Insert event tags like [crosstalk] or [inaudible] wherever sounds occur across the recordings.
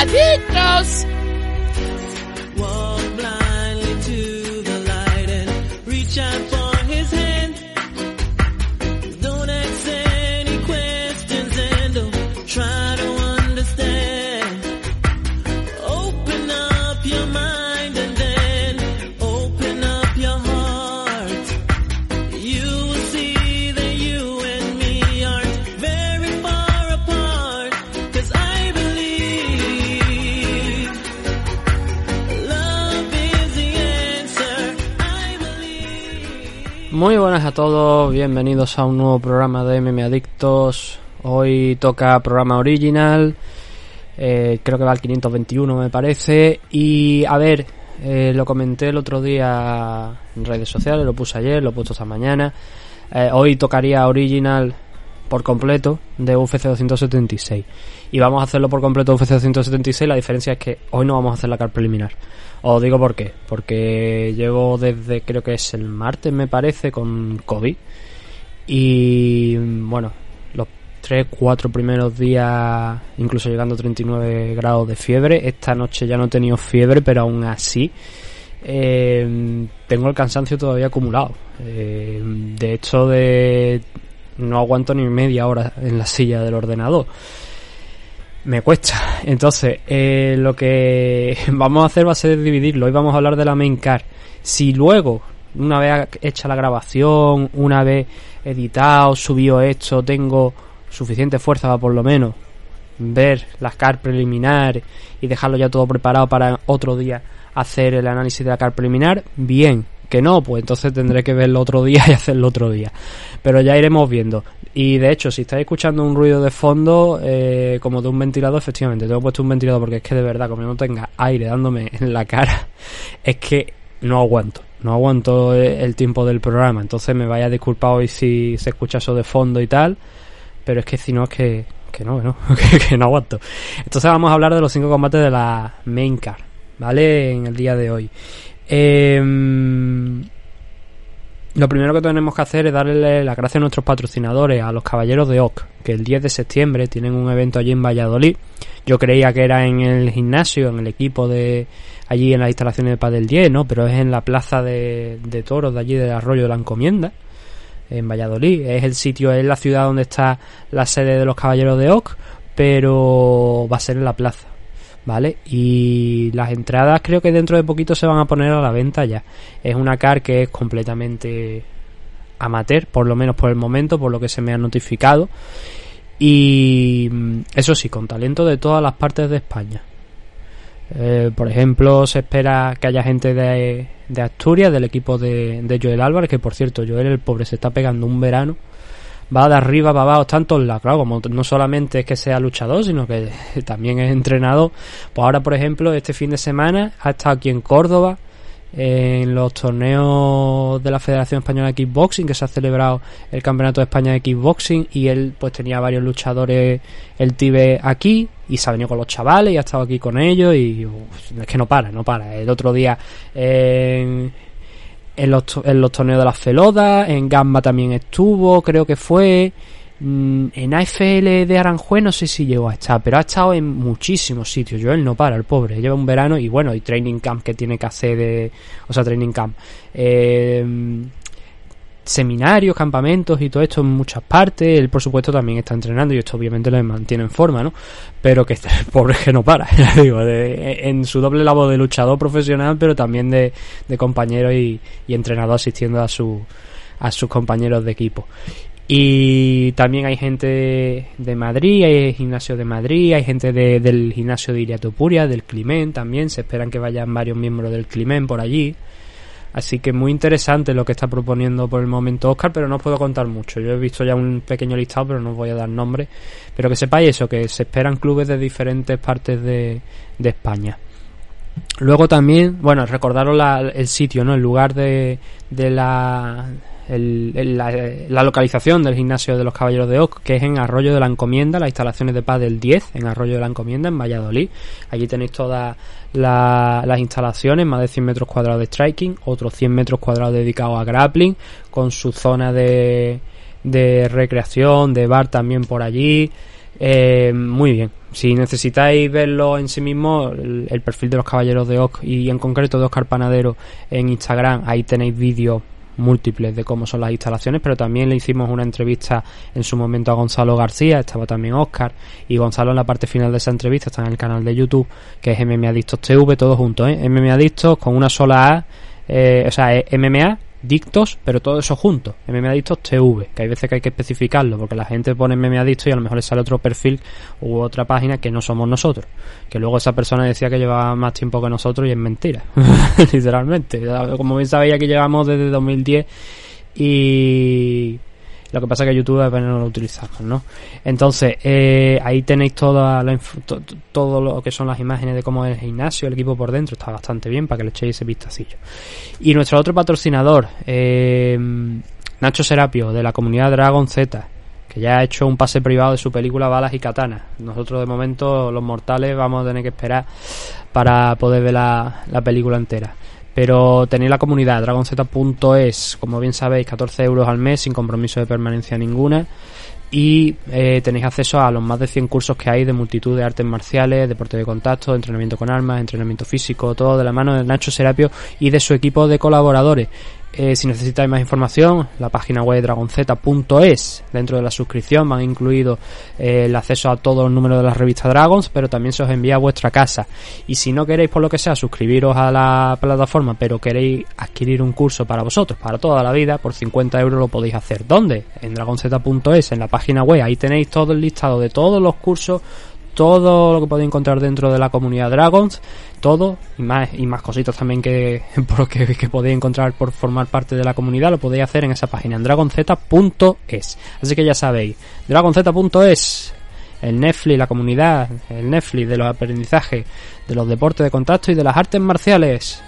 Adictos. Muy buenas a todos, bienvenidos a un nuevo programa de MM Adictos. Hoy toca programa original, eh, creo que va al 521 me parece. Y a ver, eh, lo comenté el otro día en redes sociales, lo puse ayer, lo he puesto esta mañana. Eh, hoy tocaría original por completo de UFC 276. Y vamos a hacerlo por completo UFC 276, la diferencia es que hoy no vamos a hacer la car preliminar. Os digo por qué. Porque llevo desde, creo que es el martes, me parece, con COVID. Y bueno, los 3, 4 primeros días, incluso llegando a 39 grados de fiebre. Esta noche ya no he tenido fiebre, pero aún así eh, tengo el cansancio todavía acumulado. Eh, de hecho, de no aguanto ni media hora en la silla del ordenador me cuesta. Entonces, eh, lo que [laughs] vamos a hacer va a ser dividirlo. Hoy vamos a hablar de la main car. Si luego, una vez hecha la grabación, una vez editado, subido esto, tengo suficiente fuerza para por lo menos ver las car preliminar y dejarlo ya todo preparado para otro día hacer el análisis de la car preliminar, bien. Que no, pues entonces tendré que verlo otro día [laughs] y hacerlo otro día. Pero ya iremos viendo. Y de hecho, si estáis escuchando un ruido de fondo, eh, como de un ventilador, efectivamente, tengo puesto un ventilador porque es que de verdad, como no tenga aire dándome en la cara, [laughs] es que no aguanto. No aguanto el tiempo del programa. Entonces me vaya a disculpar hoy si se escucha eso de fondo y tal. Pero es que si no, es que, que no, no, [laughs] que, no aguanto. Entonces vamos a hablar de los cinco combates de la main car, ¿vale? En el día de hoy. Eh, lo primero que tenemos que hacer es darle las gracias a nuestros patrocinadores, a los caballeros de OC, que el 10 de septiembre tienen un evento allí en Valladolid. Yo creía que era en el gimnasio, en el equipo de allí en las instalaciones de Padel 10, ¿no? Pero es en la plaza de, de toros de allí del Arroyo de la Encomienda, en Valladolid. Es el sitio, es la ciudad donde está la sede de los caballeros de OC, pero va a ser en la plaza. ¿Vale? Y las entradas creo que dentro de poquito se van a poner a la venta ya. Es una car que es completamente amateur, por lo menos por el momento, por lo que se me ha notificado. Y mm, eso sí, con talento de todas las partes de España. Eh, por ejemplo, se espera que haya gente de, de Asturias, del equipo de, de Joel Álvarez, que por cierto, Joel el pobre se está pegando un verano va de arriba para abajo, tanto en la, claro, como no solamente es que sea luchador, sino que [laughs] también es entrenador. Pues ahora, por ejemplo, este fin de semana ha estado aquí en Córdoba, en los torneos de la Federación Española de Kickboxing, que se ha celebrado el Campeonato de España de Kickboxing, y él pues tenía varios luchadores, el Tibe aquí, y se ha venido con los chavales y ha estado aquí con ellos, y es que no para, no para. El otro día en en los, en los torneos de las Felodas, en Gamba también estuvo, creo que fue. Mm, en AFL de Aranjuez no sé si llegó a estar, pero ha estado en muchísimos sitios. Yo él no para, el pobre. Lleva un verano y bueno, y training camp que tiene que hacer de. O sea, training camp. Eh, seminarios, campamentos y todo esto en muchas partes. Él, por supuesto, también está entrenando y esto obviamente le mantiene en forma, ¿no? Pero que [laughs] este pobre que no para, [laughs] digo, en su doble labor de luchador profesional, pero también de, de compañero y, entrenador asistiendo a, su, a sus compañeros de equipo. Y también hay gente de Madrid, hay gimnasio de Madrid, hay gente del gimnasio de Iriatopuria, del Climent también. Se esperan que vayan varios miembros del Climent por allí. Así que muy interesante lo que está proponiendo por el momento Oscar, pero no os puedo contar mucho. Yo he visto ya un pequeño listado, pero no os voy a dar nombre. Pero que sepáis eso, que se esperan clubes de diferentes partes de, de España. Luego también, bueno, recordaros el sitio, ¿no? El lugar de, de la la, localización del gimnasio de los Caballeros de Oc, que es en Arroyo de la Encomienda, las instalaciones de Paz del 10, en Arroyo de la Encomienda, en Valladolid. Allí tenéis todas las instalaciones, más de 100 metros cuadrados de striking, otros 100 metros cuadrados dedicados a grappling, con su zona de, de recreación, de bar también por allí. Eh, muy bien, si necesitáis verlo en sí mismo, el, perfil de los caballeros de Oc y en concreto de Oscar Panadero en Instagram, ahí tenéis vídeos múltiples de cómo son las instalaciones, pero también le hicimos una entrevista en su momento a Gonzalo García, estaba también Oscar, y Gonzalo en la parte final de esa entrevista está en el canal de YouTube, que es MMA Adictos TV, todo junto, ¿eh? MMA Adictos con una sola A, eh, o sea, MMA Dictos, pero todo eso junto. MMA Adictos TV, que hay veces que hay que especificarlo, porque la gente pone MMA Adictos y a lo mejor le sale otro perfil u otra página que no somos nosotros. Que luego esa persona decía que llevaba más tiempo que nosotros y es mentira, [laughs] literalmente. Como bien sabéis, aquí llevamos desde 2010 y lo que pasa es que YouTube apenas no lo utilizamos, ¿no? Entonces, eh, ahí tenéis toda todo lo que son las imágenes de cómo es el gimnasio, el equipo por dentro, está bastante bien para que le echéis ese vistacillo. Y nuestro otro patrocinador, eh, Nacho Serapio, de la comunidad Dragon Z, que ya ha hecho un pase privado de su película Balas y Katanas. Nosotros de momento, los mortales, vamos a tener que esperar para poder ver la, la película entera. Pero tenéis la comunidad dragonz.es, como bien sabéis, 14 euros al mes sin compromiso de permanencia ninguna. Y eh, tenéis acceso a los más de 100 cursos que hay de multitud de artes marciales, deporte de contacto, entrenamiento con armas, entrenamiento físico, todo de la mano de Nacho Serapio y de su equipo de colaboradores. Eh, si necesitáis más información, la página web dragonz.es. Dentro de la suscripción van incluido eh, el acceso a todos los números de la revista Dragons, pero también se os envía a vuestra casa. Y si no queréis, por lo que sea, suscribiros a la plataforma, pero queréis adquirir un curso para vosotros, para toda la vida, por 50 euros lo podéis hacer. ¿Dónde? En dragonz.es, en la página web. Ahí tenéis todo el listado de todos los cursos todo lo que podéis encontrar dentro de la comunidad Dragons, todo y más y más cositas también que [laughs] que, que podéis encontrar por formar parte de la comunidad lo podéis hacer en esa página en dragonz.es. Así que ya sabéis, dragonz.es el Netflix, la comunidad, el Netflix de los aprendizajes, de los deportes de contacto y de las artes marciales.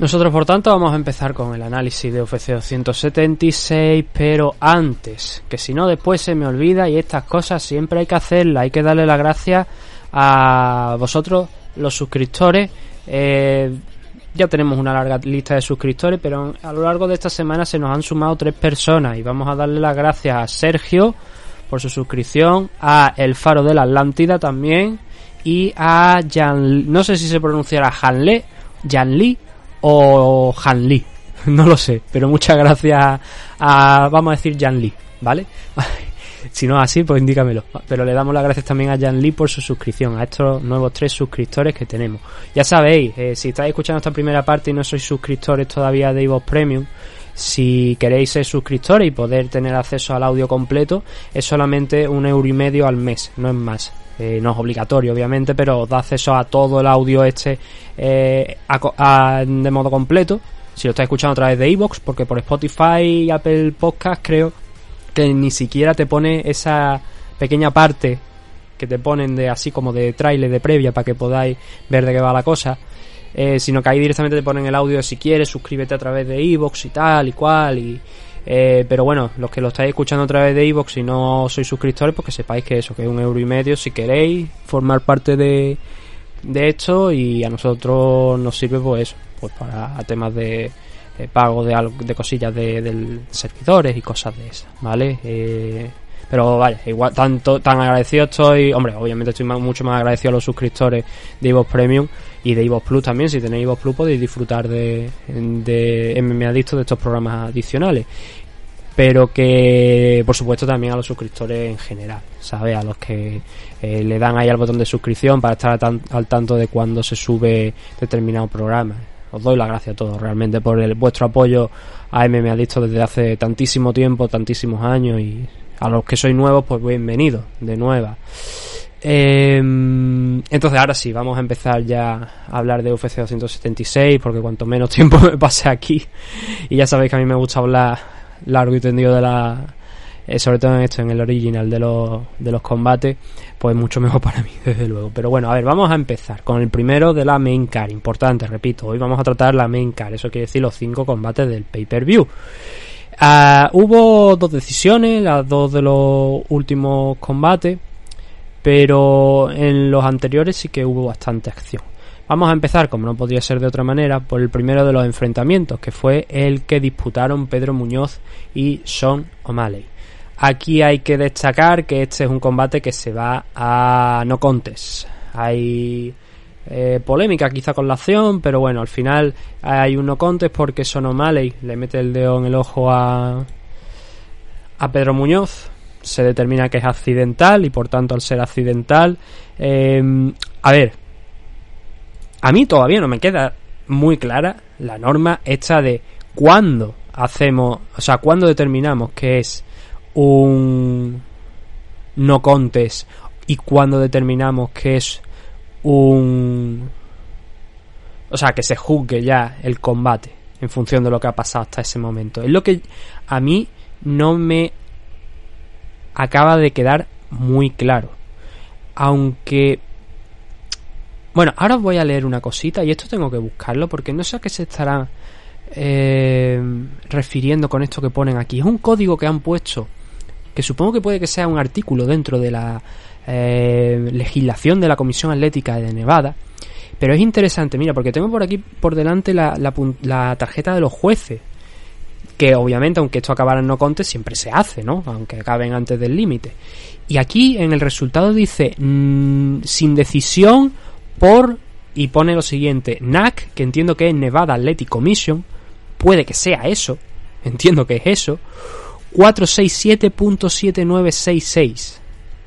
Nosotros, por tanto, vamos a empezar con el análisis de UFC 276, pero antes, que si no después se me olvida y estas cosas siempre hay que hacerlas, hay que darle las gracias a vosotros, los suscriptores. Eh, ya tenemos una larga lista de suscriptores, pero a lo largo de esta semana se nos han sumado tres personas y vamos a darle las gracias a Sergio por su suscripción, a El Faro de la Atlántida también y a Jan, no sé si se pronunciará Janle, Lee o Han Lee. [laughs] No lo sé, pero muchas gracias a, vamos a decir, Jan Lee, ¿vale? [laughs] si no es así, pues indícamelo. Pero le damos las gracias también a Jan Lee por su suscripción, a estos nuevos tres suscriptores que tenemos. Ya sabéis, eh, si estáis escuchando esta primera parte y no sois suscriptores todavía de Evox Premium, si queréis ser suscriptores y poder tener acceso al audio completo, es solamente un euro y medio al mes, no es más. Eh, no es obligatorio obviamente, pero da acceso a todo el audio este eh, de modo completo. Si lo estáis escuchando a través de iVoox, porque por Spotify y Apple Podcast creo que ni siquiera te pone esa pequeña parte que te ponen de así como de trailer de previa para que podáis ver de qué va la cosa. Eh, sino que ahí directamente te ponen el audio si quieres, suscríbete a través de iVoox y tal y cual y eh, pero bueno, los que lo estáis escuchando a través de iVoox y no sois suscriptores, pues que sepáis que eso, que es un euro y medio si queréis formar parte de, de esto y a nosotros nos sirve pues eso, pues para temas de pago de, de cosillas de, servidores y cosas de esas, ¿vale? Eh, pero vaya, igual tanto tan agradecido estoy, hombre, obviamente estoy mucho más agradecido a los suscriptores de iVoox Premium y de iVoox Plus también, si tenéis iVoox Plus podéis disfrutar de, de MMA Adicto de estos programas adicionales. Pero que, por supuesto, también a los suscriptores en general, ¿sabes? A los que eh, le dan ahí al botón de suscripción para estar al tanto de cuando se sube determinado programa. Os doy las gracias a todos realmente por el, vuestro apoyo a MMA Adicto desde hace tantísimo tiempo, tantísimos años y a los que sois nuevos, pues bienvenidos de nueva. Em, entonces ahora sí, vamos a empezar ya a hablar de UFC 276 porque cuanto menos [laughs] tiempo me pase aquí y ya sabéis que a mí me gusta hablar largo y tendido de la eh, sobre todo en esto, en el original de los, de los combates, pues mucho mejor [laughs] para mí, desde luego. Pero bueno, a ver, vamos a empezar con el primero de la main car, importante, repito, hoy vamos a tratar la main car, eso quiere decir los cinco combates del pay-per-view. Ah, hubo dos decisiones, las dos de los últimos combates, pero en los anteriores sí que hubo bastante acción. Vamos a empezar, como no podría ser de otra manera, por el primero de los enfrentamientos, que fue el que disputaron Pedro Muñoz y Sean O'Malley. Aquí hay que destacar que este es un combate que se va a no contes. Hay eh, polémica quizá con la acción, pero bueno, al final hay un no contes porque Sean O'Malley le mete el dedo en el ojo a, a Pedro Muñoz. Se determina que es accidental y por tanto al ser accidental... Eh, a ver, a mí todavía no me queda muy clara la norma hecha de cuándo hacemos, o sea, cuándo determinamos que es un no contes y cuándo determinamos que es un o sea, que se juzgue ya el combate en función de lo que ha pasado hasta ese momento. Es lo que a mí no me acaba de quedar muy claro. Aunque bueno, ahora os voy a leer una cosita y esto tengo que buscarlo porque no sé a qué se estará eh, refiriendo con esto que ponen aquí. Es un código que han puesto que supongo que puede que sea un artículo dentro de la eh, legislación de la Comisión Atlética de Nevada. Pero es interesante, mira, porque tengo por aquí por delante la, la, tarjeta de los jueces. Que obviamente, aunque esto acabara en no conte, siempre se hace, ¿no? Aunque acaben antes del límite. Y aquí en el resultado dice, mm, sin decisión por, y pone lo siguiente, NAC, que entiendo que es Nevada Athletic Commission, puede que sea eso, entiendo que es eso, 467.7966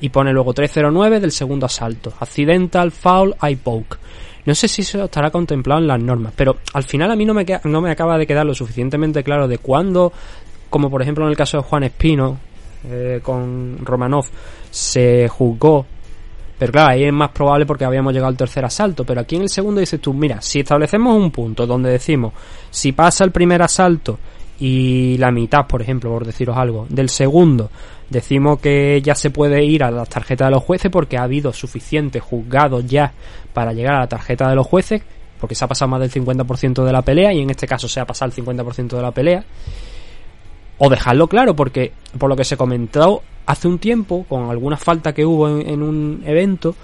y pone luego 309 del segundo asalto, accidental, foul, eye poke. No sé si eso estará contemplado en las normas, pero al final a mí no me, no me acaba de quedar lo suficientemente claro de cuándo, como por ejemplo en el caso de Juan Espino eh, con Romanov, se juzgó pero claro, ahí es más probable porque habíamos llegado al tercer asalto. Pero aquí en el segundo dices tú, mira, si establecemos un punto donde decimos, si pasa el primer asalto y la mitad, por ejemplo, por deciros algo, del segundo, decimos que ya se puede ir a la tarjeta de los jueces porque ha habido suficiente juzgado ya para llegar a la tarjeta de los jueces, porque se ha pasado más del 50% de la pelea y en este caso se ha pasado el 50% de la pelea. O dejarlo claro, porque por lo que se comentó hace un tiempo, con alguna falta que hubo en, un evento,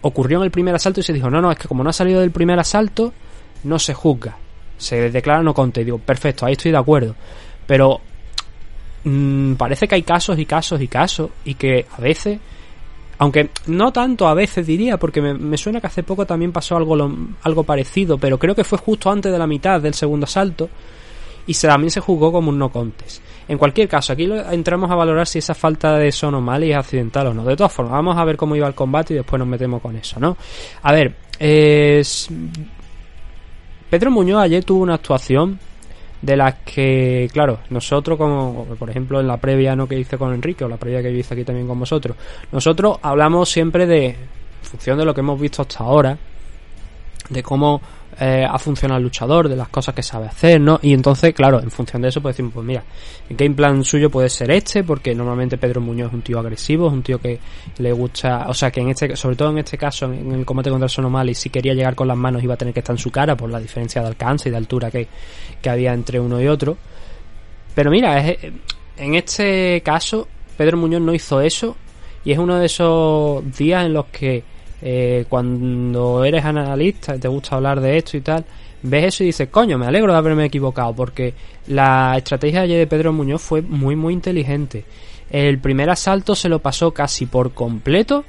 ocurrió en el primer asalto y se dijo, no, no, es que como no ha salido del primer asalto, no se juzga. Se declara no conte. Digo, perfecto, ahí estoy de acuerdo. Pero mmm, parece que hay casos y casos y casos y que a veces, aunque no tanto a veces diría, porque me, suena que hace poco también pasó algo, algo parecido, pero creo que fue justo antes de la mitad del segundo asalto y también se jugó como un no contes. En cualquier caso, aquí entramos a valorar si esa falta de sono mal y es accidental o no. De todas formas, vamos a ver cómo iba el combate y después nos metemos con eso, ¿no? A ver. Pedro Muñoz ayer tuvo una actuación de las que, claro, nosotros como, por ejemplo, en la previa no que hice con Enrique o la previa que hice aquí también con vosotros, nosotros hablamos siempre de, en función de lo que hemos visto hasta ahora, de cómo eh, ha funcionado el luchador, de las cosas que sabe hacer, ¿no? Y entonces, claro, en función de eso, pues decimos, pues mira, el game plan suyo puede ser este, porque normalmente Pedro Muñoz es un tío agresivo, es un tío que le gusta, o sea, que en este, sobre todo en este caso, en, el combate contra Sonomali, si quería llegar con las manos iba a tener que estar en su cara por la diferencia de alcance y de altura que, que había entre uno y otro. Pero mira, en este caso, Pedro Muñoz no hizo eso, y es uno de esos días en los que eh, cuando eres analista y te gusta hablar de esto y tal, ves eso y dices, coño, me alegro de haberme equivocado, porque la estrategia de Pedro Muñoz fue muy, muy inteligente. El primer asalto se lo pasó casi por completo.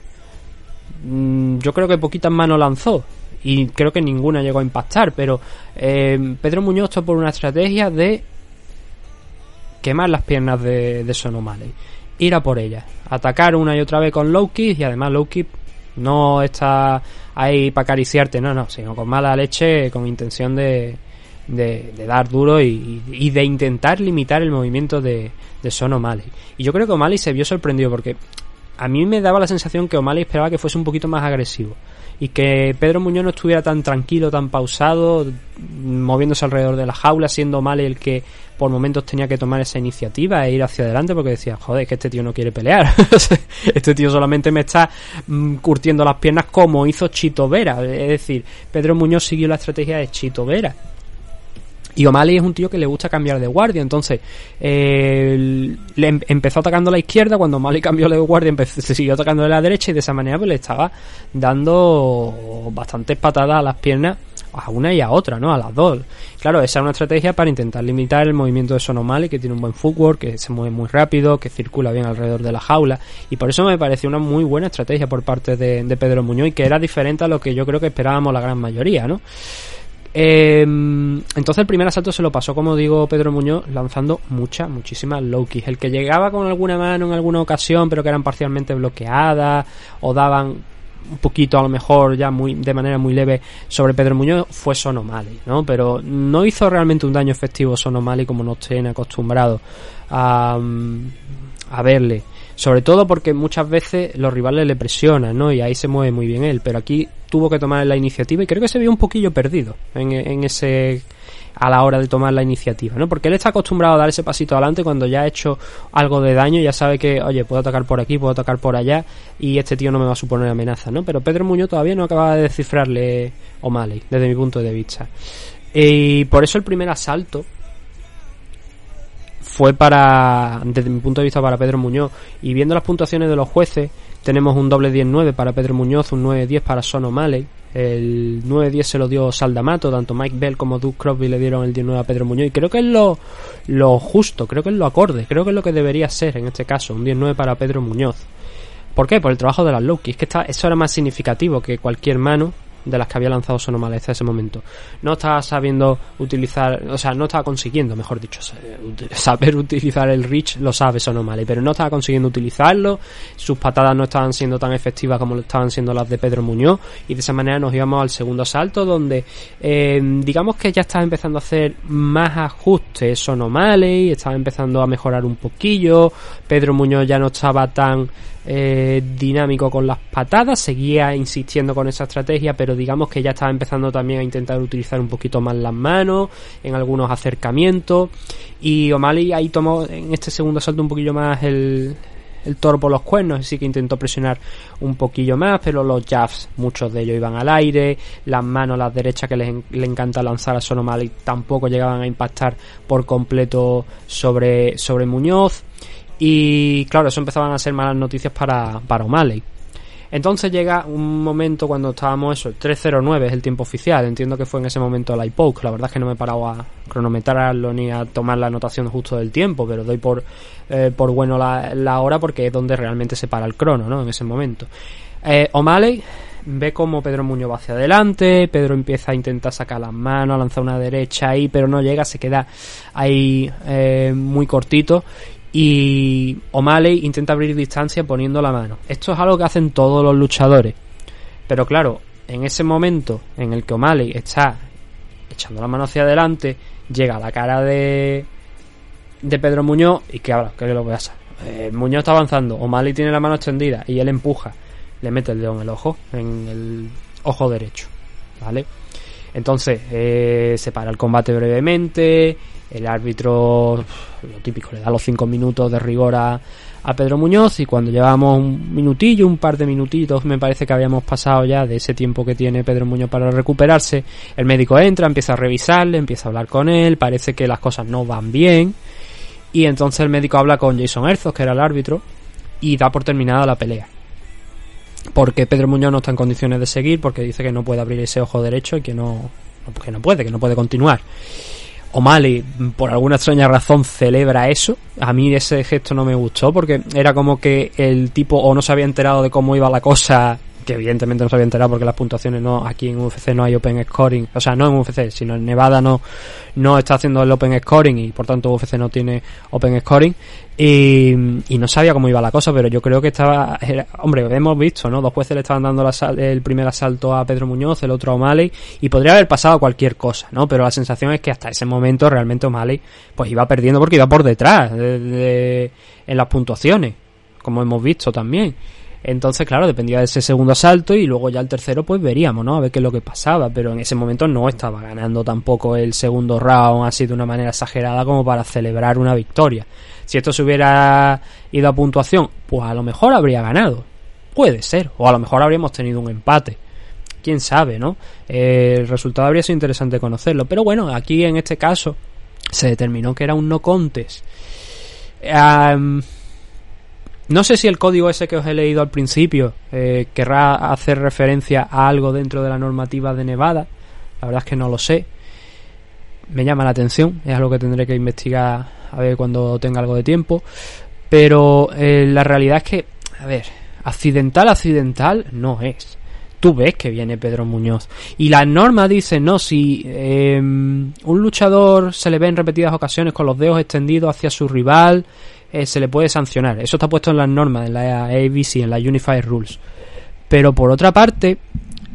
Mm, yo creo que poquitas manos lanzó. Y creo que ninguna llegó a impactar. Pero eh, Pedro Muñoz optó por una estrategia de quemar las piernas de, de Sonomale. Ir a por ellas. Atacar una y otra vez con low. Y además low no está ahí para acariciarte, no, no, sino con mala leche, con intención de, de, dar duro y, de intentar limitar el movimiento de, de Son O'Malley. Y yo creo que O'Malley se vio sorprendido porque a mí me daba la sensación que O'Malley esperaba que fuese un poquito más agresivo y que Pedro Muñoz no estuviera tan tranquilo, tan pausado, moviéndose alrededor de la jaula, siendo O'Malley el que por momentos tenía que tomar esa iniciativa e ir hacia adelante porque decía, joder, que este tío no quiere pelear. [laughs] este tío solamente me está mm, curtiendo las piernas como hizo Chito Vera. Es decir, Pedro Muñoz siguió la estrategia de Chito Vera. Y O'Malley es un tío que le gusta cambiar de guardia, entonces eh, le em, empezó atacando a la izquierda, cuando O'Malley cambió de guardia se siguió atacando de la derecha y de esa manera pues le estaba dando bastantes patadas a las piernas a una y a otra, ¿no? A las dos. Claro, esa es una estrategia para intentar limitar el movimiento de Sonomali, que tiene un buen footwork, que se mueve muy rápido, que circula bien alrededor de la jaula. Y por eso me pareció una muy buena estrategia por parte de, Pedro Muñoz y que era diferente a lo que yo creo que esperábamos la gran mayoría, ¿no? Em, entonces el primer asalto se lo pasó, como digo, Pedro Muñoz, lanzando muchas, muchísimas low kicks. El que llegaba con alguna mano en alguna ocasión, pero que eran parcialmente bloqueadas o daban un poquito a lo mejor ya muy de manera muy leve sobre Pedro Muñoz fue Sonomali, ¿no? Pero no hizo realmente un daño efectivo Sonomali como nos tiene acostumbrado a, mm, a verle. Sobre todo porque muchas veces los rivales le presionan, ¿no? Y ahí se mueve muy bien él. Pero aquí tuvo que tomar la iniciativa y creo que se vio un poquillo perdido en, en ese a la hora de tomar la iniciativa, ¿no? Porque él está acostumbrado a dar ese pasito adelante cuando ya ha hecho algo de daño, ya sabe que, oye, puedo atacar por aquí, puedo atacar por allá y este tío no me va a suponer amenaza, ¿no? Pero Pedro Muñoz todavía no acaba de descifrarle O'Malley, desde mi punto de vista. Y por eso el primer asalto fue para, desde mi punto de vista, para Pedro Muñoz. Y viendo las puntuaciones de los jueces, tenemos un doble 10-9 para Pedro Muñoz, un 9-10 para Son O'Malley, el 9-10 se lo dio Saldamato, tanto Mike Bell como Duke Crosby le dieron el 19 a Pedro Muñoz. Y creo que es lo, lo justo, creo que es lo acorde, creo que es lo que debería ser en este caso, un 19 para Pedro Muñoz. ¿Por qué? Por el trabajo de las Loki. Es que eso era más significativo que cualquier mano de las que había lanzado Sonomal hasta ese momento. No estaba sabiendo utilizar, o sea, no estaba consiguiendo, mejor dicho, [laughs] saber utilizar el reach lo sabe Sonomale, pero no estaba consiguiendo utilizarlo, sus patadas no estaban siendo tan efectivas como lo estaban siendo las de Pedro Muñoz, y de esa manera nos íbamos al segundo asalto, donde eh, digamos que ya estaba empezando a hacer más ajustes Sonomale, y estaba empezando a mejorar un poquillo, Pedro Muñoz ya no estaba tan eh, dinámico con las patadas, seguía insistiendo con esa estrategia, pero digamos que ya estaba empezando también a intentar utilizar un poquito más las manos en algunos acercamientos. Y O'Malley ahí tomó en este segundo asalto un poquillo más el, el toro por los cuernos, así que intentó presionar un poquillo más, pero los jabs, muchos de ellos iban al aire, las manos, las derechas que le, le encanta lanzar a Son O'Malley tampoco llegaban a impactar por completo sobre, sobre Muñoz. Y claro, eso empezaban a ser malas noticias para, para O'Malley. Entonces llega un momento cuando estábamos eso, 3.09 es el tiempo oficial, entiendo que fue en ese momento la iPoke, la verdad es que no me he parado a cronometrarlo ni a tomar la anotación justo del tiempo, pero doy por, eh, por bueno la, la, hora porque es donde realmente se para el crono, ¿no? En ese momento. Eh, O'Malley ve como Pedro Muñoz va hacia adelante, Pedro empieza a intentar sacar las manos, a lanzar una derecha ahí, pero no llega, se queda ahí eh, muy cortito y O'Malley intenta abrir distancia poniendo la mano. Esto es algo que hacen todos los luchadores. Pero claro, en ese momento en el que O'Malley está echando la mano hacia adelante, llega a la cara de, de Pedro Muñoz y que ahora, que lo que pasa. Eh, Muñoz está avanzando, O'Malley tiene la mano extendida y él empuja, le mete el dedo en el ojo, en el ojo derecho, ¿vale? Entonces, eh, se para el combate brevemente, el árbitro, lo típico, le da los 5 minutos de rigor a, Pedro Muñoz y cuando llevamos un minutillo, un par de minutitos, me parece que habíamos pasado ya de ese tiempo que tiene Pedro Muñoz para recuperarse, el médico entra, empieza a revisarle, empieza a hablar con él, parece que las cosas no van bien y entonces el médico habla con Jason Erzos, que era el árbitro, y da por terminada la pelea. Porque Pedro Muñoz no está en condiciones de seguir, porque dice que no puede abrir ese ojo derecho y que no, que no puede, que no puede continuar. O'Malley, por alguna extraña razón, celebra eso. A mí ese gesto no me gustó porque era como que el tipo o no se había enterado de cómo iba la cosa que evidentemente no se había enterado porque las puntuaciones no aquí en UFC no hay open scoring, o sea, no en UFC, sino en Nevada no no está haciendo el open scoring y por tanto UFC no tiene open scoring y, no sabía cómo iba la cosa, pero yo creo que estaba hombre, hemos visto, ¿no? Dos jueces le estaban dando el primer asalto a Pedro Muñoz, el otro a O'Malley y podría haber pasado cualquier cosa, ¿no? Pero la sensación es que hasta ese momento realmente O'Malley pues iba perdiendo porque iba por detrás en las puntuaciones, como hemos visto también. Entonces, claro, dependía de ese segundo asalto y luego ya el tercero pues veríamos, ¿no? A ver qué es lo que pasaba, pero en ese momento no estaba ganando tampoco el segundo round así de una manera exagerada como para celebrar una victoria. Si esto se hubiera ido a puntuación, pues a lo mejor habría ganado. Puede ser, o a lo mejor habríamos tenido un empate. quién sabe, ¿no? Eh, el resultado habría sido interesante conocerlo. Pero bueno, aquí en este caso se determinó que era un no contes. No sé si el código ese que os he leído al principio eh, querrá hacer referencia a algo dentro de la normativa de Nevada. La verdad es que no lo sé. Me llama la atención, es algo que tendré que investigar a ver cuando tenga algo de tiempo. Pero eh, la realidad es que, a ver, accidental, accidental no es tú ves que viene Pedro Muñoz. Y la norma dice, no, si em, un luchador se le ve en repetidas ocasiones con los dedos extendidos hacia su rival, eh, se le puede sancionar. Eso está puesto en las normas, en la ABC, en la Unified Rules. Pero por otra parte,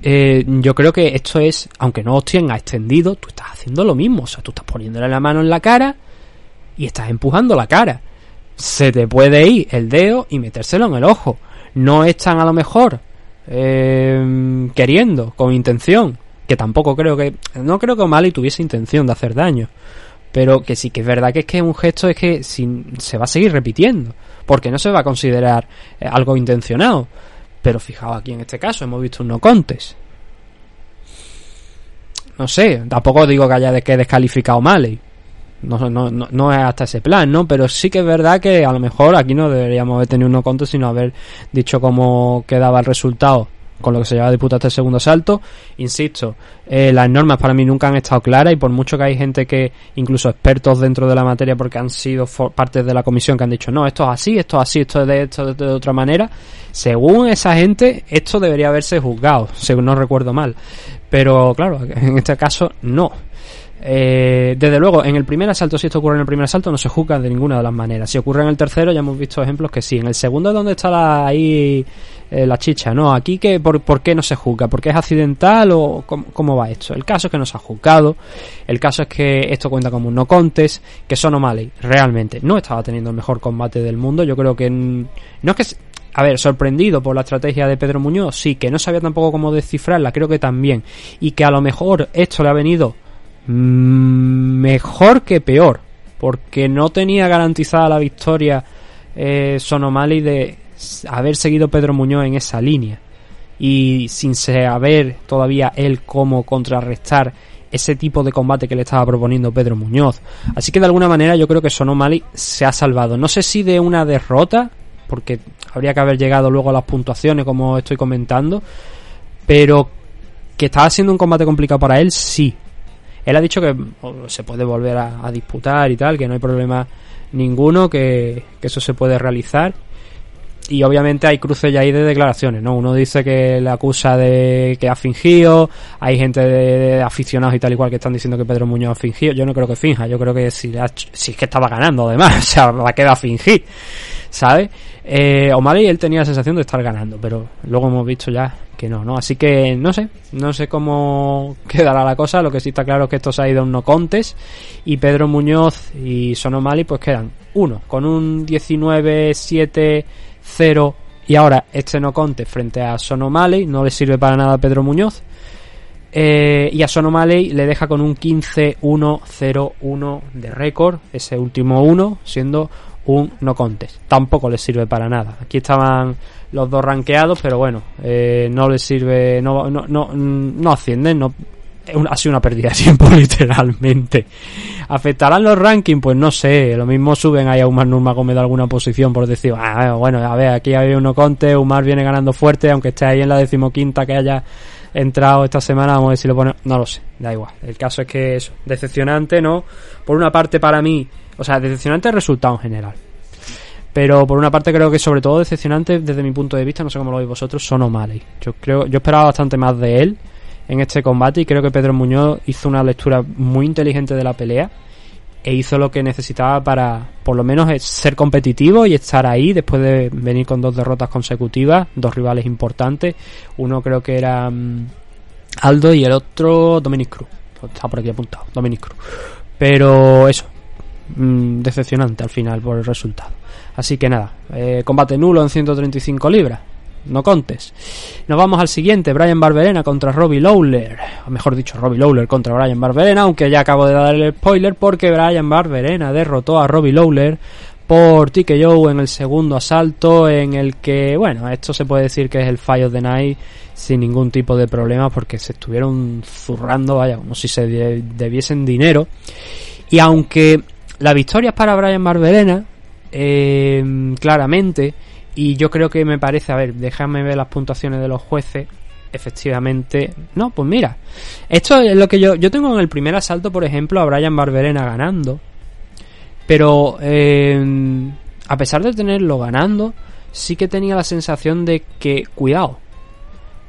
eh, yo creo que esto es, aunque no os tenga extendido, tú estás haciendo lo mismo. O sea, tú estás poniéndole la mano en la cara y estás empujando la cara. Se te puede ir el dedo y metérselo en el ojo. No es tan a lo mejor eh, queriendo, con intención, que tampoco creo que, no creo que O'Malley tuviese intención de hacer daño, pero que sí que es verdad que es que un gesto es que se va a seguir repitiendo, porque no se va a considerar eh, algo intencionado. Pero fijaos aquí en este caso, hemos visto un no contes. No sé, tampoco digo que haya de que descalificado O'Malley. No, no, no, no, es hasta ese plan, ¿no? Pero sí que es verdad que a lo mejor aquí no deberíamos haber tenido un no conto, sino haber dicho cómo quedaba el resultado con lo que se lleva disputa hasta el segundo salto. Insisto, eh, las normas para mí nunca han estado claras y por mucho que hay gente que, incluso expertos dentro de la materia, porque han sido partes de la comisión que han dicho, no, esto es así, esto es así, esto es de, esto de otra manera, según esa gente, esto debería haberse juzgado, según no recuerdo mal. Pero claro, en este caso no. Eh, desde luego, en el primer asalto, si esto ocurre en el primer asalto, no se juzga de ninguna de las maneras. Si ocurre en el tercero, ya hemos visto ejemplos que sí. En el segundo es donde está la, ahí eh, la chicha, ¿no? Aquí, que por, por, qué no se juzga? ¿Porque es accidental o cómo, va esto? El caso es que no se ha juzgado. El caso es que esto cuenta como un no contest. Que Son O'Malley realmente no estaba teniendo el mejor combate del mundo. Yo creo que no es que a ver, sorprendido por la estrategia de Pedro Muñoz, sí, que no sabía tampoco cómo descifrarla, creo que también, y que a lo mejor esto le ha venido mejor que peor, porque no tenía garantizada la victoria eh, Sonomali de haber seguido Pedro Muñoz en esa línea y sin saber todavía él cómo contrarrestar ese tipo de combate que le estaba proponiendo Pedro Muñoz. Así que de alguna manera yo creo que Sonomali se ha salvado. No sé si de una derrota, porque habría que haber llegado luego a las puntuaciones como estoy comentando, pero que estaba siendo un combate complicado para él, sí. Él ha dicho que se puede volver a, disputar y tal, que no hay problema ninguno, que, eso se puede realizar. Y obviamente hay cruces ya ahí de declaraciones, ¿no? Uno dice que le acusa de que ha fingido, hay gente de, aficionados y tal y cual que están diciendo que Pedro Muñoz ha fingido. Yo no creo que finja, yo creo que si, si es que estaba ganando además, [laughs] o sea, va a quedar fingir, ¿sabes? Eh, y él tenía la sensación de estar ganando, pero luego hemos visto ya que no, ¿no? Así que no sé, no sé cómo quedará la cosa, lo que sí está claro es que esto se ha ido a un no contes y Pedro Muñoz y Sonomali pues quedan uno con un 19-7-0 y ahora este no contes frente a Sonomali, no le sirve para nada a Pedro Muñoz. Eh, y a Sonomali le deja con un 15-1-0-1 de récord, ese último uno, siendo un no contest. Tampoco les sirve para nada. Aquí estaban los dos ranqueados, pero bueno, eh, no les sirve, no, no, no, no ascienden, no, ha sido una pérdida de [laughs] tiempo literalmente. ¿Afectarán los rankings? Pues no sé, lo mismo suben ahí a Umar Nurmagomedov alguna posición por decir, ah, bueno, a ver, aquí hay uno conte, Umar viene ganando fuerte, aunque esté ahí en la decimoquinta que haya entrado esta semana, vamos a ver si lo pone, no lo sé, da igual. El caso es que eso, decepcionante, ¿no? Por una parte para mí, o sea, decepcionante el resultado en general. Pero por una parte creo que sobre todo decepcionante desde mi punto de vista, no sé cómo lo veis vosotros, son O'Malley. Yo creo, yo esperaba bastante más de él en este combate y creo que Pedro Muñoz hizo una lectura muy inteligente de la pelea e hizo lo que necesitaba para por lo menos ser competitivo y estar ahí después de venir con dos derrotas consecutivas, dos rivales importantes. Uno creo que era mm, Aldo y el otro Dominic Cruz. Está por aquí apuntado, Dominic Cruz. Pero eso, mm, decepcionante al final por el resultado. Así que nada, eh, combate nulo en 135 libras. No contes. Nos vamos al siguiente, Brian Barberena contra Robbie Lawler. O mejor dicho, Robbie Lawler contra Brian Barberena, aunque ya acabo de dar el spoiler porque Brian Barberena derrotó a Robbie Lawler por TKO en el segundo asalto en el que, bueno, esto se puede decir que es el fallo de Night sin ningún tipo de problema porque se estuvieron zurrando, vaya, como si se debiesen dinero. Y aunque la victoria es para Brian Barberena, eh, claramente, y yo creo que me parece, a ver, déjame ver las puntuaciones de los jueces, efectivamente, no, pues mira, esto es lo que yo, yo tengo en el primer asalto, por ejemplo, a Brian Barberena ganando, pero eh, a pesar de tenerlo ganando, sí que tenía la sensación de que, cuidado,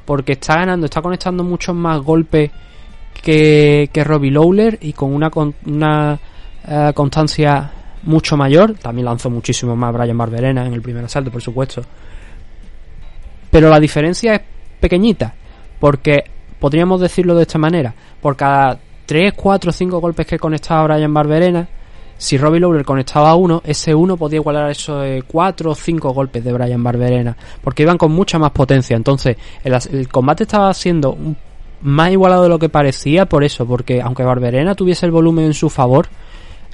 porque está ganando, está conectando muchos más golpes que, que Robbie Lawler y con una, una eh, constancia mucho mayor. También lanzó muchísimo más Brian Barberena en el primer asalto, por supuesto. Pero la diferencia es pequeñita, porque podríamos decirlo de esta manera: por cada 3, 4, 5 golpes que conectaba Brian Barberena, si Robbie Lawler conectaba uno, ese uno podía igualar a esos 4 o 5 golpes de Brian Barberena, porque iban con mucha más potencia. Entonces, el, combate estaba siendo más igualado de lo que parecía por eso, porque aunque Barberena tuviese el volumen en su favor,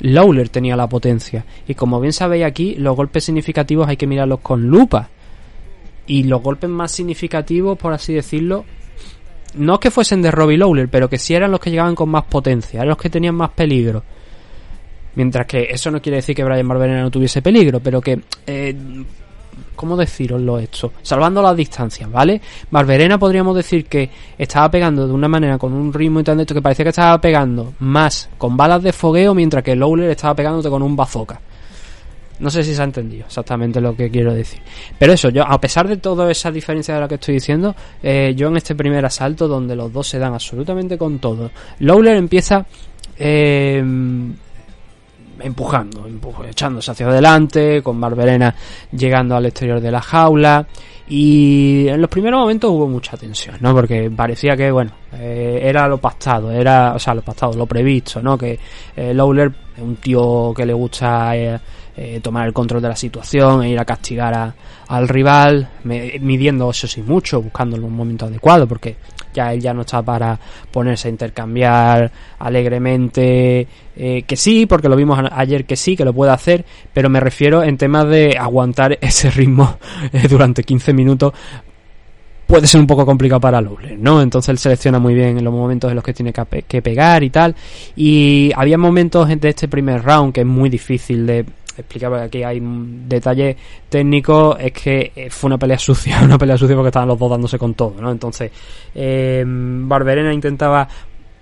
Lawler tenía la potencia. Y como bien sabéis aquí, los golpes significativos hay que mirarlos con lupa. Y los golpes más significativos, por así decirlo, no que fuesen de Robbie Lawler, pero que sí eran los que llegaban con más potencia, eran los que tenían más peligro. Mientras que eso no quiere decir que Brian Barberena no tuviese peligro, pero que... Eh, ¿Cómo deciroslo esto? Salvando las distancias, ¿vale? Barberena podríamos decir que estaba pegando de una manera con un ritmo y tal de esto que parecía que estaba pegando más con balas de fogueo, mientras que Lowler estaba pegándote con un bazooka. No sé si se ha entendido exactamente lo que quiero decir. Pero eso, yo, a pesar de toda esa diferencia de lo que estoy diciendo, eh, yo en este primer asalto, donde los dos se dan absolutamente con todo, Lowler empieza eh, empujando, echándose hacia adelante, con Barberena llegando al exterior de la jaula. Y en los primeros momentos hubo mucha tensión, ¿no? Porque parecía que, bueno, eh, era lo pactado, era, o sea, lo pactado, lo previsto, ¿no? Que eh, Lawler un tío que le gusta eh, eh, tomar el control de la situación e ir a castigar al rival, midiendo eso sí mucho, buscando un momento adecuado, porque ya él ya no está para ponerse a intercambiar alegremente, eh, que sí, porque lo vimos ayer que sí, que lo puede hacer, pero me refiero en temas de aguantar [laughs] ese ritmo eh, durante 15 minutos puede ser un poco complicado para Lowler, ¿no? Entonces él selecciona muy bien en los momentos en los que tiene que, pegar y tal. Y había momentos de este primer round que es muy difícil de explicaba que aquí hay un detalle técnico es que eh, fue una pelea [laughs] sucia una pelea sucia porque estaban los dos dándose con todo no entonces eh, Barberena intentaba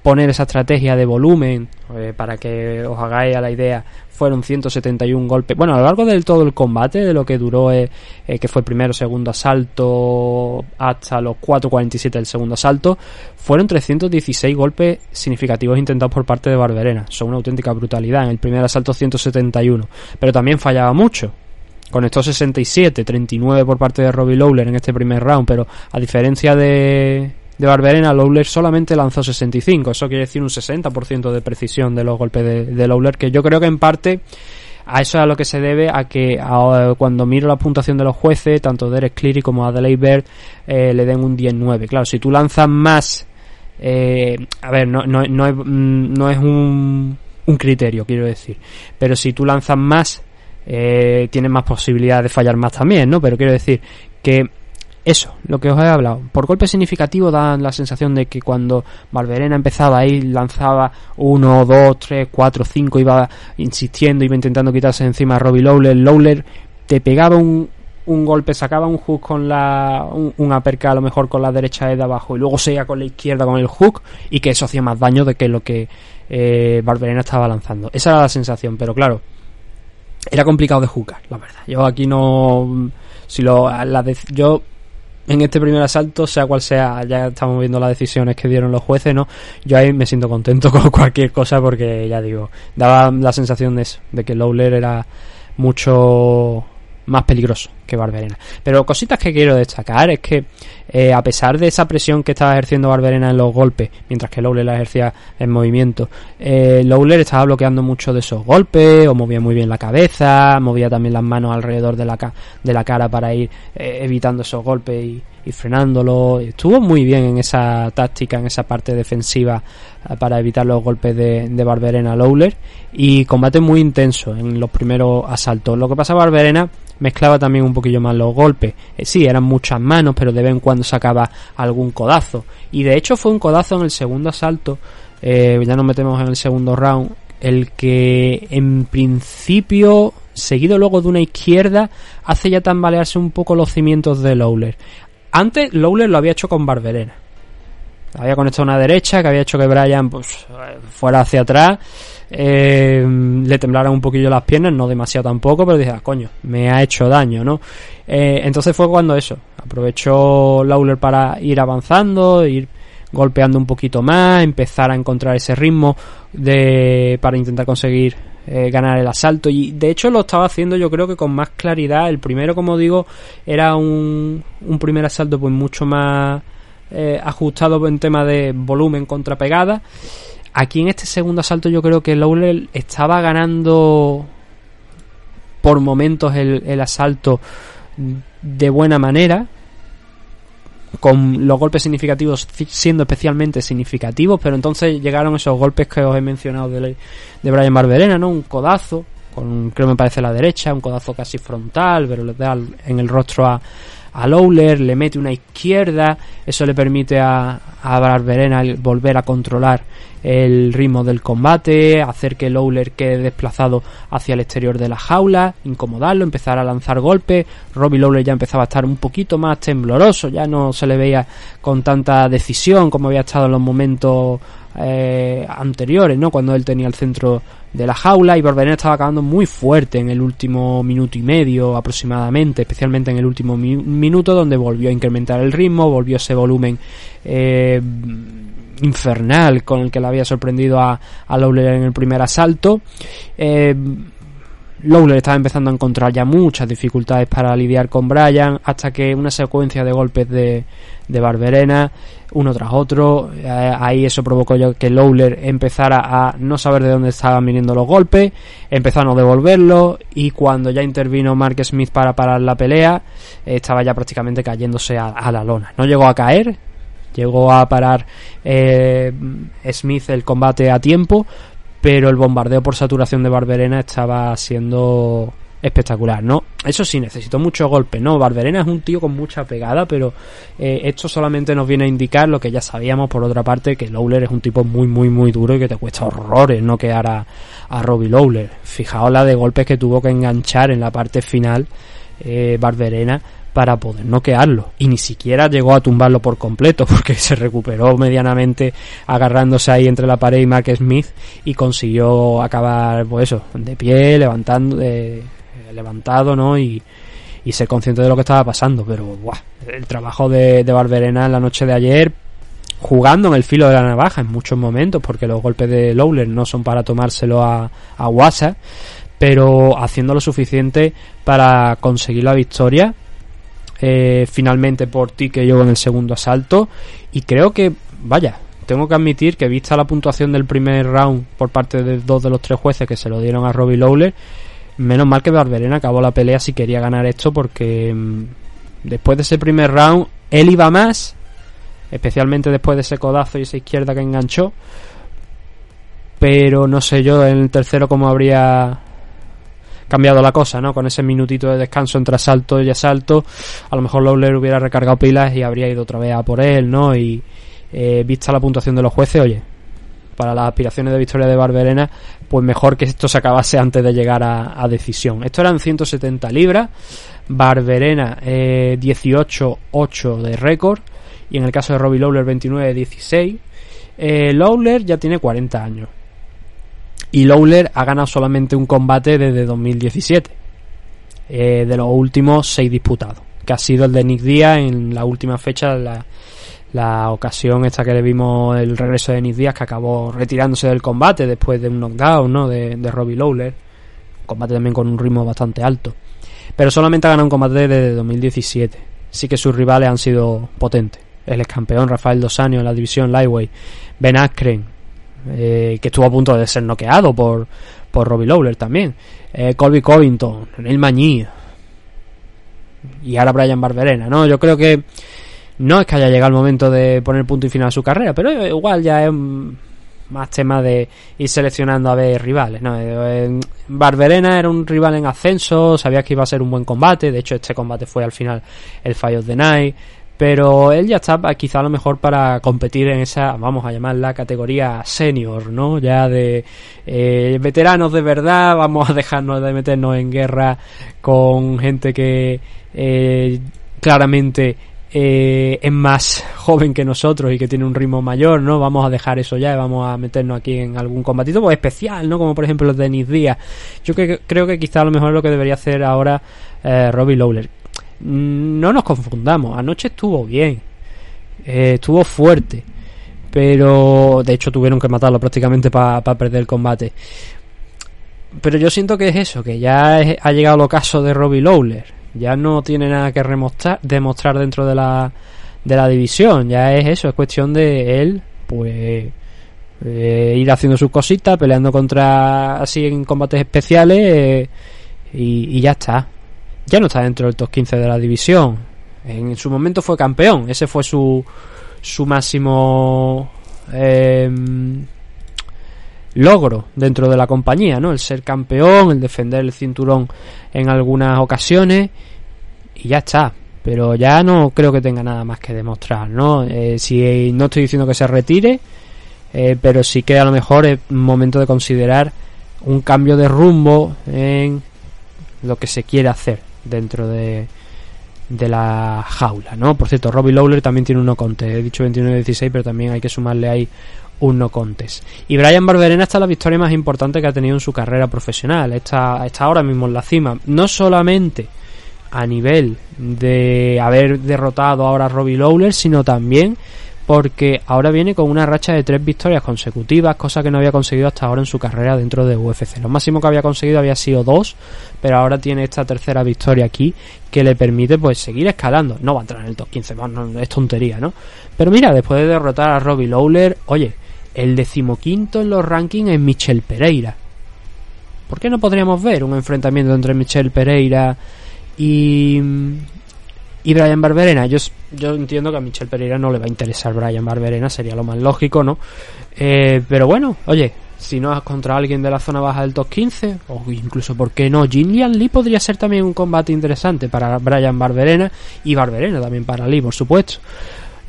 poner esa estrategia de volumen eh, para que os hagáis a la idea fueron 171 golpes. Bueno a lo largo del todo el combate de lo que duró eh, eh, que fue el primero segundo asalto hasta los 4.47 del segundo asalto fueron 316 golpes significativos intentados por parte de Barberena. Son una auténtica brutalidad. En el primer asalto 171 pero también fallaba mucho. Conectó 67, 39 por parte de Robbie Lawler en este primer round, pero a diferencia de, de Barberena, Lawler solamente lanzó 65. Eso quiere decir un 60% de precisión de los golpes de, de, Lawler, que yo creo que en parte a eso es a lo que se debe a que cuando miro la puntuación de los jueces, tanto Derek Cleary como Adelaide Bird eh, le den un 10-9. Claro, si tú lanzas más, eh, a ver, no, no, no es, mm, no es un, un criterio, quiero decir, pero si tú lanzas más, eh, tienes más posibilidad de fallar más también, ¿no? Pero quiero decir que eso, lo que os he hablado. Por golpe significativo dan la sensación de que cuando Barberena empezaba ahí, lanzaba uno, dos, tres, cuatro, cinco, iba insistiendo, iba intentando quitarse encima a Robbie Lowler. Lowler te pegaba un, un golpe, sacaba un hook con la. un, un a lo mejor con la derecha de abajo y luego seguía con la izquierda con el hook y que eso hacía más daño de que lo que eh, Barberena estaba lanzando. Esa era la sensación, pero claro, era complicado de jugar, la verdad. Yo aquí no. Si lo. La yo en este primer asalto, sea cual sea, ya estamos viendo las decisiones que dieron los jueces, ¿no? Yo ahí me siento contento [laughs] con cualquier cosa porque, ya digo, daba la sensación de eso, de que Lowler era mucho más peligroso que Barberena. Pero cositas que quiero destacar es que eh, a pesar de esa presión que estaba ejerciendo Barberena en los golpes, mientras que Lowler la ejercía en movimiento, eh, Lowler estaba bloqueando mucho de esos golpes, o movía muy bien la cabeza, movía también las manos alrededor de la, de la cara para ir eh, evitando esos golpes y y frenándolo. Estuvo muy bien en esa táctica, en esa parte defensiva eh, para evitar los golpes de, de Barberena Lowler y combate muy intenso en los primeros asaltos. Lo que pasa Barberena mezclaba también un poquillo más los golpes. Eh, sí, eran muchas manos, pero de vez en cuando sacaba algún codazo. Y de hecho fue un codazo en el segundo asalto. Eh, ya nos metemos en el segundo round. El que en principio, seguido luego de una izquierda, hace ya tambalearse un poco los cimientos de Lowler. Antes Lowler lo había hecho con Barberena. Había conectado una derecha que había hecho que Brian pues, fuera hacia atrás. Eh, le temblaran un poquillo las piernas, no demasiado tampoco, pero dije, ah, coño, me ha hecho daño, ¿no? Eh, entonces fue cuando eso, aprovechó Lawler para ir avanzando, ir golpeando un poquito más, empezar a encontrar ese ritmo de para intentar conseguir eh, ganar el asalto. Y de hecho lo estaba haciendo yo creo que con más claridad. El primero como digo era un, un primer asalto pues mucho más eh, ajustado en tema de volumen contra pegada aquí en este segundo asalto yo creo que Lowell estaba ganando por momentos el, asalto de buena manera con los golpes significativos siendo especialmente significativos, pero entonces llegaron esos golpes que os he mencionado de, de Brian Barberena, ¿no? Un codazo, con creo me parece la derecha, un codazo casi frontal, pero le da en el rostro a, a Lowler, le mete una izquierda, eso le permite a, a Barberena volver a controlar el ritmo del combate, hacer que Lowler quede desplazado hacia el exterior de la jaula, incomodarlo, empezar a lanzar golpes. Robbie Lowler ya empezaba a estar un poquito más tembloroso, ya no se le veía con tanta decisión como había estado en los momentos eh, anteriores, ¿no? Cuando él tenía el centro de la jaula y Barberena estaba acabando muy fuerte en el último minuto y medio aproximadamente, especialmente en el último minuto donde volvió a incrementar el ritmo, volvió ese volumen eh, infernal con el que le había sorprendido a, a Lowler en el primer asalto. Eh, Lowler estaba empezando a encontrar ya muchas dificultades para lidiar con Brian hasta que una secuencia de golpes de, de Barberena uno tras otro. Eh, ahí eso provocó que Lowler empezara a no saber de dónde estaban viniendo los golpes empezó a no devolverlo y cuando ya intervino Mark Smith para parar la pelea estaba ya prácticamente cayéndose a la lona. No llegó a caer Llegó a parar eh, Smith el combate a tiempo, pero el bombardeo por saturación de Barberena estaba siendo espectacular, ¿no? Eso sí, necesitó mucho golpe, ¿no? Barberena es un tío con mucha pegada, pero eh, esto solamente nos viene a indicar lo que ya sabíamos, por otra parte, que Lowler es un tipo muy, muy, muy duro y que te cuesta horrores no quedar a, a Robbie Lowler. Fijaos la de golpes que tuvo que enganchar en la parte final eh, Barberena para poder noquearlo y ni siquiera llegó a tumbarlo por completo [laughs] porque se recuperó medianamente agarrándose ahí entre la pared y Mark Smith y consiguió acabar pues eso de pie levantando eh, levantado no y, ser consciente de lo que estaba pasando pero buah, el trabajo de, Barberena en la noche de ayer jugando en el filo de la navaja en muchos momentos porque los golpes de Lowler no son para tomárselo a, a WhatsApp pero haciendo lo suficiente para conseguir la victoria eh, finalmente por ti que yo en el segundo asalto y creo que vaya tengo que admitir que vista la puntuación del primer round por parte de dos de los tres jueces que se lo dieron a Robbie Lawler menos mal que Barberena acabó la pelea si quería ganar esto porque mm, después de ese primer round él iba más especialmente después de ese codazo y esa izquierda que enganchó pero no sé yo en el tercero cómo habría cambiado la cosa, ¿no? Con ese minutito de descanso entre asalto y asalto, a lo mejor Lawler hubiera recargado pilas y habría ido otra vez a por él, ¿no? Y eh, vista la puntuación de los jueces, oye, para las aspiraciones de victoria de Barberena, pues mejor que esto se acabase antes de llegar a, decisión. Esto eran 170 libras, Barberena eh, 18-8 de récord, y en el caso de Robbie Lawler 29-16. Eh, Lawler ya tiene 40 años y Lawler ha ganado solamente un combate desde 2017, eh, de los últimos seis disputados, que ha sido el de Nick Díaz en la última fecha, la, la ocasión esta que le vimos el regreso de Nick Díaz, que acabó retirándose del combate después de un knockdown ¿no? de, de Robbie Lawler, combate también con un ritmo bastante alto. Pero solamente ha ganado un combate desde 2017. Sí que sus rivales han sido potentes. El ex campeón Rafael Dos Años en la división Lightweight, Ben Askren, eh, que estuvo a punto de ser noqueado por, por Robbie Lawler también. Eh, Colby Covington, Neil Mañí y ahora Brian Barberena, ¿no? Yo creo que No es que haya llegado el momento de poner punto y final a su carrera, pero igual ya es más tema de ir seleccionando a ver rivales. ¿no? Barberena era un rival en ascenso, sabía que iba a ser un buen combate, de hecho este combate fue al final el Fight of the Night, pero él ya está quizá a lo mejor para competir en esa, vamos a llamarla categoría senior, ¿no? Ya de eh, veteranos de verdad, vamos a dejarnos de meternos en guerra con gente que eh, claramente eh, es más joven que nosotros y que tiene un ritmo mayor, ¿no? Vamos a dejar eso ya y vamos a meternos aquí en algún combatito pues, especial, ¿no? Como por ejemplo los Denis Díaz. Yo que, creo que quizá a lo mejor lo que debería hacer ahora eh, Robbie Lawler. Mm, no nos confundamos, anoche estuvo bien, eh, estuvo fuerte, pero de hecho tuvieron que matarlo prácticamente para perder el combate. Pero yo siento que es eso, que ya ha llegado el ocaso de Robbie Lawler ya no tiene nada que demostrar dentro de la, de la división. Ya es eso, es cuestión de él, pues, eh, ir haciendo sus cositas, peleando contra, así en combates especiales, eh, y, ya está. Ya no está dentro del top 15 de la división. En su momento fue campeón, ese fue su, su máximo em, logro dentro de la compañía, ¿no? El ser campeón, el defender el cinturón en algunas ocasiones y ya está. Pero ya no creo que tenga nada más que demostrar, ¿no? Eh, si no estoy diciendo que se retire, eh, pero sí que a lo mejor es momento de considerar un cambio de rumbo en lo que se quiere hacer dentro de, de la jaula, ¿no? Por cierto, Robbie Lawler también tiene uno conte, he dicho 29-16, pero también hay que sumarle ahí un no contes. Y Brian Barberena está la victoria más importante que ha tenido en su carrera profesional, está, está ahora mismo en la cima, no solamente a nivel de haber derrotado ahora a Robbie Lawler, sino también porque ahora viene con una racha de tres victorias consecutivas, cosa que no había conseguido hasta ahora en su carrera dentro de UFC. Lo máximo que había conseguido había sido dos, pero ahora tiene esta tercera victoria aquí que le permite pues seguir escalando. No va a entrar en el top 15, es tontería, ¿no? Pero mira, después de derrotar a Robbie Lawler, oye, el decimoquinto en los rankings es Michel Pereira. ¿Por qué no podríamos ver un enfrentamiento entre Michel Pereira y, y Brian Barberena? Yo, yo entiendo que a Michel Pereira no le va a interesar Brian Barberena, sería lo más lógico, ¿no? Eh, pero bueno, oye, si no es contra alguien de la zona baja del top 15, o incluso, ¿por qué no? Jin Lee podría ser también un combate interesante para Brian Barberena y Barberena también para Lee, por supuesto.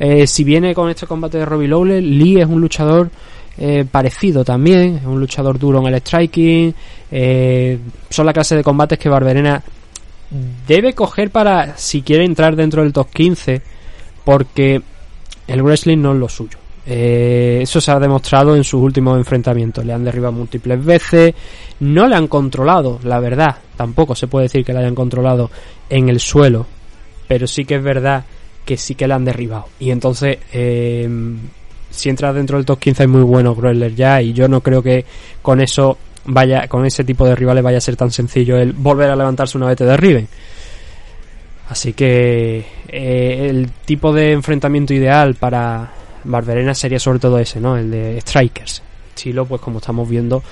Eh, si viene con este combate de Robbie Lawler, Lee es un luchador eh, parecido también, es un luchador duro en el striking. Eh, son la clase de combates que Barberena debe coger para si quiere entrar dentro del top 15, porque el wrestling no es lo suyo. eso se ha demostrado en sus últimos enfrentamientos. Le han derribado múltiples veces. No le han controlado, la verdad. Tampoco se puede decir que le hayan controlado en el suelo. Pero sí que es verdad que sí que la han derribado. Y entonces, eh, si entra dentro del top 15 es muy bueno Groeller ya y yo no creo que con eso vaya, con ese tipo de rivales vaya a ser tan sencillo el volver a levantarse una vez te derriben. Así que eh, el tipo de enfrentamiento ideal para Barberena sería sobre todo ese, ¿no? El de Strikers. Estilo, pues como estamos viendo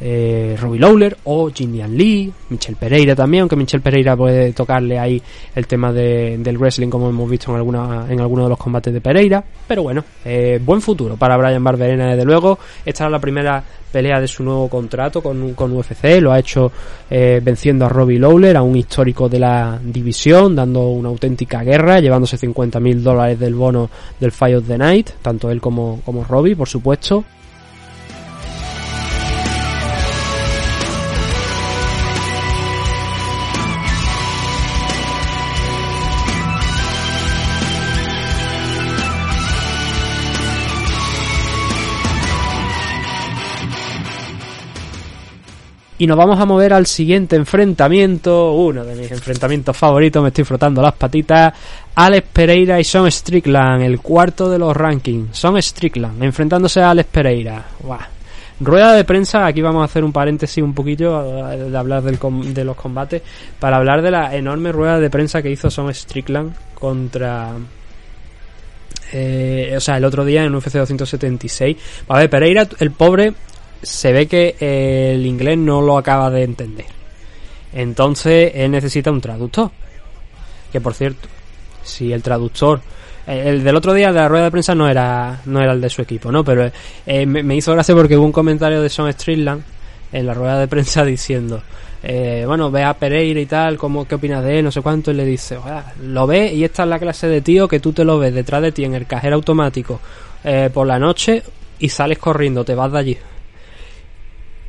eh, Robbie Lawler o Jin Lee, Michel Pereira también, aunque Michel Pereira puede tocarle ahí el tema del wrestling como hemos visto en alguna en algunos de los combates de Pereira, pero bueno, eh, buen futuro para Brian Barberena desde luego, esta es la primera pelea de su nuevo contrato con, con UFC, lo ha hecho eh, venciendo a Robbie Lawler, a un histórico de la división, dando una auténtica guerra, llevándose 50 mil dólares del bono del Fight of the Night, tanto él como, como Robbie, por supuesto. Y nos vamos a mover al siguiente enfrentamiento, uno de mis enfrentamientos favoritos, me estoy frotando las patitas. Alex Pereira y Son Strickland, el cuarto de los rankings. Son Strickland, enfrentándose a Alex Pereira. Rueda de prensa, aquí vamos a hacer un paréntesis un poquillo de hablar de los combates, para hablar de la enorme rueda de prensa que hizo Son Strickland contra eh, o sea, el otro día en UFC 276. A ver, Pereira, el pobre, se ve que el inglés no lo acaba de entender. Entonces él necesita un traductor. Que por cierto, si el traductor El del otro día, de la rueda de prensa, no era, no era el de su equipo, ¿no? Pero eh, me, hizo gracia porque hubo un comentario de Son Streetland en la rueda de prensa [laughs] diciendo, eh, bueno, ve a Pereira y tal, ¿cómo, ¿qué opinas de él? No sé cuánto, y le dice, lo ve y esta es la clase de tío que tú te lo ves detrás de ti en el cajero automático eh, por la noche y sales corriendo, te vas de allí.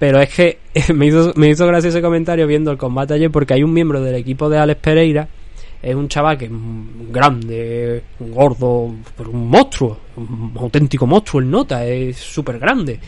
Pero es que [laughs] me hizo, me hizo gracia ese comentario viendo el combate ayer porque hay un miembro del equipo de Alex Pereira, es un chaval que es grande, gordo, pero un monstruo, un auténtico monstruo, el nota, es súper grande.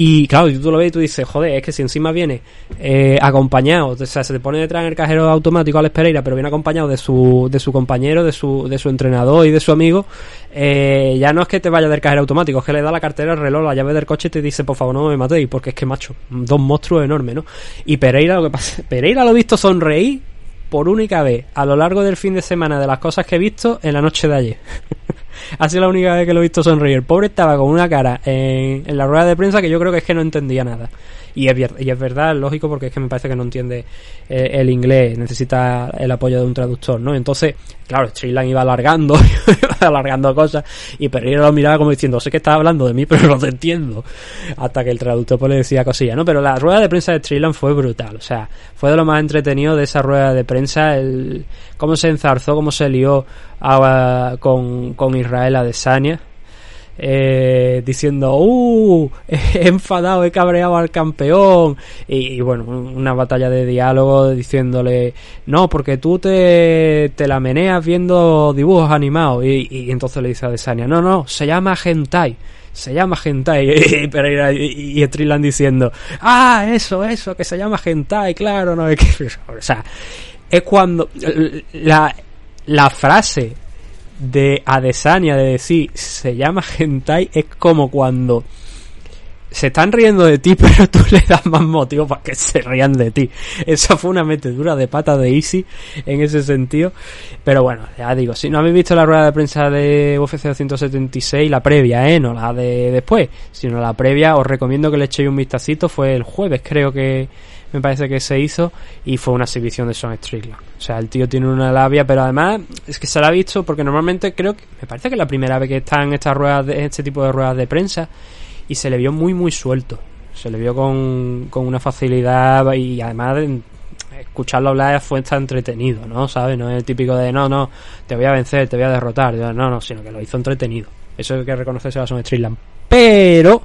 Y claro, tú lo ves y tú dices, joder, es que si encima viene eh, acompañado, o sea, se te pone detrás en el cajero automático Alex Pereira, pero viene acompañado de su, de su compañero, de su, de su entrenador y de su amigo, eh, ya no es que te vaya del cajero automático, es que le da la cartera, el reloj, la llave del coche y te dice, por favor, no me matéis, porque es que macho, dos monstruos enormes, ¿no? Y Pereira, lo que pasa, [laughs] Pereira lo he visto sonreír por única vez a lo largo del fin de semana de las cosas que he visto en la noche de ayer. [laughs] ha sido la única vez que lo he visto sonreír. El pobre estaba con una cara en, en la rueda de prensa que yo creo que es que no entendía nada. Y es, y es verdad, lógico, porque es que me parece que no entiende eh, el inglés, necesita el apoyo de un traductor, ¿no? Entonces, claro, Streetland iba alargando, [laughs] alargando cosas, y Pereira lo miraba como diciendo, sé que estás hablando de mí, pero no te entiendo. Hasta que el traductor pues le decía cosillas, ¿no? Pero la rueda de prensa de Streetland fue brutal, o sea, fue de lo más entretenido de esa rueda de prensa, el cómo se enzarzó, cómo se lió con, con Israel Adesanya eh, diciendo, ¡uh! He enfadado, he cabreado al campeón. Y, bueno, una batalla de diálogo diciéndole, no, porque tú te, te la meneas viendo dibujos animados. Y, entonces le dice a Desania, no, no, se llama Hentai. Se llama Hentai. [laughs] Y, y, y diciendo, ah, eso, eso, que se llama Hentai, claro, no, es que, [laughs] o sea, es cuando la, la frase de Adesanya de decir se llama hentai es como cuando se están riendo de ti [laughs] pero tú le das más motivo para que se rían de ti. Eso fue una metedura de pata de Easy en ese sentido. Pero bueno ya digo si no habéis visto la rueda de prensa de UFC 276 la previa eh no la de después sino la previa os recomiendo que le echéis un vistacito. Fue el jueves creo que me parece que se hizo y fue una exhibición de Son Strickland. O sea, el tío tiene una labia, pero además es que se la ha visto porque normalmente creo que me parece que es la primera vez que está en estas ruedas de este tipo de ruedas de prensa y se le vio muy muy suelto. Se le vio con, con una facilidad y además escucharlo hablar fue tan entretenido, ¿no? ¿Sabes? No es el típico de no, no, te voy a vencer, te voy a derrotar, no, no, sino que lo hizo entretenido. Eso hay que reconocerse a Son Strickland. Pero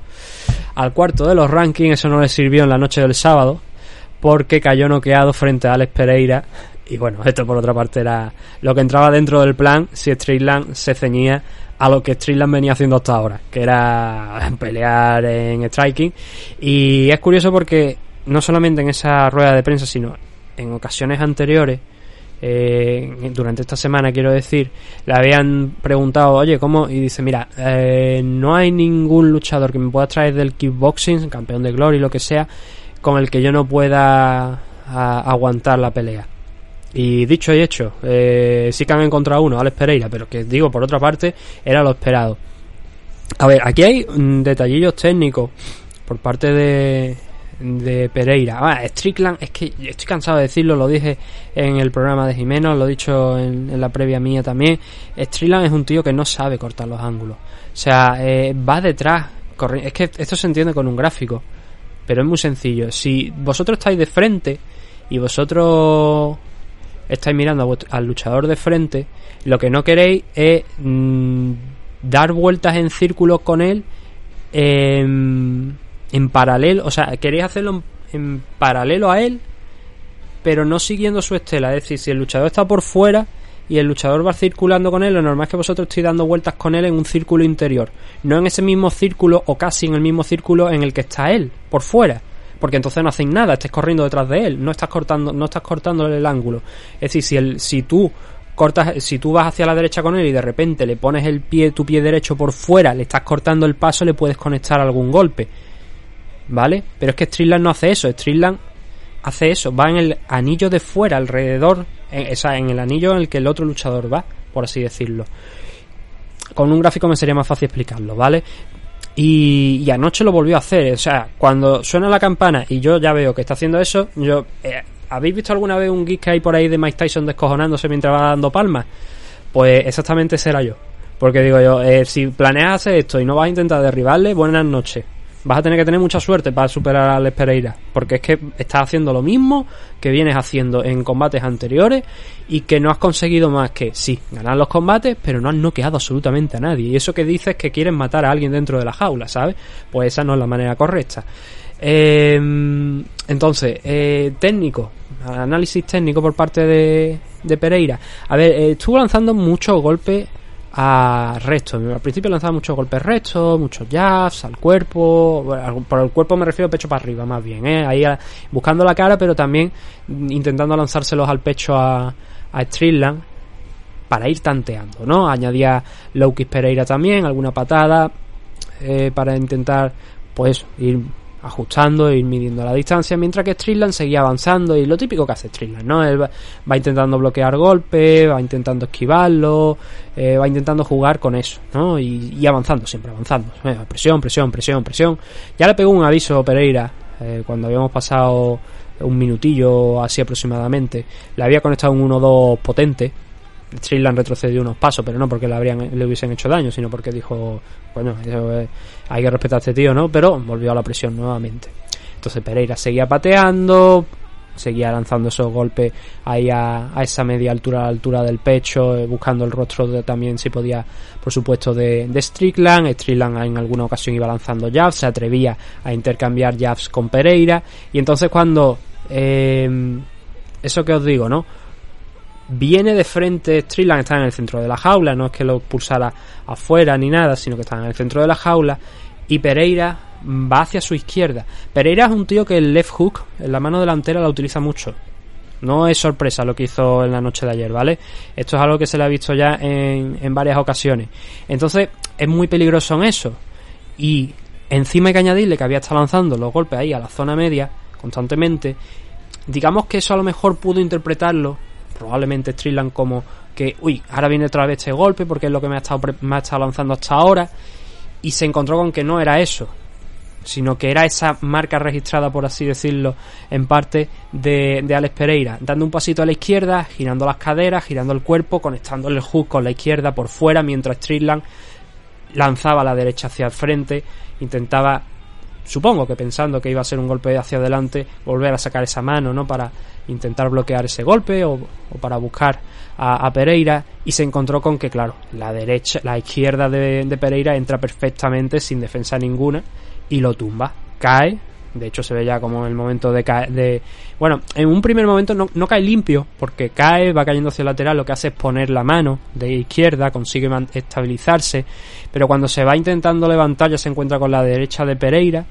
al cuarto de los rankings eso no le sirvió en la noche del sábado porque cayó noqueado frente a Alex Pereira. Y bueno, esto por otra parte era lo que entraba dentro del plan si Streetland se ceñía a lo que Streetland venía haciendo hasta ahora, que era [laughs] pelear en striking. Y es curioso porque no solamente en esa rueda de prensa, sino en ocasiones anteriores, eh, durante esta semana quiero decir, le habían preguntado, oye, ¿cómo? Y dice, mira, eh, no hay ningún luchador que me pueda traer del kickboxing, campeón de glory, lo que sea, con el que yo no pueda aguantar la pelea. Y dicho y hecho, eh, sí que han encontrado uno, Alex Pereira, pero que digo, por otra parte, era lo esperado. A ver, aquí hay detallillos técnicos por parte de, de Pereira. Ah, Strickland, es que estoy cansado de decirlo, lo dije en el programa de Jimeno, lo he dicho en, la previa mía también. Strickland es un tío que no sabe cortar los ángulos. O sea, eh, va detrás. Es que esto se entiende con un gráfico. Pero es muy sencillo. Si vosotros estáis de frente y vosotros estáis mirando al luchador de frente, lo que no queréis es mm, dar vueltas en círculos con él en, en paralelo. O sea, queréis hacerlo en paralelo a él, pero no siguiendo su estela. Es decir, si el luchador está por fuera y el luchador va circulando con él, lo normal es que vosotros estéis dando vueltas con él en un círculo interior, no en ese mismo círculo o casi en el mismo círculo en el que está él, por fuera. Porque entonces no hacéis nada, estáis corriendo detrás de él, no estás cortando, no estás cortando el ángulo. Es decir, si el, si tú cortas, si tú vas hacia la derecha con él y de repente le pones el pie, tu pie derecho por fuera, le estás cortando el paso, le puedes conectar algún golpe. ¿Vale? Pero es que Streetland no hace eso, Streetland hace eso, va en el anillo de fuera, alrededor, en, en el anillo en el que el otro luchador va, por así decirlo. Con un gráfico me sería más fácil explicarlo, ¿vale? Y, anoche lo volvió a hacer, o sea, cuando suena la campana y yo ya veo que está haciendo eso, yo... Eh, ¿Habéis visto alguna vez un geek que hay por ahí de Mike Tyson descojonándose mientras va dando palmas? Pues exactamente será yo. Porque digo yo, eh, si planeas hacer esto y no vas a intentar derribarle, buenas noches vas a tener que tener mucha suerte para superar a Les Pereira, porque es que estás haciendo lo mismo que vienes haciendo en combates anteriores y que no has conseguido más que, sí, ganar los combates, pero no has noqueado absolutamente a nadie. Y eso que dices que quieres matar a alguien dentro de la jaula, ¿sabes? Pues esa no es la manera correcta. Em, entonces, eh, técnico, análisis técnico por parte de, de Pereira. A ver, eh, estuvo lanzando muchos golpes a resto. Al principio lanzaba muchos golpes rectos, muchos jabs al cuerpo. por el cuerpo me refiero pecho para arriba, más bien. ¿eh? Ahí buscando la cara, pero también intentando lanzárselos al pecho a, a para ir tanteando, ¿no? Añadía Loukis Pereira también, alguna patada eh, para intentar, pues, ir ajustando e ir midiendo la distancia, mientras que Strickland seguía avanzando y lo típico que hace Strickland, ¿no? Él va, intentando bloquear golpes, va intentando esquivarlo, eh, va intentando jugar con eso, ¿no? Y, avanzando, siempre avanzando. Eh, presión, presión, presión, presión. Ya le pegó un aviso Pereira eh, cuando habíamos pasado un minutillo así aproximadamente. Le había conectado un 1-2 potente Strickland retrocedió unos pasos, pero no porque le, habrían, le hubiesen hecho daño, sino porque dijo, bueno, hay que respetar a este tío, ¿no? Pero volvió a la presión nuevamente. Entonces Pereira seguía pateando, seguía lanzando esos golpes ahí a, esa media altura, a la altura del pecho, eh, buscando el rostro también si podía, por supuesto, de, de Strickland. Strickland en alguna ocasión iba lanzando jabs, se atrevía a intercambiar jabs con Pereira. Y entonces cuando... Eh, eso que os digo, ¿no? viene de frente Strickland, está en el centro de la jaula, no es que lo pulsara afuera ni nada, sino que está en el centro de la jaula y Pereira va hacia su izquierda. Pereira es un tío que el left hook, en la mano delantera, la utiliza mucho. No es sorpresa lo que hizo en la noche de ayer, ¿vale? Esto es algo que se le ha visto ya en, en varias ocasiones. Entonces, es muy peligroso en eso. Y encima hay que añadirle que había estado lanzando los golpes ahí a la zona media constantemente. Digamos que eso a lo mejor pudo interpretarlo probablemente Strickland como que, uy, ahora viene otra vez este golpe porque es lo que me ha estado, me ha estado lanzando hasta ahora. Y se encontró con que no era eso, sino que era esa marca registrada, por así decirlo, en parte de, de, Alex Pereira, dando un pasito a la izquierda, girando las caderas, girando el cuerpo, conectando el hook con la izquierda por fuera, mientras Strickland lanzaba la derecha hacia el frente, intentaba supongo que pensando que iba a ser un golpe hacia adelante, volver a sacar esa mano, ¿no? Para intentar bloquear ese golpe o, para buscar a, Pereira y se encontró con que, claro, la derecha, la izquierda de, Pereira entra perfectamente sin defensa ninguna y lo tumba. Cae, de hecho, se ve ya como en el momento de. De... Bueno, en un primer momento no, cae limpio, porque cae, va cayendo hacia el lateral. Lo que hace es poner la mano de izquierda, consigue estabilizarse. Pero cuando se va intentando levantar, ya se encuentra con la derecha de Pereira,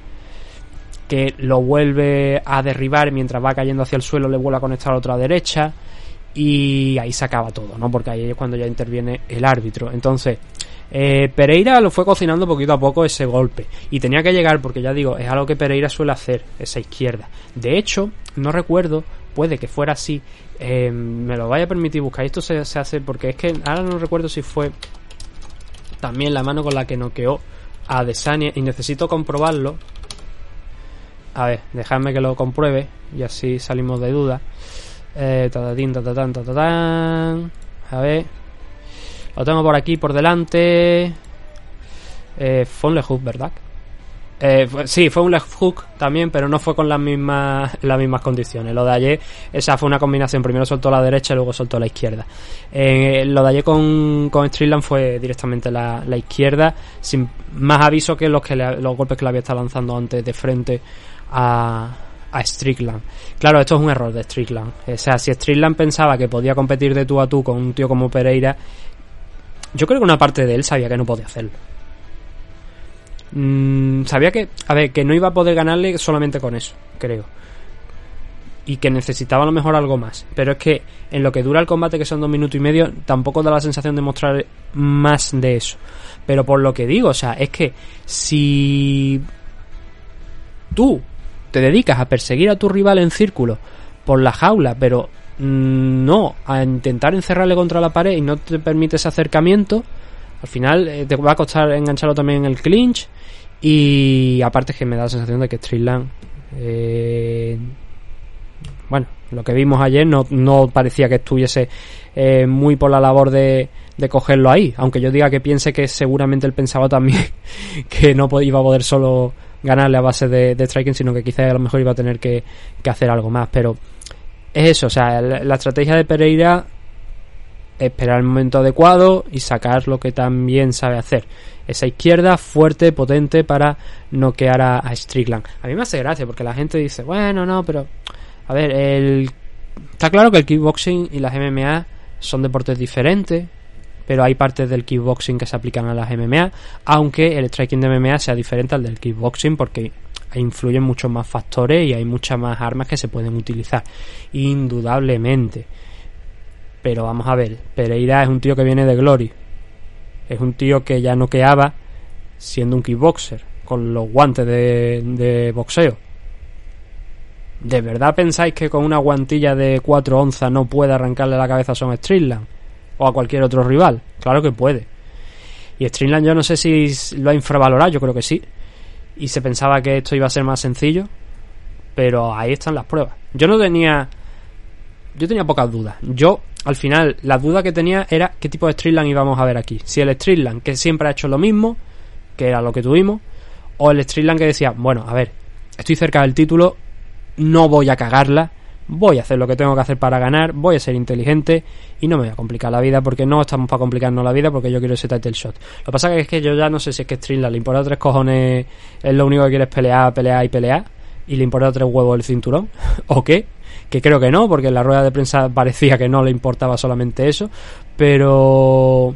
que lo vuelve a derribar mientras va cayendo hacia el suelo, le vuelve a conectar a otra derecha. Y ahí se acaba todo, ¿no? Porque ahí es cuando ya interviene el árbitro. Entonces, eh, Pereira lo fue cocinando poquito a poco ese golpe y tenía que llegar porque ya digo, es algo que Pereira suele hacer, esa izquierda. De hecho, no recuerdo, puede que fuera así, eh, me lo vaya a permitir buscar. Esto se, hace porque es que ahora no recuerdo si fue también la mano con la que noqueó a Desania y necesito comprobarlo. A ver, dejadme que lo compruebe y así salimos de duda. Eh, A ver. Lo tengo por aquí, por delante. Eh, hook, ¿verdad? Eh, sí, fue un left hook también, pero no fue con las mismas, [laughs] las mismas condiciones. Lo de ayer, esa fue una combinación. Primero soltó la derecha y luego soltó la izquierda. Eh, lo de ayer con, con Streetland fue directamente la, la, izquierda, sin más aviso que los, que los golpes que le había estado lanzando antes de frente a, a Strickland. Claro, esto es un error de Strickland. O sea, si Strickland pensaba que podía competir de tú a tú con un tío como Pereira, yo creo que una parte de él sabía que no podía hacerlo. Mm, sabía que, a ver, que no iba a poder ganarle solamente con eso, creo. Y que necesitaba a lo mejor algo más. Pero es que en lo que dura el combate, que son dos minutos y medio, tampoco da la sensación de mostrar más de eso. Pero por lo que digo, o sea, es que si tú te dedicas a perseguir a tu rival en círculo por la jaula, pero Mm, no a intentar encerrarle contra la pared y no te permite ese acercamiento, al final eh, te va a costar engancharlo también en el clinch. Y aparte es que me da la sensación de que Strickland, eh, bueno, lo que vimos ayer no, no parecía que estuviese eh, muy por la labor de, de cogerlo ahí. Aunque yo diga que piense que seguramente él pensaba también [laughs] que no iba a poder solo ganarle a base de, striking, sino que quizás a lo mejor iba a tener que, hacer algo más. Pero es eso, o sea, la, estrategia de Pereira esperar el momento adecuado y sacar lo que también sabe hacer. Esa izquierda fuerte, potente para noquear a, a Strickland. A mí me hace gracia porque la gente dice, bueno, no, pero... A ver, el... está claro que el kickboxing y las MMA son deportes diferentes, pero hay partes del kickboxing que se aplican a las MMA, aunque el striking de MMA sea diferente al del kickboxing porque influyen muchos más factores y hay muchas más armas que se pueden utilizar, indudablemente. Pero vamos a ver, Pereira es un tío que viene de Glory, es un tío que ya noqueaba siendo un kickboxer, con los guantes de, de boxeo. ¿De verdad pensáis que con una guantilla de 4 onzas no puede arrancarle la cabeza a Son Strickland? o a cualquier otro rival. Claro que puede. Y Streamland yo no sé si lo ha infravalorado, yo creo que sí. Y se pensaba que esto iba a ser más sencillo. Pero ahí están las pruebas. Yo no tenía... Yo tenía pocas dudas. Yo, al final, la duda que tenía era qué tipo de Streamland íbamos a ver aquí. Si el Streamland que siempre ha hecho lo mismo, que era lo que tuvimos, o el Streamland que decía, bueno, a ver, estoy cerca del título, no voy a cagarla, voy a hacer lo que tengo que hacer para ganar, voy a ser inteligente y no me voy a complicar la vida porque no estamos para complicarnos la vida porque yo quiero ese title shot. Lo que pasa es que yo ya no sé si es que Streamland le importa tres cojones, es lo único que quieres pelear, pelear y pelear y le importa tres huevos el cinturón [laughs] o qué, que creo que no porque en la rueda de prensa parecía que no le importaba solamente eso, pero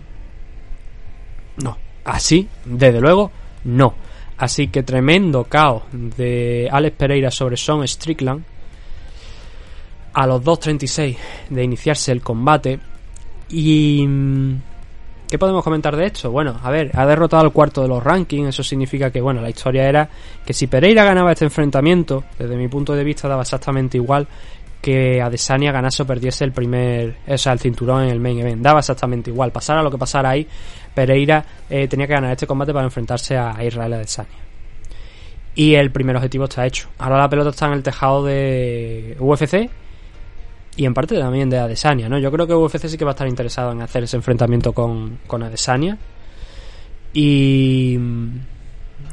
no, así, desde luego, no. Así que tremendo caos de Alex Pereira sobre Son Strickland a los 2.36 de iniciarse el combate. Y... Mm, ¿Qué podemos comentar de esto? Bueno, a ver, ha derrotado al cuarto de los rankings, eso significa que, bueno, la historia era que si Pereira ganaba este enfrentamiento, desde mi punto de vista daba exactamente igual que Adesanya ganase o perdiese el primer, o sea, el cinturón en el main event, daba exactamente igual, pasara lo que pasara ahí, Pereira eh, tenía que ganar este combate para enfrentarse a Israel Adesanya. Y el primer objetivo está hecho. Ahora la pelota está en el tejado de UFC y en parte también de Adesanya, ¿no? Yo creo que UFC sí que va a estar interesado en hacer ese enfrentamiento con, con Adesanya y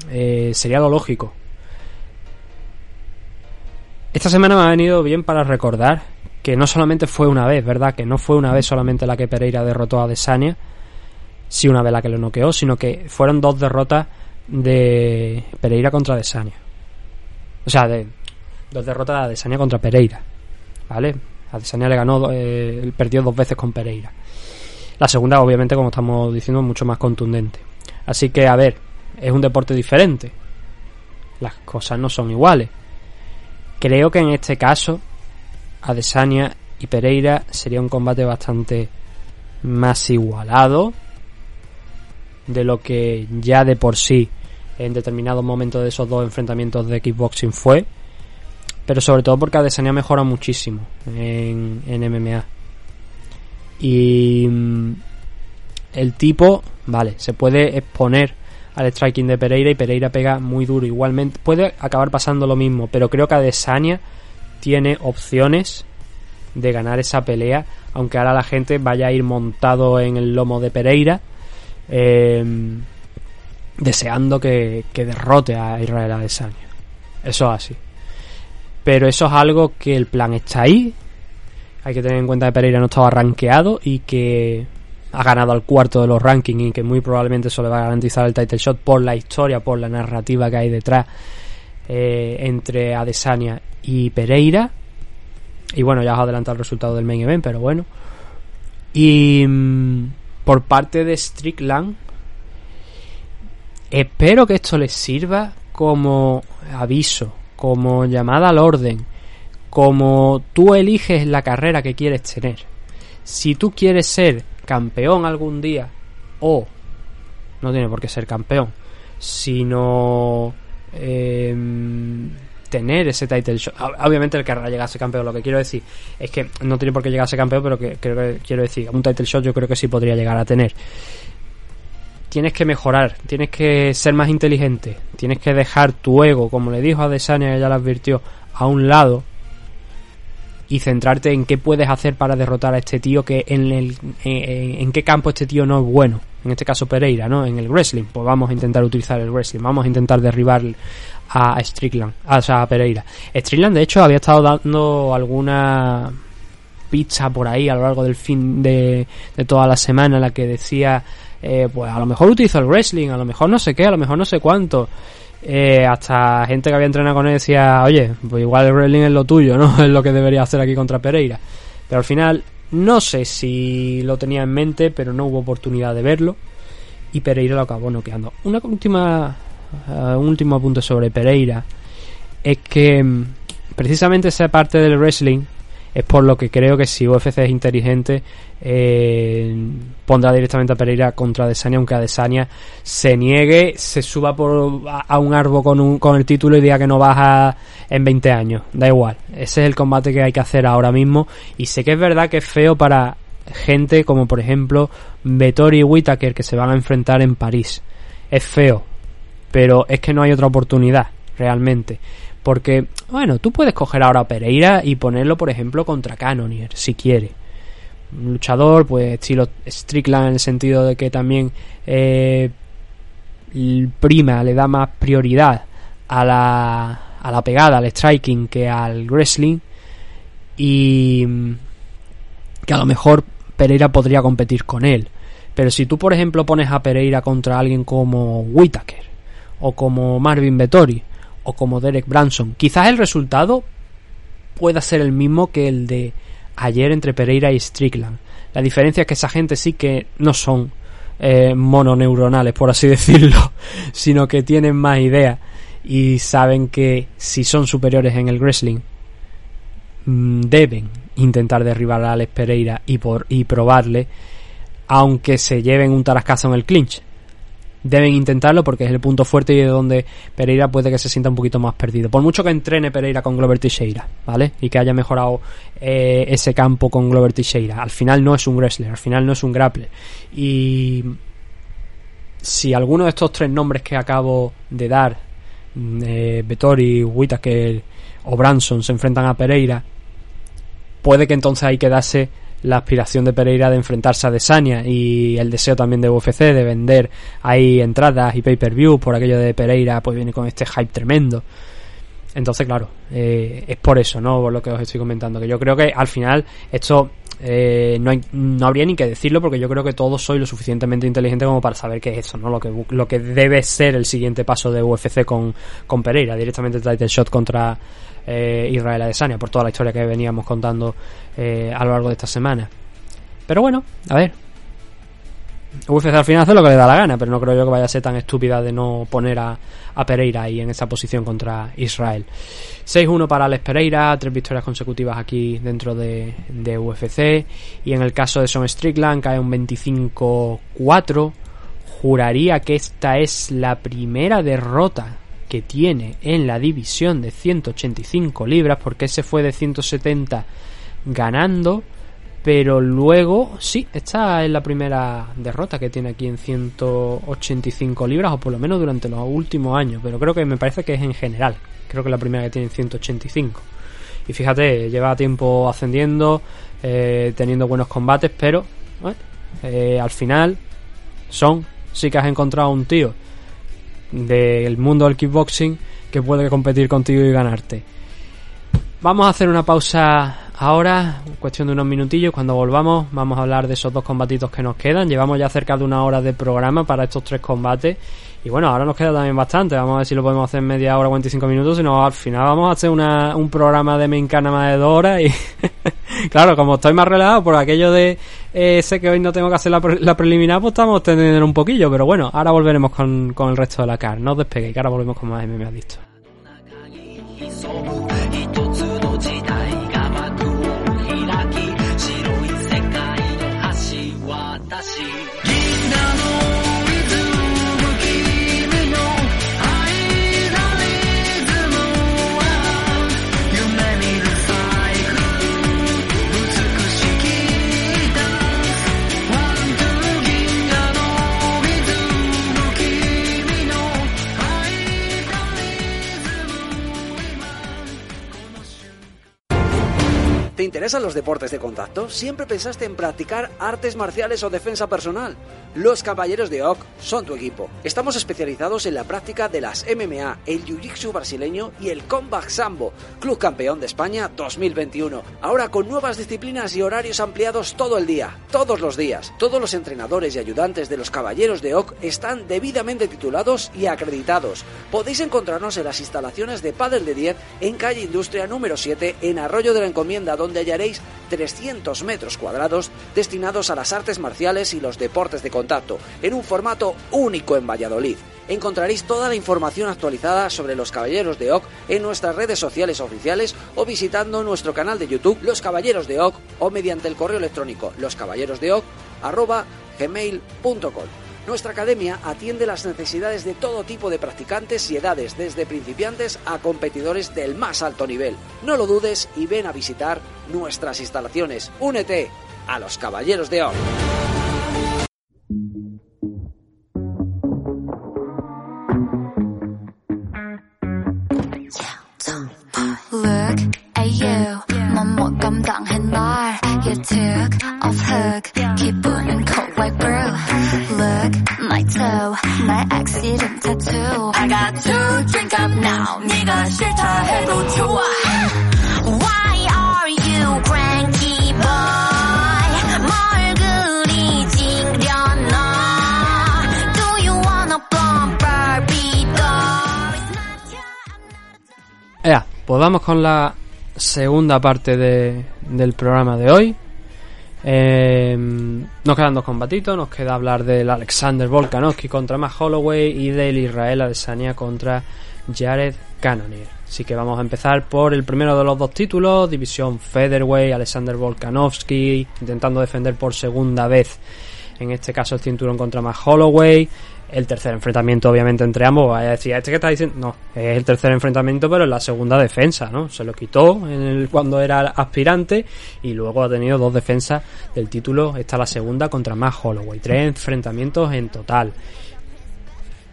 eh, sería lo lógico. Esta semana me ha venido bien para recordar que no solamente fue una vez, ¿verdad? Que no fue una vez solamente la que Pereira derrotó a Adesanya, sí una vez la que lo noqueó, sino que fueron dos derrotas de Pereira contra Adesanya. O sea, de dos derrotas de Adesanya contra Pereira, ¿vale? Adesanya le ganó, eh, perdió dos veces con Pereira. La segunda, obviamente, como estamos diciendo, mucho más contundente. Así que, a ver, es un deporte diferente. Las cosas no son iguales. Creo que en este caso, Adesanya y Pereira sería un combate bastante más igualado de lo que ya de por sí en determinados momentos de esos dos enfrentamientos de kickboxing fue pero sobre todo porque Adesanya mejora muchísimo en, MMA. Y mm, el tipo, vale, se puede exponer al striking de Pereira y Pereira pega muy duro. Igualmente puede acabar pasando lo mismo, pero creo que Adesanya tiene opciones de ganar esa pelea, aunque ahora la gente vaya a ir montado en el lomo de Pereira, em, deseando que, que derrote a Israel Adesanya. Eso es así. Pero eso es algo que el plan está ahí. Hay que tener en cuenta que Pereira no estaba rankeado y que ha ganado al cuarto de los rankings y que muy probablemente eso le va a garantizar el title shot por la historia, por la narrativa que hay detrás eh, entre Adesanya y Pereira. Y bueno, ya os adelanto el resultado del main event, pero bueno. Y mm, por parte de Strickland, espero que esto les sirva como aviso como llamada al orden, como tú eliges la carrera que quieres tener. Si tú quieres ser campeón algún día, o no tiene por qué ser campeón, sino em, tener ese title shot. Obviamente el que llegar a ser campeón, lo que quiero decir es que no tiene por qué llegar a ser campeón, pero que creo que quiero decir, un title shot yo creo que sí podría llegar a tener tienes que mejorar, tienes que ser más inteligente, tienes que dejar tu ego, como le dijo a Desania, ella lo advirtió, a un lado y centrarte en qué puedes hacer para derrotar a este tío que en el en, qué campo este tío no es bueno. En este caso Pereira no en el wrestling. Pues vamos a intentar utilizar el wrestling. Vamos a intentar derribar a Strickland o sea a Pereira. Strickland de hecho había estado dando alguna pizza por ahí a lo largo del fin de, de toda la semana en la que decía eh, pues a lo mejor utilizo el wrestling a lo mejor no sé qué a lo mejor no sé cuánto eh, hasta gente que había entrenado con él decía, oye, pues igual el wrestling es lo tuyo, ¿no? [laughs] es lo que debería hacer aquí contra Pereira. Pero al final, no sé si lo tenía en mente, pero no hubo oportunidad de verlo. Y Pereira lo acabó noqueando. Una última, uh, un último apunte sobre Pereira es que mm, precisamente esa parte del wrestling es por lo que creo que si UFC es inteligente eh, pondrá directamente a Pereira contra Adesanya aunque Adesanya se niegue se suba por a, un árbol con, un, con el título y diga que no baja en 20 años. Da igual. Ese es el combate que hay que hacer ahora mismo. Y sé que es verdad que es feo para gente como por ejemplo Vettori y Whitaker que se van a enfrentar en París. Es feo pero es que no hay otra oportunidad realmente porque, bueno, tú puedes coger ahora a Pereira y ponerlo, por ejemplo, contra Cannonier, si quiere. Un luchador, pues, estilo Strickland en el sentido de que también eh, prima, le da más prioridad a la, a la pegada, al striking, que al wrestling. Y que a lo mejor Pereira podría competir con él. Pero si tú, por ejemplo, pones a Pereira contra alguien como Whitaker o como Marvin Vettori, o como Derek Branson. Quizás el resultado pueda ser el mismo que el de ayer entre Pereira y Strickland. La diferencia es que esa gente sí que no son eh, mononeuronales, por así [laughs] decirlo, sino que tienen más ideas y saben que si son superiores en el wrestling mm, deben intentar derribar a Alex Pereira y, por, y probarle aunque se lleven un tarascazo en el clinch deben intentarlo porque es el punto fuerte y de donde Pereira puede que se sienta un poquito más perdido. Por mucho que entrene Pereira con Glover Teixeira, ¿vale? Y que haya mejorado eh, ese campo con Glover Teixeira. Al final no es un wrestler, al final no es un grappler. Y si alguno de estos tres nombres que acabo de dar, eh, Vettori, Whitaker o Branson, se enfrentan a Pereira, puede que entonces hay que darse la aspiración de Pereira de enfrentarse a Desania y el deseo también de UFC de vender ahí entradas y pay-per-view. Por aquello de Pereira pues viene con este hype tremendo. Entonces claro eh, es por eso no por lo que os estoy comentando que yo creo que al final esto eh, no, hay, no habría ni que decirlo porque yo creo que todos soy lo suficientemente inteligente como para saber qué es eso, ¿no? Lo que, lo que debe ser el siguiente paso de UFC con, con Pereira, directamente title shot contra eh, Israel Adesanya, por toda la historia que veníamos contando eh, a lo largo de esta semana. Pero bueno, a ver. UFC al final hace lo que le da la gana, pero no creo yo que vaya a ser tan estúpida de no poner a, Pereira ahí en esa posición contra Israel. 6-1 para Alex Pereira, tres victorias consecutivas aquí dentro de, de UFC. Y en el caso de Son Strickland cae un 25-4. Juraría que esta es la primera derrota que tiene en la división de 185 libras, porque ese fue de 170 ganando, pero luego sí, esta es la primera derrota que tiene aquí en 185 libras, o por lo menos durante los últimos años, pero creo que me parece que es en general, creo que es la primera que tiene en 185. Y fíjate, lleva tiempo ascendiendo, eh, teniendo buenos combates, pero eh, al final son, sí que has encontrado un tío del mundo del kickboxing que puede competir contigo y ganarte. Vamos a hacer una pausa ahora, cuestión de unos minutillos. Cuando volvamos, vamos a hablar de esos dos combatitos que nos quedan. Llevamos ya cerca de una hora de programa para estos tres combates. Y bueno, ahora nos queda también bastante. Vamos a ver si lo podemos hacer en media hora, 45 minutos. Si no, al final vamos a hacer una, un programa de Meincana más de dos horas. Y [laughs] claro, como estoy más relajado por aquello de eh, sé que hoy no tengo que hacer la, la preliminar, pues estamos teniendo un poquillo. Pero bueno, ahora volveremos con, con el resto de la car. No os despeguéis, que ahora volvemos con más MMA Adicto. ¿Te interesan los deportes de contacto? ¿Siempre pensaste en practicar artes marciales o defensa personal? Los Caballeros de Oc son tu equipo. Estamos especializados en la práctica de las MMA, el Jiu-Jitsu brasileño y el Combat Sambo, Club Campeón de España 2021. Ahora con nuevas disciplinas y horarios ampliados todo el día, todos los días. Todos los entrenadores y ayudantes de los Caballeros de Oc están debidamente titulados y acreditados. Podéis encontrarnos en las instalaciones de Padel de 10 en calle Industria número 7 en Arroyo de la Encomienda, donde hallaréis 300 metros cuadrados destinados a las artes marciales y los deportes de contacto, en un formato único en Valladolid. Encontraréis toda la información actualizada sobre los Caballeros de Oc en nuestras redes sociales oficiales o visitando nuestro canal de YouTube Los Caballeros de Oc o mediante el correo electrónico loscaballerosdeoc@gmail.com. Nuestra academia atiende las necesidades de todo tipo de practicantes y edades, desde principiantes a competidores del más alto nivel. No lo dudes y ven a visitar nuestras instalaciones. Únete a los Caballeros de Oc. now 네가 싫다 해도 좋아 Why are you cranky boy 뭘 그리 찡겨나 Do you wanna bump Barbie doll It's not your Ea, pues vamos con la segunda parte de- del programa de hoy. Eh, nos quedan dos combatitos, nos queda hablar del Alexander Volkanovski contra Matt Holloway y del Israel Adesanya contra Jared Cannonier. Así que vamos a empezar por el primero de los dos títulos, división Featherweight, Alexander Volkanovski intentando defender por segunda vez, en este caso el cinturón contra Matt Holloway. El tercer enfrentamiento, obviamente, entre ambos. Vaya a decir, ¿este que está diciendo? No, es el tercer enfrentamiento, pero en la segunda defensa, ¿no? Se lo quitó en el- cuando era aspirante y luego ha tenido dos defensas del título. Esta la segunda contra Matt Holloway. Tres enfrentamientos en total.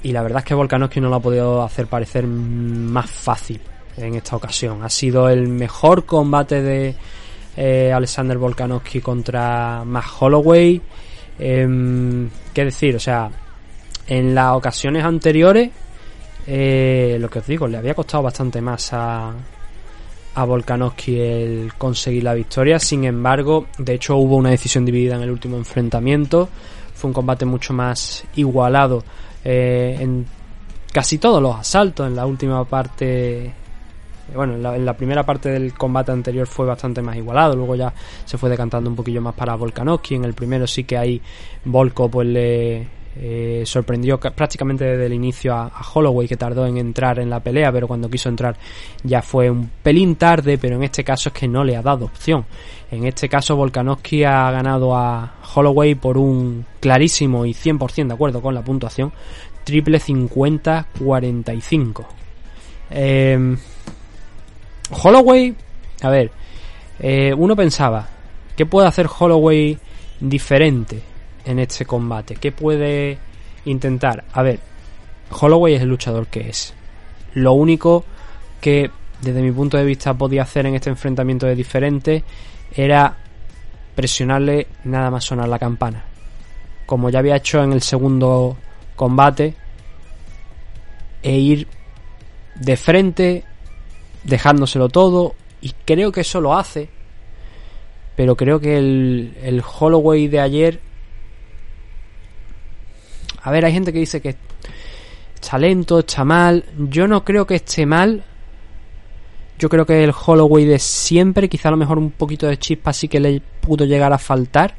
Y la verdad es que Volkanovski no lo ha podido hacer parecer más fácil en esta ocasión. Ha sido el mejor combate de eh, Alexander Volkanovski contra Matt Holloway. Em, ¿Qué decir? O sea, en las ocasiones anteriores, eh, lo que os digo, le había costado bastante más a, a Volkanovski el conseguir la victoria. Sin embargo, de hecho hubo una decisión dividida en el último enfrentamiento. Fue un combate mucho más igualado eh, en casi todos los asaltos. En la última parte, bueno, en la, primera parte del combate anterior fue bastante más igualado. Luego ya se fue decantando un poquillo más para Volkanovski. En el primero sí que ahí Volko pues le eh, sorprendió ca- prácticamente desde el inicio a, Holloway que tardó en entrar en la pelea, pero cuando quiso entrar ya fue un pelín tarde, pero en este caso es que no le ha dado opción. En este caso Volkanovski ha ganado a Holloway por un clarísimo y 100% de acuerdo con la puntuación, triple 50-45. Eh, Holloway, a ver, eh, uno pensaba, ¿qué puede hacer Holloway diferente en este combate? ¿Qué puede intentar? A ver, Holloway es el luchador que es. Lo único que desde mi punto de vista podía hacer en este enfrentamiento de diferente era presionarle nada más sonar la campana. Como ya había hecho en el segundo combate, e ir de frente, dejándoselo todo, y creo que eso lo hace, pero creo que el, el Holloway de ayer a ver, hay gente que dice que está lento, está mal. Yo no creo que esté mal. Yo creo que el Holloway de siempre, quizá a lo mejor un poquito de chispa sí que le pudo llegar a faltar.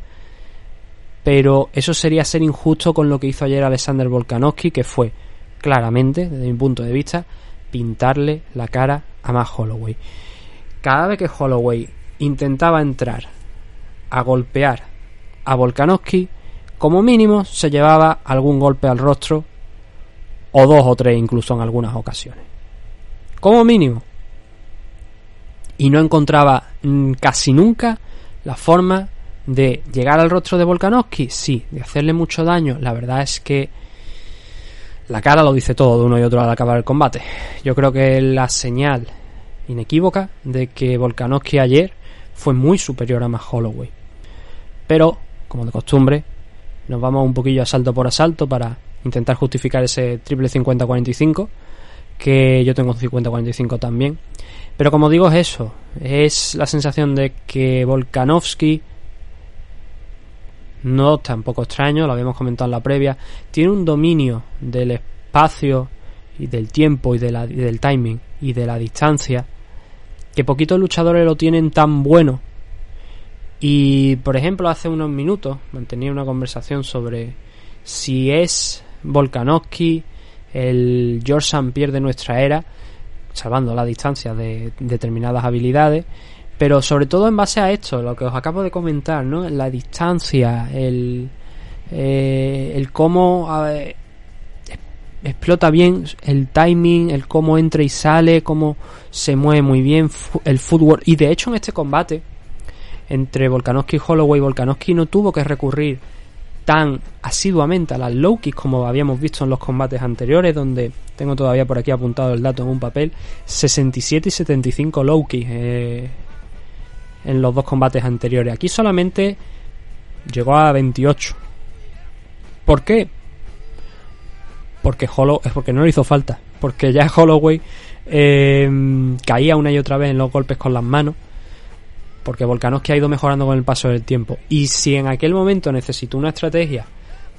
Pero eso sería ser injusto con lo que hizo ayer Alexander Volkanovski, que fue claramente, desde mi punto de vista, pintarle la cara a más Holloway. Cada vez que Holloway intentaba entrar a golpear a Volkanovski, como mínimo se llevaba algún golpe al rostro o dos o tres incluso en algunas ocasiones. Como mínimo. Y no encontraba casi nunca la forma de llegar al rostro de Volkanovski, sí, de hacerle mucho daño. La verdad es que la cara lo dice todo de uno y otro al acabar el combate. Yo creo que la señal inequívoca de que Volkanovski ayer fue muy superior a Max Holloway. Pero, como de costumbre, nos vamos un poquillo asalto por asalto para intentar justificar ese triple 50-45, que yo tengo un 50-45 también. Pero como digo, es eso, es la sensación de que Volkanovski, no tampoco extraño, lo habíamos comentado en la previa, tiene un dominio del espacio y del tiempo y, de la, y del timing y de la distancia que poquitos luchadores lo tienen tan bueno. Y por ejemplo, hace unos minutos mantenía una conversación sobre si es Volkanovski el George St. Pierre de nuestra era, salvando la distancia de determinadas habilidades, pero sobre todo en base a esto, lo que os acabo de comentar, ¿no? La distancia, el, eh, el cómo explota bien el timing, el cómo entra y sale, cómo se mueve muy bien el footwork. Y de hecho en este combate entre Volkanovski y Holloway, Volkanovski no tuvo que recurrir tan asiduamente a las low kicks como habíamos visto en los combates anteriores, donde tengo todavía por aquí apuntado el dato en un papel, 67 y 75 low eh, en los dos combates anteriores. Aquí solamente llegó a 28. ¿Por qué? porque Hollow es porque no le hizo falta porque ya Holloway eh, caía una y otra vez en los golpes con las manos porque Volkanovski ha ido mejorando con el paso del tiempo y si en aquel momento necesitó una estrategia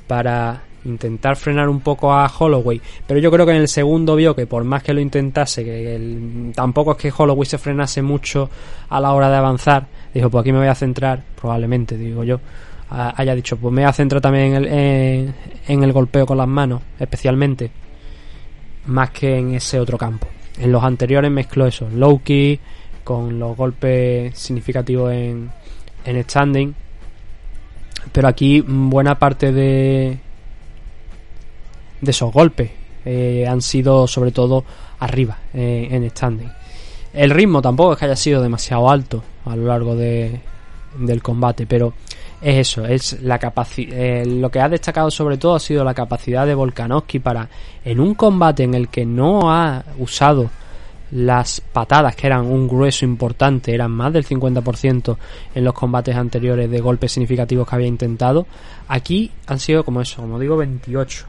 para intentar frenar un poco a Holloway pero yo creo que en el segundo vio que por más que lo intentase que tampoco es que Holloway se frenase mucho a la hora de avanzar dijo pues aquí me voy a centrar probablemente digo yo haya dicho, pues me voy a centrar también en el, en, el golpeo con las manos, especialmente, más que en ese otro campo. En los anteriores mezcló eso, low key, con los golpes significativos en, en standing. Pero aquí buena parte de, de esos golpes eh, han sido sobre todo arriba, eh, en standing. El ritmo tampoco es que haya sido demasiado alto a lo largo de, del combate, pero es eso, es la capacidad. Eh, lo que ha destacado sobre todo ha sido la capacidad de Volkanovski para, en un combate en el que no ha usado las patadas, que eran un grueso importante, eran más del 50% en los combates anteriores de golpes significativos que había intentado, aquí han sido como eso, como digo, 28.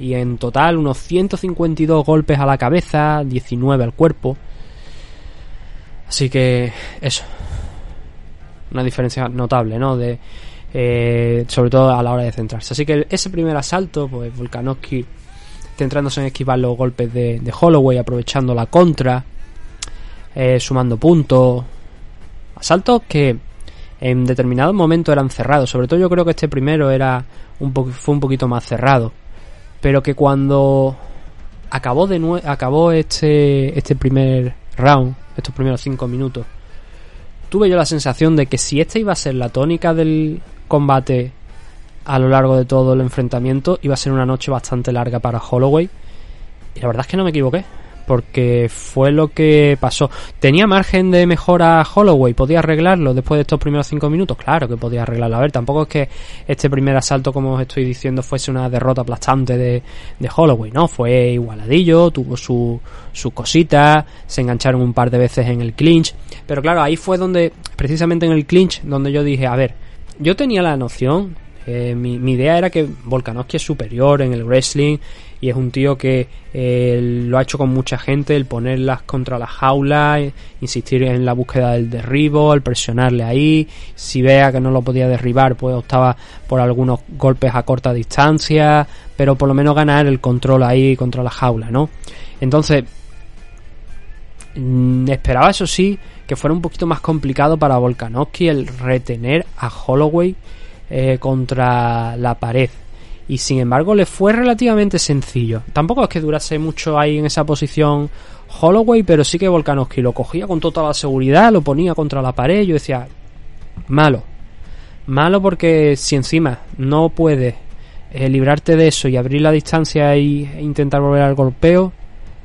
Y en total unos 152 golpes a la cabeza, 19 al cuerpo. Así que eso, una diferencia notable, ¿no? De, eh, sobre todo a la hora de centrarse. Así que ese primer asalto, pues Volkanovski centrándose en esquivar los golpes de, Holloway, aprovechando la contra, eh, sumando puntos. Asaltos que en determinados momentos eran cerrados. Sobre todo yo creo que este primero era un fue un poquito más cerrado. Pero que cuando acabó de acabó este, este primer round, estos primeros cinco minutos, tuve yo la sensación de que si esta iba a ser la tónica del combate a lo largo de todo el enfrentamiento, iba a ser una noche bastante larga para Holloway. Y la verdad es que no me equivoqué porque fue lo que pasó. ¿Tenía margen de mejora Holloway? ¿Podía arreglarlo después de estos primeros cinco minutos? Claro que podía arreglarlo. A ver, tampoco es que este primer asalto, como os estoy diciendo, fuese una derrota aplastante de, Holloway, ¿no? Fue igualadillo, tuvo su cositas, se engancharon un par de veces en el clinch. Pero claro, ahí fue donde, precisamente en el clinch, donde yo dije, a ver, yo tenía la noción, eh, mi, idea era que Volkanovski es superior en el wrestling y es un tío que eh, lo ha hecho con mucha gente, el ponerlas contra la jaula, insistir en la búsqueda del derribo, el presionarle ahí, si vea que no lo podía derribar, pues optaba por algunos golpes a corta distancia, pero por lo menos ganar el control ahí contra la jaula, ¿no? Entonces, mm, esperaba eso sí que fuera un poquito más complicado para Volkanovski el retener a Holloway eh, contra la pared y sin embargo le fue relativamente sencillo. Tampoco es que durase mucho ahí en esa posición Holloway, pero sí que Volkanovski lo cogía con toda la seguridad, lo ponía contra la pared. Yo decía, malo, malo porque si encima no puedes eh, librarte de eso y abrir la distancia e intentar volver al golpeo,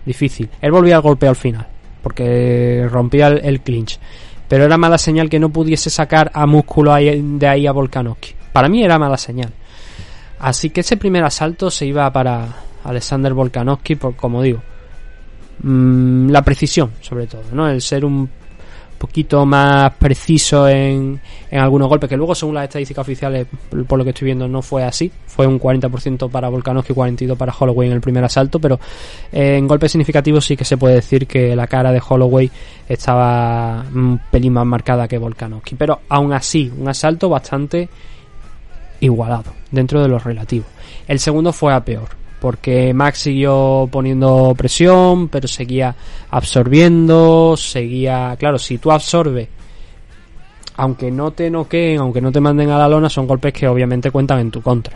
difícil. Él volvía al golpeo al final, porque rompía el, clinch. Pero era mala señal que no pudiese sacar a músculo de ahí a Volkanovski. Para mí era mala señal. Así que ese primer asalto se iba para Alexander Volkanovski por, como digo, mm, la precisión, sobre todo, ¿no? El ser un poquito más preciso en, en algunos golpes, que luego según las estadísticas oficiales, por lo que estoy viendo, no fue así. Fue un 40% para Volkanovski y 42% para Holloway en el primer asalto, pero eh, en golpes significativos sí que se puede decir que la cara de Holloway estaba un pelín más marcada que Volkanovski. Pero aún así, un asalto bastante igualado, dentro de los relativos. El segundo fue a peor, porque Max siguió poniendo presión, pero seguía absorbiendo, seguía... Claro, si tú absorbes, aunque no te noqueen, aunque no te manden a la lona, son golpes que obviamente cuentan en tu contra.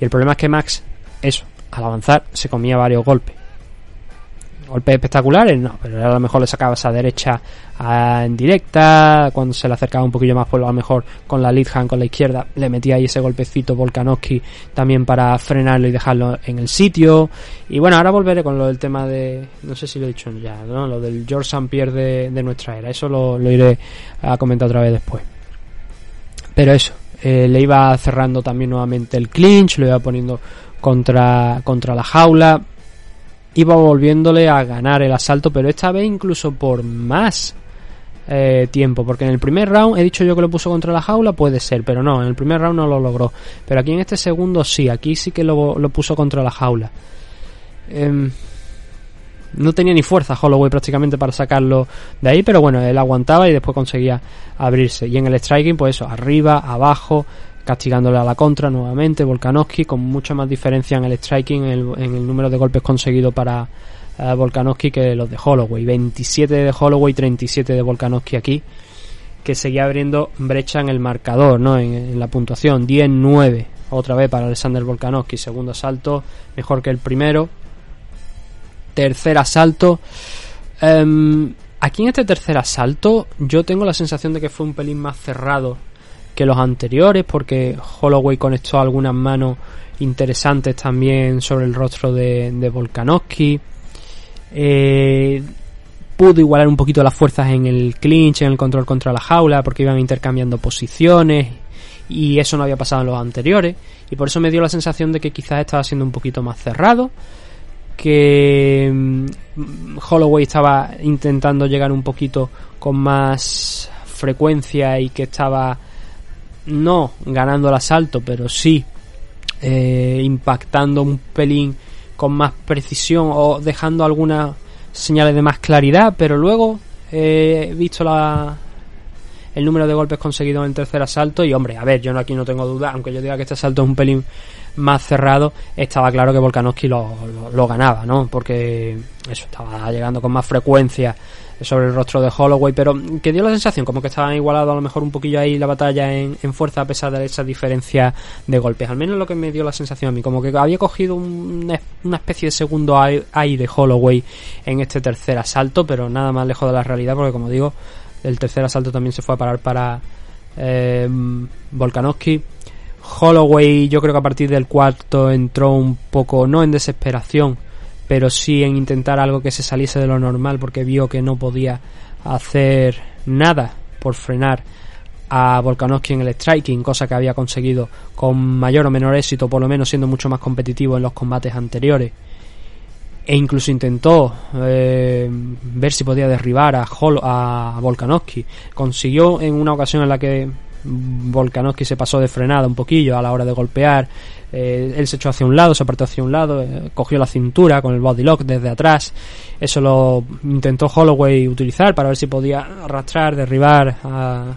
Y el problema es que Max, eso, al avanzar, se comía varios golpes golpes espectaculares, no, pero a lo mejor le sacaba esa derecha a, en directa, cuando se le acercaba un poquillo más, pues a lo mejor con la lead hand, con la izquierda, le metía ahí ese golpecito Volkanovski también para frenarlo y dejarlo en el sitio. Y bueno, ahora volveré con lo del tema de, no sé si lo he dicho ya, ¿no? lo del George St. De, nuestra era, eso lo, iré a comentar otra vez después. Pero eso, eh, le iba cerrando también nuevamente el clinch, lo iba poniendo contra, contra la jaula iba volviéndole a ganar el asalto, pero esta vez incluso por más eh, tiempo, porque en el primer round he dicho yo que lo puso contra la jaula, puede ser, pero no, en el primer round no lo logró. Pero aquí en este segundo sí, aquí sí que lo, lo puso contra la jaula. Em, no tenía ni fuerza Holloway prácticamente para sacarlo de ahí, pero bueno, él aguantaba y después conseguía abrirse. Y en el striking, pues eso, arriba, abajo, castigándole a la contra nuevamente. Volkanovski con mucha más diferencia en el striking, en el, número de golpes conseguido para uh, Volkanovski que los de Holloway. 27 de Holloway, 37 de Volkanovski aquí, que seguía abriendo brecha en el marcador, ¿no? en, la puntuación. 10-9 otra vez para Alexander Volkanovski. Segundo asalto, mejor que el primero. Tercer asalto. Em, aquí en este tercer asalto, yo tengo la sensación de que fue un pelín más cerrado que los anteriores, porque Holloway conectó algunas manos interesantes también sobre el rostro de, de Volkanovski. Eh, pudo igualar un poquito las fuerzas en el clinch, en el control contra la jaula, porque iban intercambiando posiciones y eso no había pasado en los anteriores. Y por eso me dio la sensación de que quizás estaba siendo un poquito más cerrado, que mm, Holloway estaba intentando llegar un poquito con más frecuencia y que estaba no ganando el asalto, pero sí eh, impactando un pelín con más precisión o dejando algunas señales de más claridad, pero luego eh, he visto la, el número de golpes conseguidos en el tercer asalto y hombre, a ver, yo aquí no tengo duda, aunque yo diga que este asalto es un pelín más cerrado, estaba claro que Volkanovski lo, lo ganaba, ¿no? Porque eso estaba llegando con más frecuencia sobre el rostro de Holloway, pero que dio la sensación como que estaban igualados a lo mejor un poquillo ahí la batalla en, fuerza a pesar de esa diferencia de golpes. Al menos lo que me dio la sensación a mí, como que había cogido una, especie de segundo aire Holloway en este tercer asalto, pero nada más lejos de la realidad, porque como digo, el tercer asalto también se fue a parar para eh, Volkanovski. Holloway yo creo que a partir del cuarto entró un poco, no en desesperación, pero sí en intentar algo que se saliese de lo normal porque vio que no podía hacer nada por frenar a Volkanovski en el striking, cosa que había conseguido con mayor o menor éxito, por lo menos siendo mucho más competitivo en los combates anteriores. E incluso intentó eh, ver si podía derribar a, a Volkanovski. Consiguió en una ocasión en la que Volkanovski se pasó de frenada un poquillo a la hora de golpear, eh, él se echó hacia un lado, se apartó hacia un lado, eh, cogió la cintura con el body lock desde atrás. Eso lo intentó Holloway utilizar para ver si podía arrastrar, derribar a,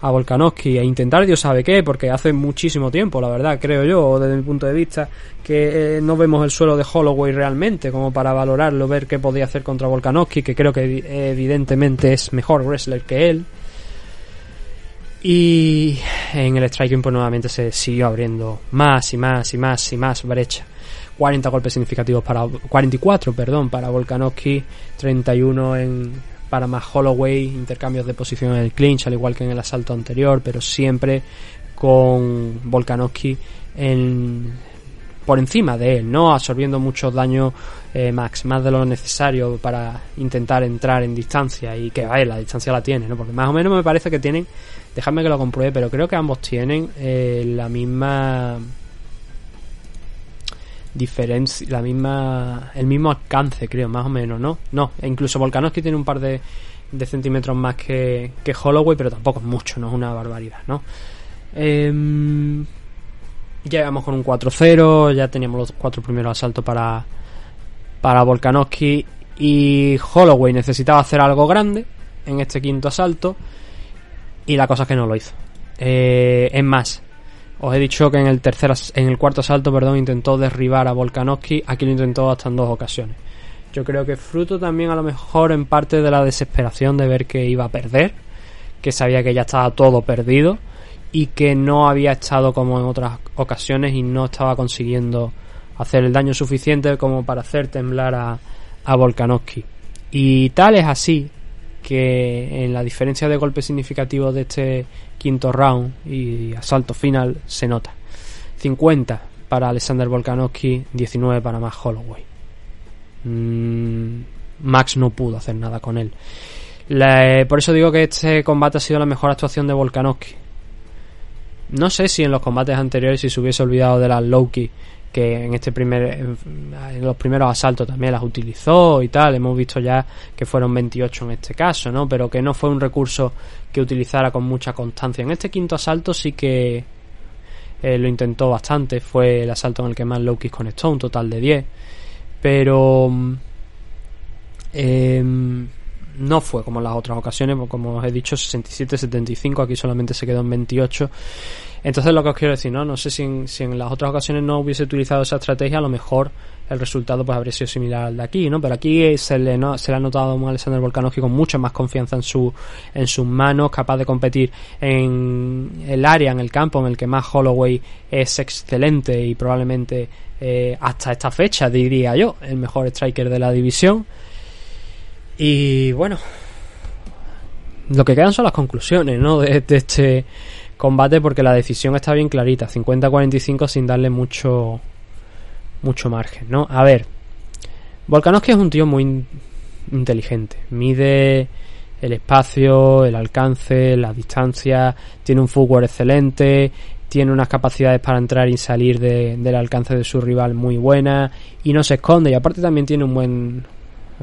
a Volkanovski e intentar Dios sabe qué, porque hace muchísimo tiempo, la verdad, creo yo, desde mi punto de vista, que eh, no vemos el suelo de Holloway realmente como para valorarlo, ver qué podía hacer contra Volkanovski, que creo que evidentemente es mejor wrestler que él. Y en el striking pues nuevamente se siguió abriendo más y más y más y más brecha. 40 golpes significativos para 44, perdón, para Volkanovski, 31 en para más Holloway, intercambios de posición en el clinch al igual que en el asalto anterior, pero siempre con Volkanovski en por encima de él, ¿no? Absorbiendo mucho daño eh, Max, más de lo necesario para intentar entrar en distancia y que, a la distancia la tiene, ¿no? Porque más o menos me parece que tienen Déjame que lo compruebe, pero creo que ambos tienen eh, la misma diferencia, la misma, el mismo alcance, creo, más o menos, ¿no? No, e incluso Volkanovski tiene un par de, centímetros más que, que Holloway, pero tampoco es mucho, no es una barbaridad, ¿no? Eh, llegamos con un 4-0, ya teníamos los cuatro primeros asaltos para, para Volkanovski y Holloway necesitaba hacer algo grande en este quinto asalto y la cosa es que no lo hizo. Eh, es más, os he dicho que en el tercer en el cuarto asalto, perdón, intentó derribar a Volkanovski, aquí lo intentó hasta en dos ocasiones. Yo creo que fruto también a lo mejor en parte de la desesperación de ver que iba a perder, que sabía que ya estaba todo perdido y que no había estado como en otras ocasiones y no estaba consiguiendo hacer el daño suficiente como para hacer temblar a, a Volkanovski. Y tal es así que en la diferencia de golpes significativos de este quinto round y asalto final se nota. 50 para Alexander Volkanovski, 19 para Max Holloway. Mm, Max no pudo hacer nada con él. por eso digo que este combate ha sido la mejor actuación de Volkanovski. No sé si en los combates anteriores si se hubiese olvidado de las Loki que en este primer en los primeros asaltos también las utilizó y tal. Hemos visto ya que fueron 28 en este caso no pero que no fue un recurso que utilizara con mucha constancia. En este quinto asalto sí que eh, lo intentó bastante. Fue el asalto en el que más Loki conectó un total de 10 pero eh, no fue como en las otras ocasiones como os he dicho 67-75 aquí solamente se quedó en 28 entonces lo que os quiero decir, ¿no? No sé si en, si en las otras ocasiones no hubiese utilizado esa estrategia, a lo mejor el resultado pues habría sido similar al de aquí, ¿no? Pero aquí se le, no, se le ha notado a Alexander Volkanovski con mucha más confianza en, su, en sus manos, capaz de competir en el área, en el campo en el que más Holloway es excelente y probablemente eh, hasta esta fecha, diría yo, el mejor striker de la división. Y bueno, lo que quedan son las conclusiones, ¿no? de este combate porque la decisión está bien clarita, 50-45 sin darle mucho mucho margen, ¿no? A ver, Volkanovski es un tío muy inteligente, mide el espacio, el alcance, la distancia, tiene un footwork excelente, tiene unas capacidades para entrar y salir del alcance de su rival muy buenas y no se esconde y aparte también tiene un buen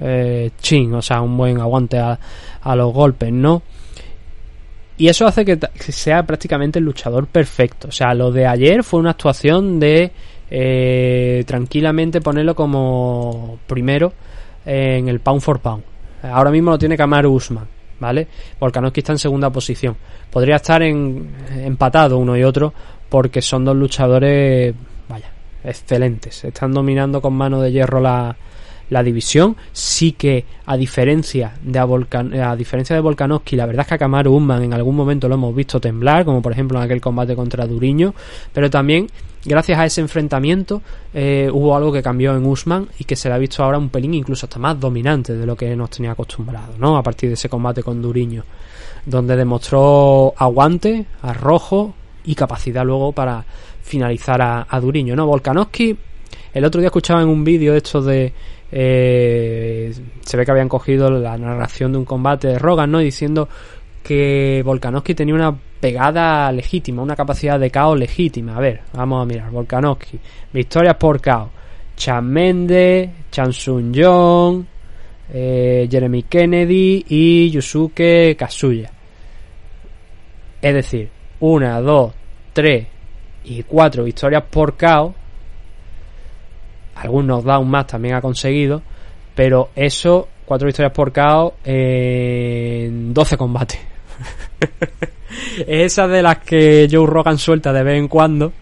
eh, chin, o sea, un buen aguante a, a los golpes, ¿no? Y eso hace que sea prácticamente el luchador perfecto. O sea, lo de ayer fue una actuación de eh, tranquilamente ponerlo como primero en el pound for pound. Ahora mismo lo tiene Kamaru Usman, ¿vale? Volkanovski está en segunda posición. Podría estar en, empatado uno y otro porque son dos luchadores, vaya, excelentes. Están dominando con mano de hierro la, la división. Sí que a diferencia de a, diferencia de Volkanovski, la verdad es que a Kamaru Usman en algún momento lo hemos visto temblar, como por ejemplo en aquel combate contra Duriño, pero también gracias a ese enfrentamiento eh, hubo algo que cambió en Usman y que se le ha visto ahora un pelín incluso hasta más dominante de lo que nos tenía acostumbrado, ¿no? A partir de ese combate con Duriño, donde demostró aguante, arrojo y capacidad luego para finalizar a, a Duriño, ¿no? Volkanovski, el otro día escuchaba en un vídeo esto de eh, se ve que habían cogido la narración de un combate de Rogan, ¿no? Diciendo que Volkanovski tenía una pegada legítima, una capacidad de caos legítima. A ver, vamos a mirar. Volkanovski, victorias por caos. Chan Mende, Chan Sun Jong, eh, Jeremy Kennedy y Yusuke Kasuya. Es decir, una, dos, tres y cuatro victorias por caos algunos down más también ha conseguido, pero eso, cuatro victorias por KO en 12 combates. [laughs] es esa de las que Joe Rogan suelta de vez en cuando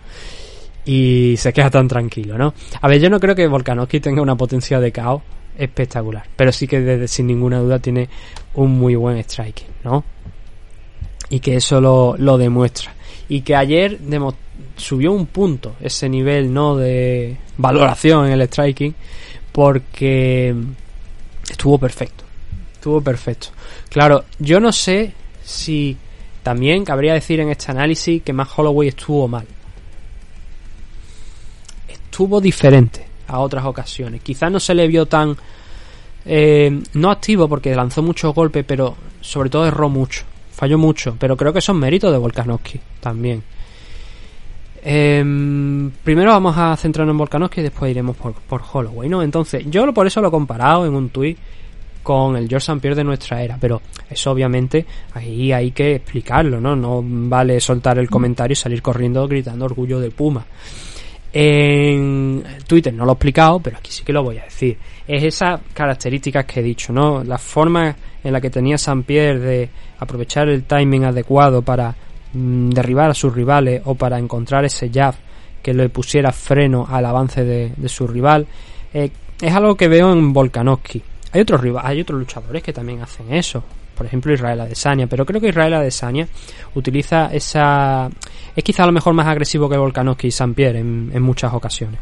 y se queda tan tranquilo, ¿no? A ver, yo no creo que Volkanovski tenga una potencia de KO espectacular, pero sí que desde, sin ninguna duda tiene un muy buen striking, ¿no? Y que eso lo, lo demuestra. Y que ayer subió un punto ese nivel no de valoración en el striking porque estuvo perfecto estuvo perfecto. Claro yo no sé si también cabría decir en este análisis que más Holloway estuvo mal. Estuvo diferente a otras ocasiones. Quizás no se le vio tan eh, no activo porque lanzó muchos golpes pero sobre todo erró mucho falló mucho pero creo que son méritos de Volkanovski también Em, primero vamos a centrarnos en Volkanovski y después iremos por, por Holloway, ¿no? Entonces, yo por eso lo he comparado en un tuit con el George St. Pierre de nuestra era, pero eso obviamente ahí hay que explicarlo, ¿no? No vale soltar el comentario y salir corriendo gritando orgullo de Puma. En Twitter no lo he explicado, pero aquí sí que lo voy a decir. Es esas características que he dicho, ¿no? La forma en la que tenía St. Pierre de aprovechar el timing adecuado para mm, derribar a sus rivales o para encontrar ese jab que le pusiera freno al avance de, su rival, eh, es algo que veo en Volkanovski hay otros hay otros luchadores que también hacen eso. Por ejemplo, Israel Adesanya. Pero creo que Israel Adesanya utiliza esa... Es quizá a lo mejor más agresivo que Volkanovski y St. Pierre en, muchas ocasiones.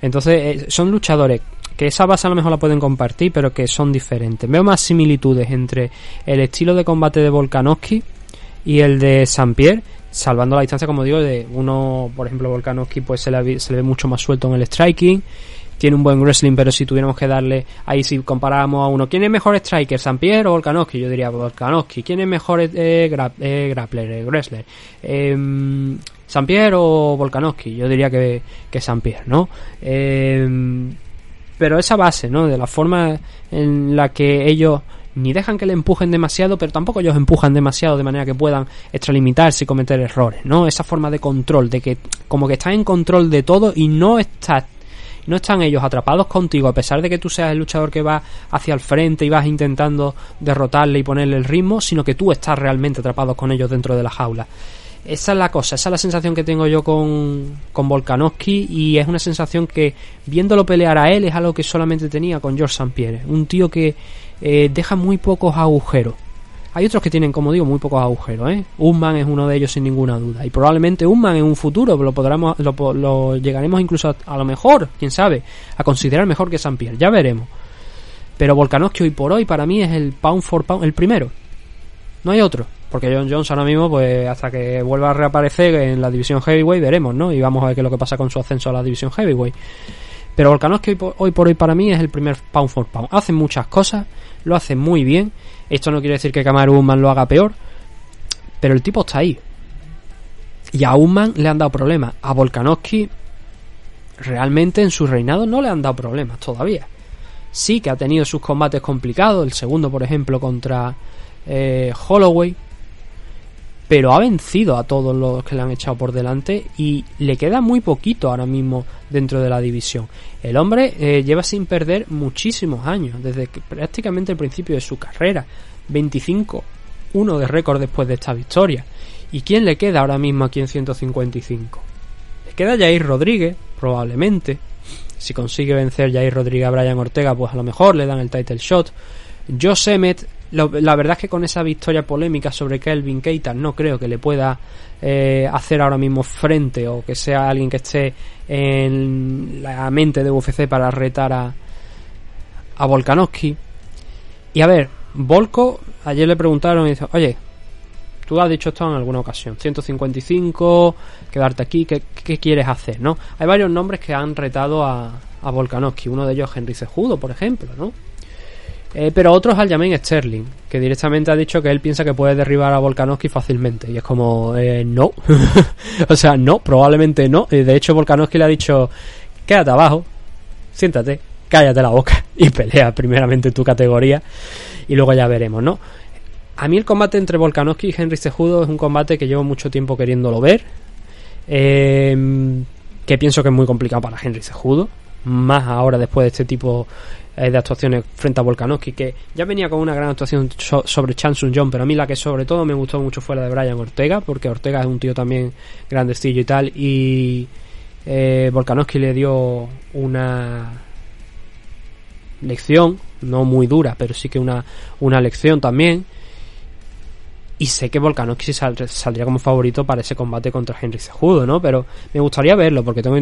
Entonces, eh, son luchadores que esa base a lo mejor la pueden compartir, pero que son diferentes. Veo más similitudes entre el estilo de combate de Volkanovski y el de St. Pierre, salvando la distancia, como digo, de uno, por ejemplo, Volkanovski pues se le, se le ve mucho más suelto en el striking tiene un buen wrestling, pero si tuviéramos que darle, ahí si comparamos a uno, ¿quién es mejor striker, San Pierre o Volkanovski? Yo diría Volkanovski. ¿Quién es mejor eh, eh, grappler, eh, wrestler? Eh, ¿San Pierre o Volkanovski? Yo diría que, que San Pierre, ¿no? Em, pero esa base, ¿no? De la forma en la que ellos ni dejan que le empujen demasiado, pero tampoco ellos empujan demasiado de manera que puedan extralimitarse y cometer errores, ¿no? Esa forma de control, de que como que estás en control de todo y no estás no están ellos atrapados contigo a pesar de que tú seas el luchador que va hacia el frente y vas intentando derrotarle y ponerle el ritmo, sino que tú estás realmente atrapado con ellos dentro de la jaula. Esa es la cosa, esa es la sensación que tengo yo con, con Volkanovski y es una sensación que viéndolo pelear a él es algo que solamente tenía con George St. Pierre, un tío que eh, deja muy pocos agujeros hay otros que tienen, como digo, muy pocos agujeros, ¿eh? Unman es uno de ellos sin ninguna duda. Y probablemente Unman en un futuro lo podremos, lo, llegaremos incluso a, lo mejor, quién sabe, a considerar mejor que San Pierre. Ya veremos. Pero Volkanovski hoy por hoy para mí es el pound for pound, el primero. No hay otro. Porque John Jones ahora mismo, pues hasta que vuelva a reaparecer en la división heavyweight, veremos, ¿no? Y vamos a ver qué es lo que pasa con su ascenso a la división heavyweight. Pero Volkanovski hoy por hoy para mí es el primer pound for pound. Hace muchas cosas, lo hace muy bien esto no quiere decir que Kamaru Usman lo haga peor, pero el tipo está ahí. Y a Usman le han dado problemas. A Volkanovski realmente en su reinado no le han dado problemas todavía. Sí que ha tenido sus combates complicados, el segundo por ejemplo contra eh, Holloway, pero ha vencido a todos los que le han echado por delante y le queda muy poquito ahora mismo dentro de la división. El hombre eh, lleva sin perder muchísimos años, desde prácticamente el principio de su carrera. 25, uno de récord después de esta victoria. ¿Y quién le queda ahora mismo aquí en 155? Le queda Jair Rodríguez, probablemente. Si consigue vencer Jair Rodríguez a Brian Ortega, pues a lo mejor le dan el title shot. Josh Emmett, la verdad es que con esa victoria polémica sobre Kelvin Keita no creo que le pueda eh, hacer ahora mismo frente o que sea alguien que esté en la mente de UFC para retar a, a Volkanovski. Y a ver, Volko, ayer le preguntaron y dice, oye, tú has dicho esto en alguna ocasión, 155, quedarte aquí, ¿qué, quieres hacer? ¿no? Hay varios nombres que han retado a, a Volkanovski, uno de ellos Henry Cejudo, por ejemplo, ¿no? Eh, pero otros al Jermaine Sterling, que directamente ha dicho que él piensa que puede derribar a Volkanovski fácilmente. Y es como, eh, no. [laughs] o sea, no, probablemente no. De hecho, Volkanovski le ha dicho, quédate abajo, siéntate, cállate la boca y [laughs] pelea primeramente tu categoría y luego ya veremos, ¿no? A mí el combate entre Volkanovski y Henry Cejudo es un combate que llevo mucho tiempo queriéndolo ver. Eh, que pienso que es muy complicado para Henry Cejudo. Más ahora después de este tipo eh, de actuaciones frente a Volkanovski, que ya venía con una gran actuación sobre Chan Sung Jong, pero a mí la que sobre todo me gustó mucho fue la de Brian Ortega, porque Ortega es un tío también grandecillo y tal, y eh, Volkanovski le dio una lección, no muy dura, pero sí que una, una lección también. Y sé que Volkanovski saldría como favorito para ese combate contra Henry Cejudo, ¿no? Pero me gustaría verlo, porque tengo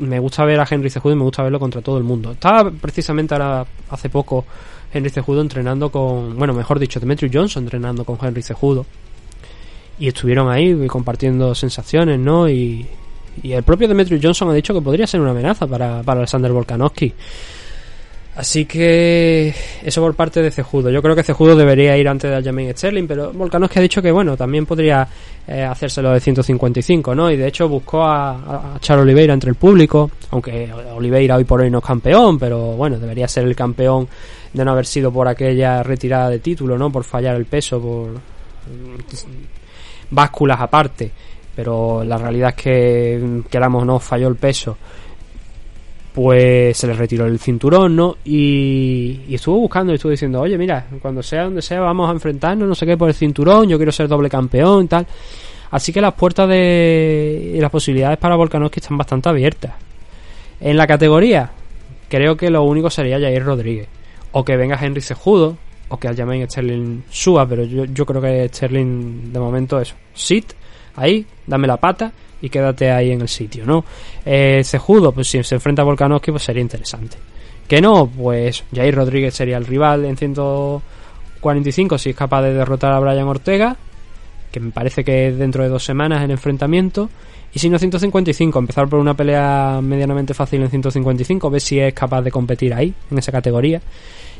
me gusta ver a Henry Cejudo y me gusta verlo contra todo el mundo. Estaba precisamente ahora, hace poco, Henry Cejudo entrenando con, bueno, mejor dicho, Demetrius Johnson entrenando con Henry Cejudo. Y estuvieron ahí compartiendo sensaciones, ¿no? Y, y el propio Demetrius Johnson ha dicho que podría ser una amenaza para, para Alexander Volkanovski. Así que eso por parte de Cejudo. Yo creo que Cejudo debería ir antes de Aljamain Sterling, pero Volkanovski ha dicho que bueno, también podría eh, hacérselo de 155, ¿no? Y de hecho buscó a, a Char Oliveira entre el público, aunque Oliveira hoy por hoy no es campeón, pero bueno, debería ser el campeón de no haber sido por aquella retirada de título, ¿no? Por fallar el peso, por básculas aparte. Pero la realidad es que, queramos o no, falló el peso pues se le retiró el cinturón, ¿no? Y, estuvo buscando y estuvo diciendo, oye, mira, cuando sea donde sea, vamos a enfrentarnos, no sé qué, por el cinturón, yo quiero ser doble campeón, tal. Así que las puertas de y las posibilidades para Volkanovski están bastante abiertas. En la categoría, creo que lo único sería Jair Rodríguez. O que venga Henry Cejudo, o que Aljamain Sterling suba, pero yo, yo creo que Sterling, de momento, eso. Sit, ahí, dame la pata y quédate ahí en el sitio, ¿no? Eh, Cejudo, pues si se enfrenta a Volkanovski, pues sería interesante. Que no, pues Jair Rodríguez sería el rival en 145 si es capaz de derrotar a Brian Ortega, que me parece que dentro de dos semanas el enfrentamiento. Y si no 155, empezar por una pelea medianamente fácil en 155, ver si es capaz de competir ahí, en esa categoría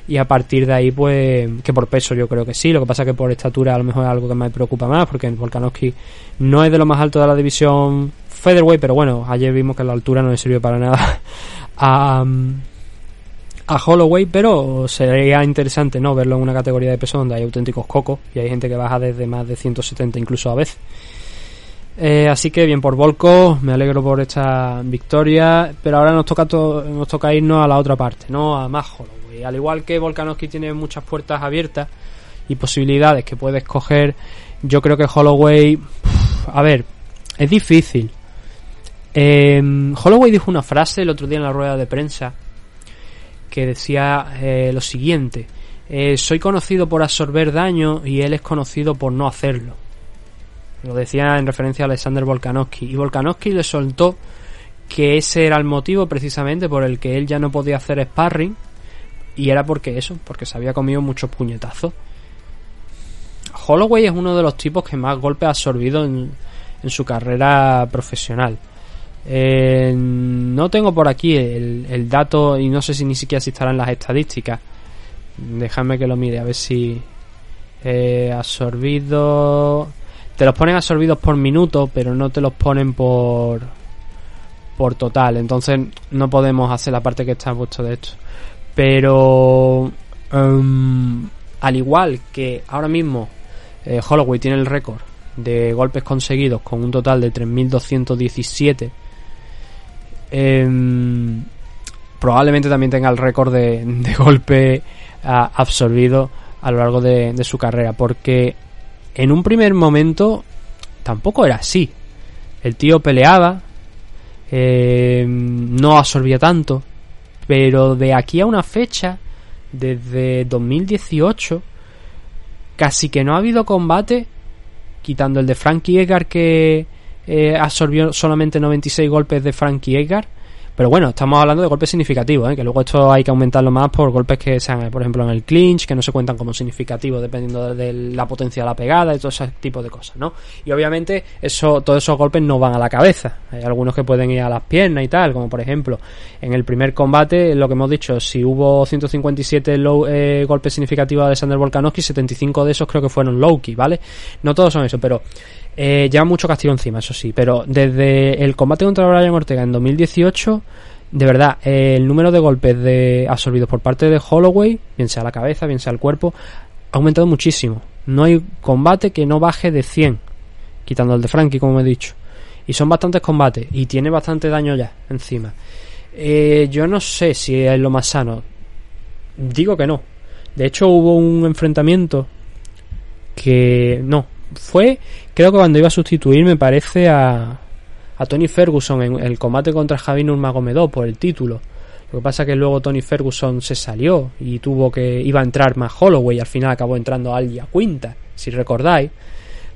y a partir de ahí pues que por peso yo creo que sí. Lo que pasa que por estatura a lo mejor es algo que me preocupa más porque Volkanovski no es de lo más alto de la división featherweight pero bueno ayer vimos que la altura no le sirvió para nada [laughs] a, a Holloway pero sería interesante no verlo en una categoría de peso donde hay auténticos cocos y hay gente que baja desde más de 170 incluso a veces. Eh, así que bien por Volko, me alegro por esta victoria, pero ahora nos toca nos toca irnos a la otra parte, no a más Holloway al igual que Volkanovski tiene muchas puertas abiertas y posibilidades que puedes coger, yo creo que Holloway, a ver, es difícil. Em, Holloway dijo una frase el otro día en la rueda de prensa que decía eh, lo siguiente: eh, Soy conocido por absorber daño y él es conocido por no hacerlo. Lo decía en referencia a Alexander Volkanovski. Y Volkanovski le soltó que ese era el motivo precisamente por el que él ya no podía hacer sparring y era porque eso, porque se había comido muchos puñetazos. Holloway es uno de los tipos que más golpes ha absorbido en, su carrera profesional. Eh, no tengo por aquí el, dato y no sé si ni siquiera si estarán las estadísticas. Déjame que lo mire a ver si eh, absorbido. Te los ponen absorbidos por minuto, pero no te los ponen por por total. Entonces no podemos hacer la parte que está puesto de esto. Pero em, al igual que ahora mismo eh, Holloway tiene el récord de golpes conseguidos con un total de 3.217, em, probablemente también tenga el récord de, de golpe absorbido a lo largo de, su carrera, porque en un primer momento tampoco era así. El tío peleaba, em, no absorbía tanto, pero de aquí a una fecha, desde 2018, casi que no ha habido combate, quitando el de Frankie Edgar que eh, absorbió solamente 96 golpes de Frankie Edgar pero bueno, estamos hablando de golpes significativos, ¿eh? que luego esto hay que aumentarlo más por golpes que sean, por ejemplo, en el clinch, que no se cuentan como significativos dependiendo de la potencia de la pegada y todo ese tipo de cosas, ¿no? Y obviamente eso, todos esos golpes no van a la cabeza. Hay algunos que pueden ir a las piernas y tal, como por ejemplo, en el primer combate, lo que hemos dicho, si hubo 157 eh, golpes significativos de Alexander Volkanovski, 75 de esos creo que fueron low key, ¿vale? No todos son eso, pero eh, lleva mucho castigo encima, eso sí. Pero desde el combate contra Brian Ortega en 2018, de verdad, eh, el número de golpes de absorbidos por parte de Holloway, bien sea la cabeza, bien sea el cuerpo, ha aumentado muchísimo. No hay combate que no baje de 100, quitando el de Frankie, como he dicho. Y son bastantes combates, y tiene bastante daño ya encima. Eh, yo no sé si es lo más sano. Digo que no. De hecho, hubo un enfrentamiento que no, fue, creo que cuando iba a sustituir, me parece, a, a Tony Ferguson en el combate contra Javi Nurmagomedov por el título. Lo que pasa que luego Tony Ferguson se salió y tuvo que iba a entrar más Holloway y al final acabó entrando Al Quinta, si recordáis,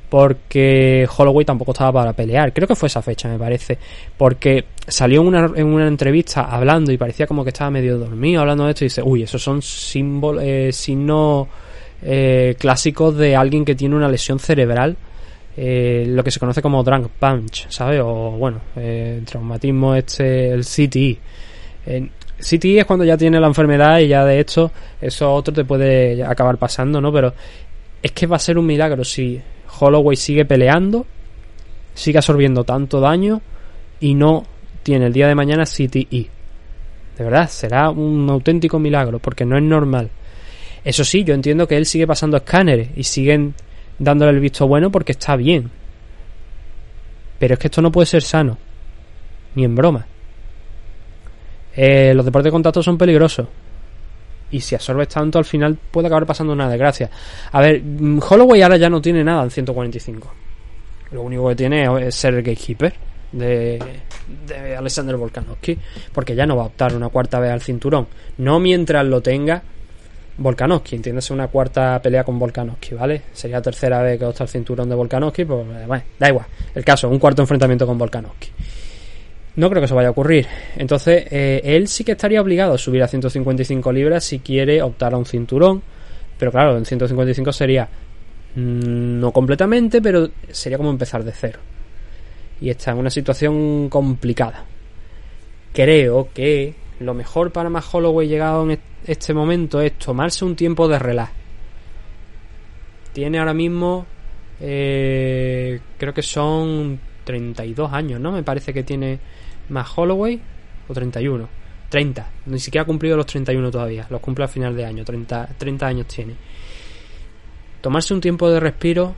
porque Holloway tampoco estaba para pelear. Creo que fue esa fecha, me parece, porque salió en una, en una entrevista hablando y parecía como que estaba medio dormido hablando de esto y dice, uy, esos son símbolos, eh, signos eh, clásicos de alguien que tiene una lesión cerebral, eh, lo que se conoce como drunk punch, ¿sabes? O bueno, eh, traumatismo este, el CTI. CTI es cuando ya tiene la enfermedad y ya de hecho eso otro te puede acabar pasando, ¿no? Pero es que va a ser un milagro si Holloway sigue peleando, sigue absorbiendo tanto daño y no tiene el día de mañana CTI. De verdad, será un auténtico milagro porque no es normal. Eso sí, yo entiendo que él sigue pasando escáneres y siguen dándole el visto bueno porque está bien. Pero es que esto no puede ser sano. Ni en broma. Eh, los deportes de contacto son peligrosos. Y si absorbes tanto, al final puede acabar pasando una desgracia. A ver, mm, Holloway ahora ya no tiene nada en 145. Lo único que tiene es ser el gatekeeper de, de Alexander Volkanovski. Porque ya no va a optar una cuarta vez al cinturón. No mientras lo tenga Volkanovski. Entiéndase una cuarta pelea con Volkanovski, ¿vale? Sería la tercera vez que opta el cinturón de Volkanovski. Pues bueno, da igual. El caso, un cuarto enfrentamiento con Volkanovski. No creo que eso vaya a ocurrir. Entonces, eh, él sí que estaría obligado a subir a 155 libras si quiere optar a un cinturón. Pero claro, en 155 sería mm, no completamente, pero sería como empezar de cero. Y está en una situación complicada. Creo que lo mejor para más Holloway llegado en este momento es tomarse un tiempo de relax. Tiene ahora mismo, eh, creo que son 32 años, ¿no? Me parece que tiene más Holloway o 31. 30. Ni siquiera ha cumplido los 31 todavía. Los cumple a final de año. 30, 30 años tiene. Tomarse un tiempo de respiro.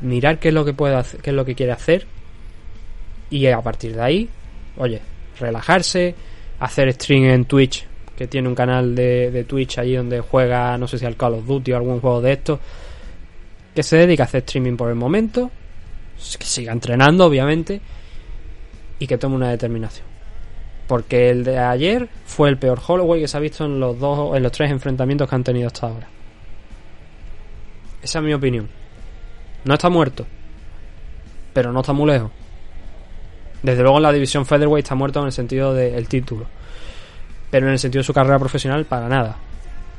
Mirar qué es lo que puede hacer, qué es lo que quiere hacer. Y a partir de ahí, oye, relajarse, hacer stream en Twitch, que tiene un canal de, de Twitch allí donde juega, no sé si al Call of Duty o algún juego de estos, que se dedica a hacer streaming por el momento, que siga entrenando, obviamente, y que tome una determinación. Porque el de ayer fue el peor Holloway que se ha visto en los dos, en los tres enfrentamientos que han tenido hasta ahora. Esa es mi opinión. No está muerto, pero no está muy lejos. Desde luego en la división featherweight está muerto en el sentido del título, pero en el sentido de su carrera profesional para nada.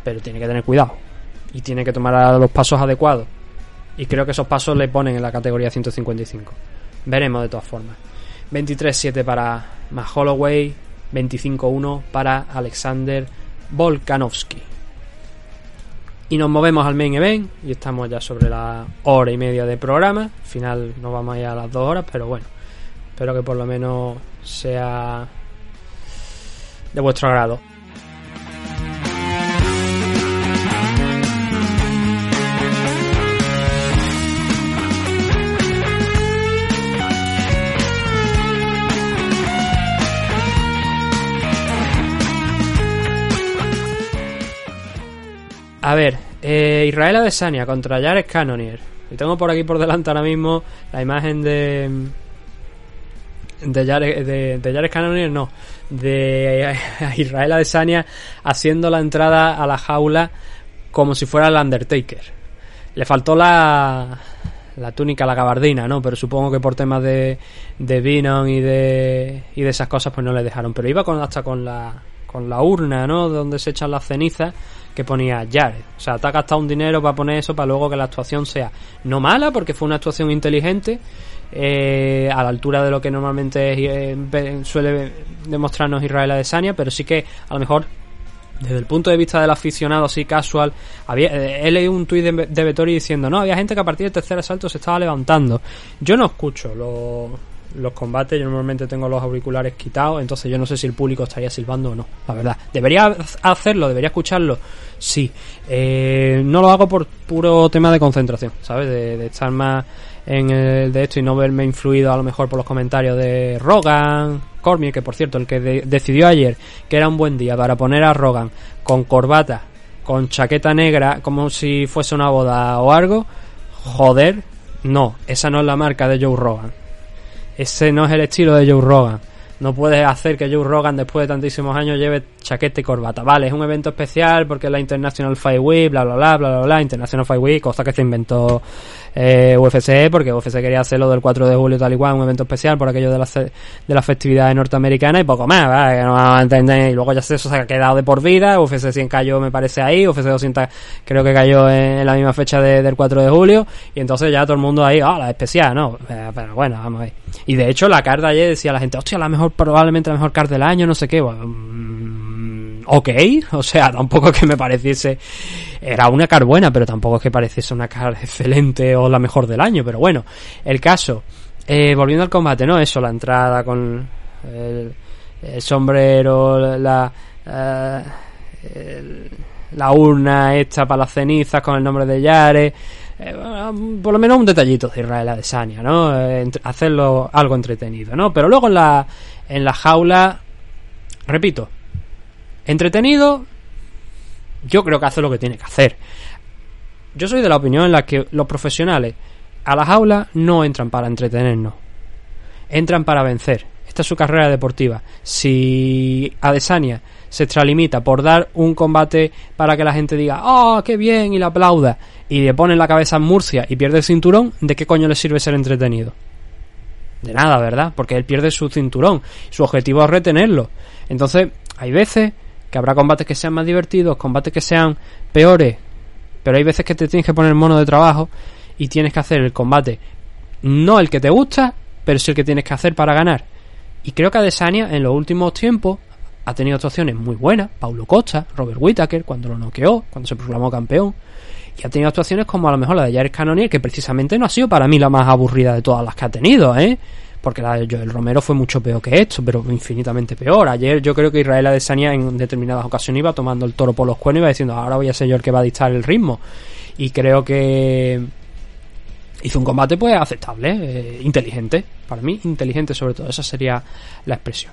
Pero tiene que tener cuidado y tiene que tomar los pasos adecuados. Y creo que esos pasos le ponen en la categoría 155. Veremos de todas formas. 23-7 para Matt Holloway, 25-1 para Alexander Volkanovski. Y nos movemos al main event y estamos ya sobre la hora y media de programa. Al final nos vamos a ir a las dos horas, pero bueno, espero que por lo menos sea de vuestro agrado. A ver, eh, Israel Adesanya contra Jared Cannonier. Y tengo por aquí por delante ahora mismo la imagen de. De Jared, de, de Jared no. De [laughs] Israel Adesanya haciendo la entrada a la jaula como si fuera el Undertaker. Le faltó la, la túnica, la gabardina, ¿no? Pero supongo que por temas de, de Venom y de, y de esas cosas, pues no le dejaron. Pero iba con, hasta con la, con la urna, ¿no? Donde se echan las cenizas que ponía Jared. O sea, te ha gastado un dinero para poner eso para luego que la actuación sea no mala, porque fue una actuación inteligente, eh, a la altura de lo que normalmente eh, suele demostrarnos Israel Adesanya, pero sí que a lo mejor desde el punto de vista del aficionado así casual, había, eh, he leído un tuit de, de diciendo, no, había gente que a partir del tercer asalto se estaba levantando. Yo no escucho los, los combates, yo normalmente tengo los auriculares quitados, entonces yo no sé si el público estaría silbando o no, la verdad. ¿Debería hacerlo? ¿Debería escucharlo? Sí. Eh, no lo hago por puro tema de concentración, ¿sabes? De estar más en el de esto y no verme influido a lo mejor por los comentarios de Rogan, Cormier, que por cierto, el que de decidió ayer que era un buen día para poner a Rogan con corbata, con chaqueta negra, como si fuese una boda o algo, joder, no, esa no es la marca de Joe Rogan. Ese no es el estilo de Joe Rogan. No puedes hacer que Joe Rogan después de tantísimos años lleve chaqueta y corbata. Vale, es un evento especial porque es la International Fight Week, bla bla bla bla bla bla, International Fight Week, cosa que se inventó eh, UFC porque UFC quería hacerlo del 4 de julio tal y cual, un evento especial por aquello de las de las festividades norteamericanas y poco más, ¿vale? que no vamos a entender y luego ya eso se ha quedado de por vida, UFC 100 cayó me parece ahí, UFC 200 creo que cayó en la misma fecha de, del 4 de julio y entonces ya todo el mundo ahí, ah, la especial, ¿no? Eh, pero bueno, vamos a ver. Y de hecho la carta ayer decía la gente, hostia, la mejor, probablemente la mejor carta del año, no sé qué, bueno, ok, [laughs] o sea, tampoco es que me pareciese, era una car buena, pero tampoco es que pareciese una car [laughs] excelente o la mejor del año, pero bueno, el caso, eh, volviendo al combate, ¿no? Eso, la entrada con el, sombrero, la, eh, la urna hecha para las cenizas con el nombre de Yare, eh, por lo menos un detallito de Israel Adesanya, ¿no? hacerlo algo entretenido, ¿no? Pero luego en la, en la jaula, repito, entretenido, yo creo que hace lo que tiene que hacer. Yo soy de la opinión en la que los profesionales a las aulas no entran para entretenernos, entran para vencer. Esta es su carrera deportiva. Si Adesanya se extralimita por dar un combate para que la gente diga, ¡oh, qué bien! y le aplauda, y le pone la cabeza en Murcia y pierde el cinturón, ¿de qué coño le sirve ser entretenido? De nada, ¿verdad? Porque él pierde su cinturón. Su objetivo es retenerlo. Entonces, hay veces que habrá combates que sean más divertidos, combates que sean peores, pero hay veces que te tienes que poner mono de trabajo y tienes que hacer el combate no el que te gusta, pero sí el que tienes que hacer para ganar. Y creo que Adesanya en los últimos tiempos ha tenido actuaciones muy buenas, Paulo Costa, Robert Whittaker cuando lo noqueó, cuando se proclamó campeón, y ha tenido actuaciones como a lo mejor la de Jared Cannonier, que precisamente no ha sido para mí la más aburrida de todas las que ha tenido, ¿eh? Porque la de Joel Romero fue mucho peor que esto, pero infinitamente peor. Ayer yo creo que Israel Adesanya en determinadas ocasiones iba tomando el toro por los cuernos y iba diciendo, ahora voy a ser yo el que va a dictar el ritmo. Y creo que hizo un combate pues aceptable, eh, inteligente, para mí inteligente sobre todo, esa sería la expresión.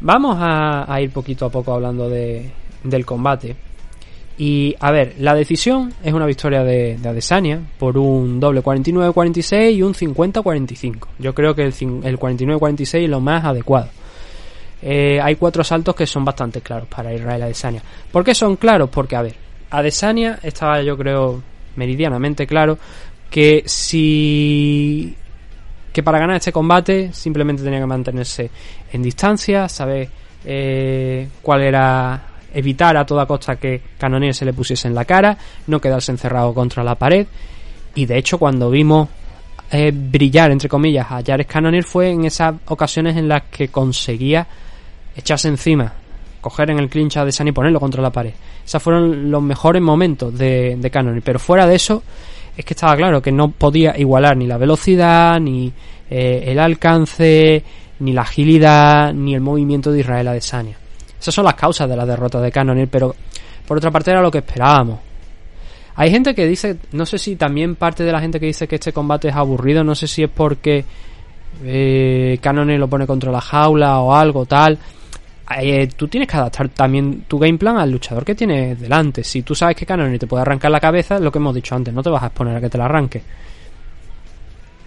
Vamos a, ir poquito a poco hablando de, del combate. Y a ver, la decisión es una victoria de, de Adesanya por un doble 49-46 y un 50-45. Yo creo que el, el 49-46 es lo más adecuado. Eh, hay cuatro asaltos que son bastante claros para Israel Adesanya. ¿Por qué son claros? Porque, a ver, Adesanya estaba yo creo meridianamente claro que si que para ganar este combate simplemente tenía que mantenerse en distancia, saber eh, cuál era evitar a toda costa que Cannonier se le pusiese en la cara, no quedarse encerrado contra la pared. Y de hecho, cuando vimos eh, brillar, entre comillas, a Jared Cannonier fue en esas ocasiones en las que conseguía echarse encima, coger en el clinch a Desan y ponerlo contra la pared. Esos fueron los mejores momentos de, de. Pero fuera de eso, es que estaba claro que no podía igualar ni la velocidad, ni eh, el alcance, ni la agilidad, ni el movimiento de Israel Adesanya. Esas son las causas de la derrota de Cannonier, pero por otra parte era lo que esperábamos. Hay gente que dice, no sé si también parte de la gente que dice que este combate es aburrido, no sé si es porque eh, Cannonier lo pone contra la jaula o algo tal. Eh, tú tienes que adaptar también tu game plan al luchador que tienes delante. Si tú sabes que Cannonier te puede arrancar la cabeza, lo que hemos dicho antes, no te vas a exponer a que te la arranque.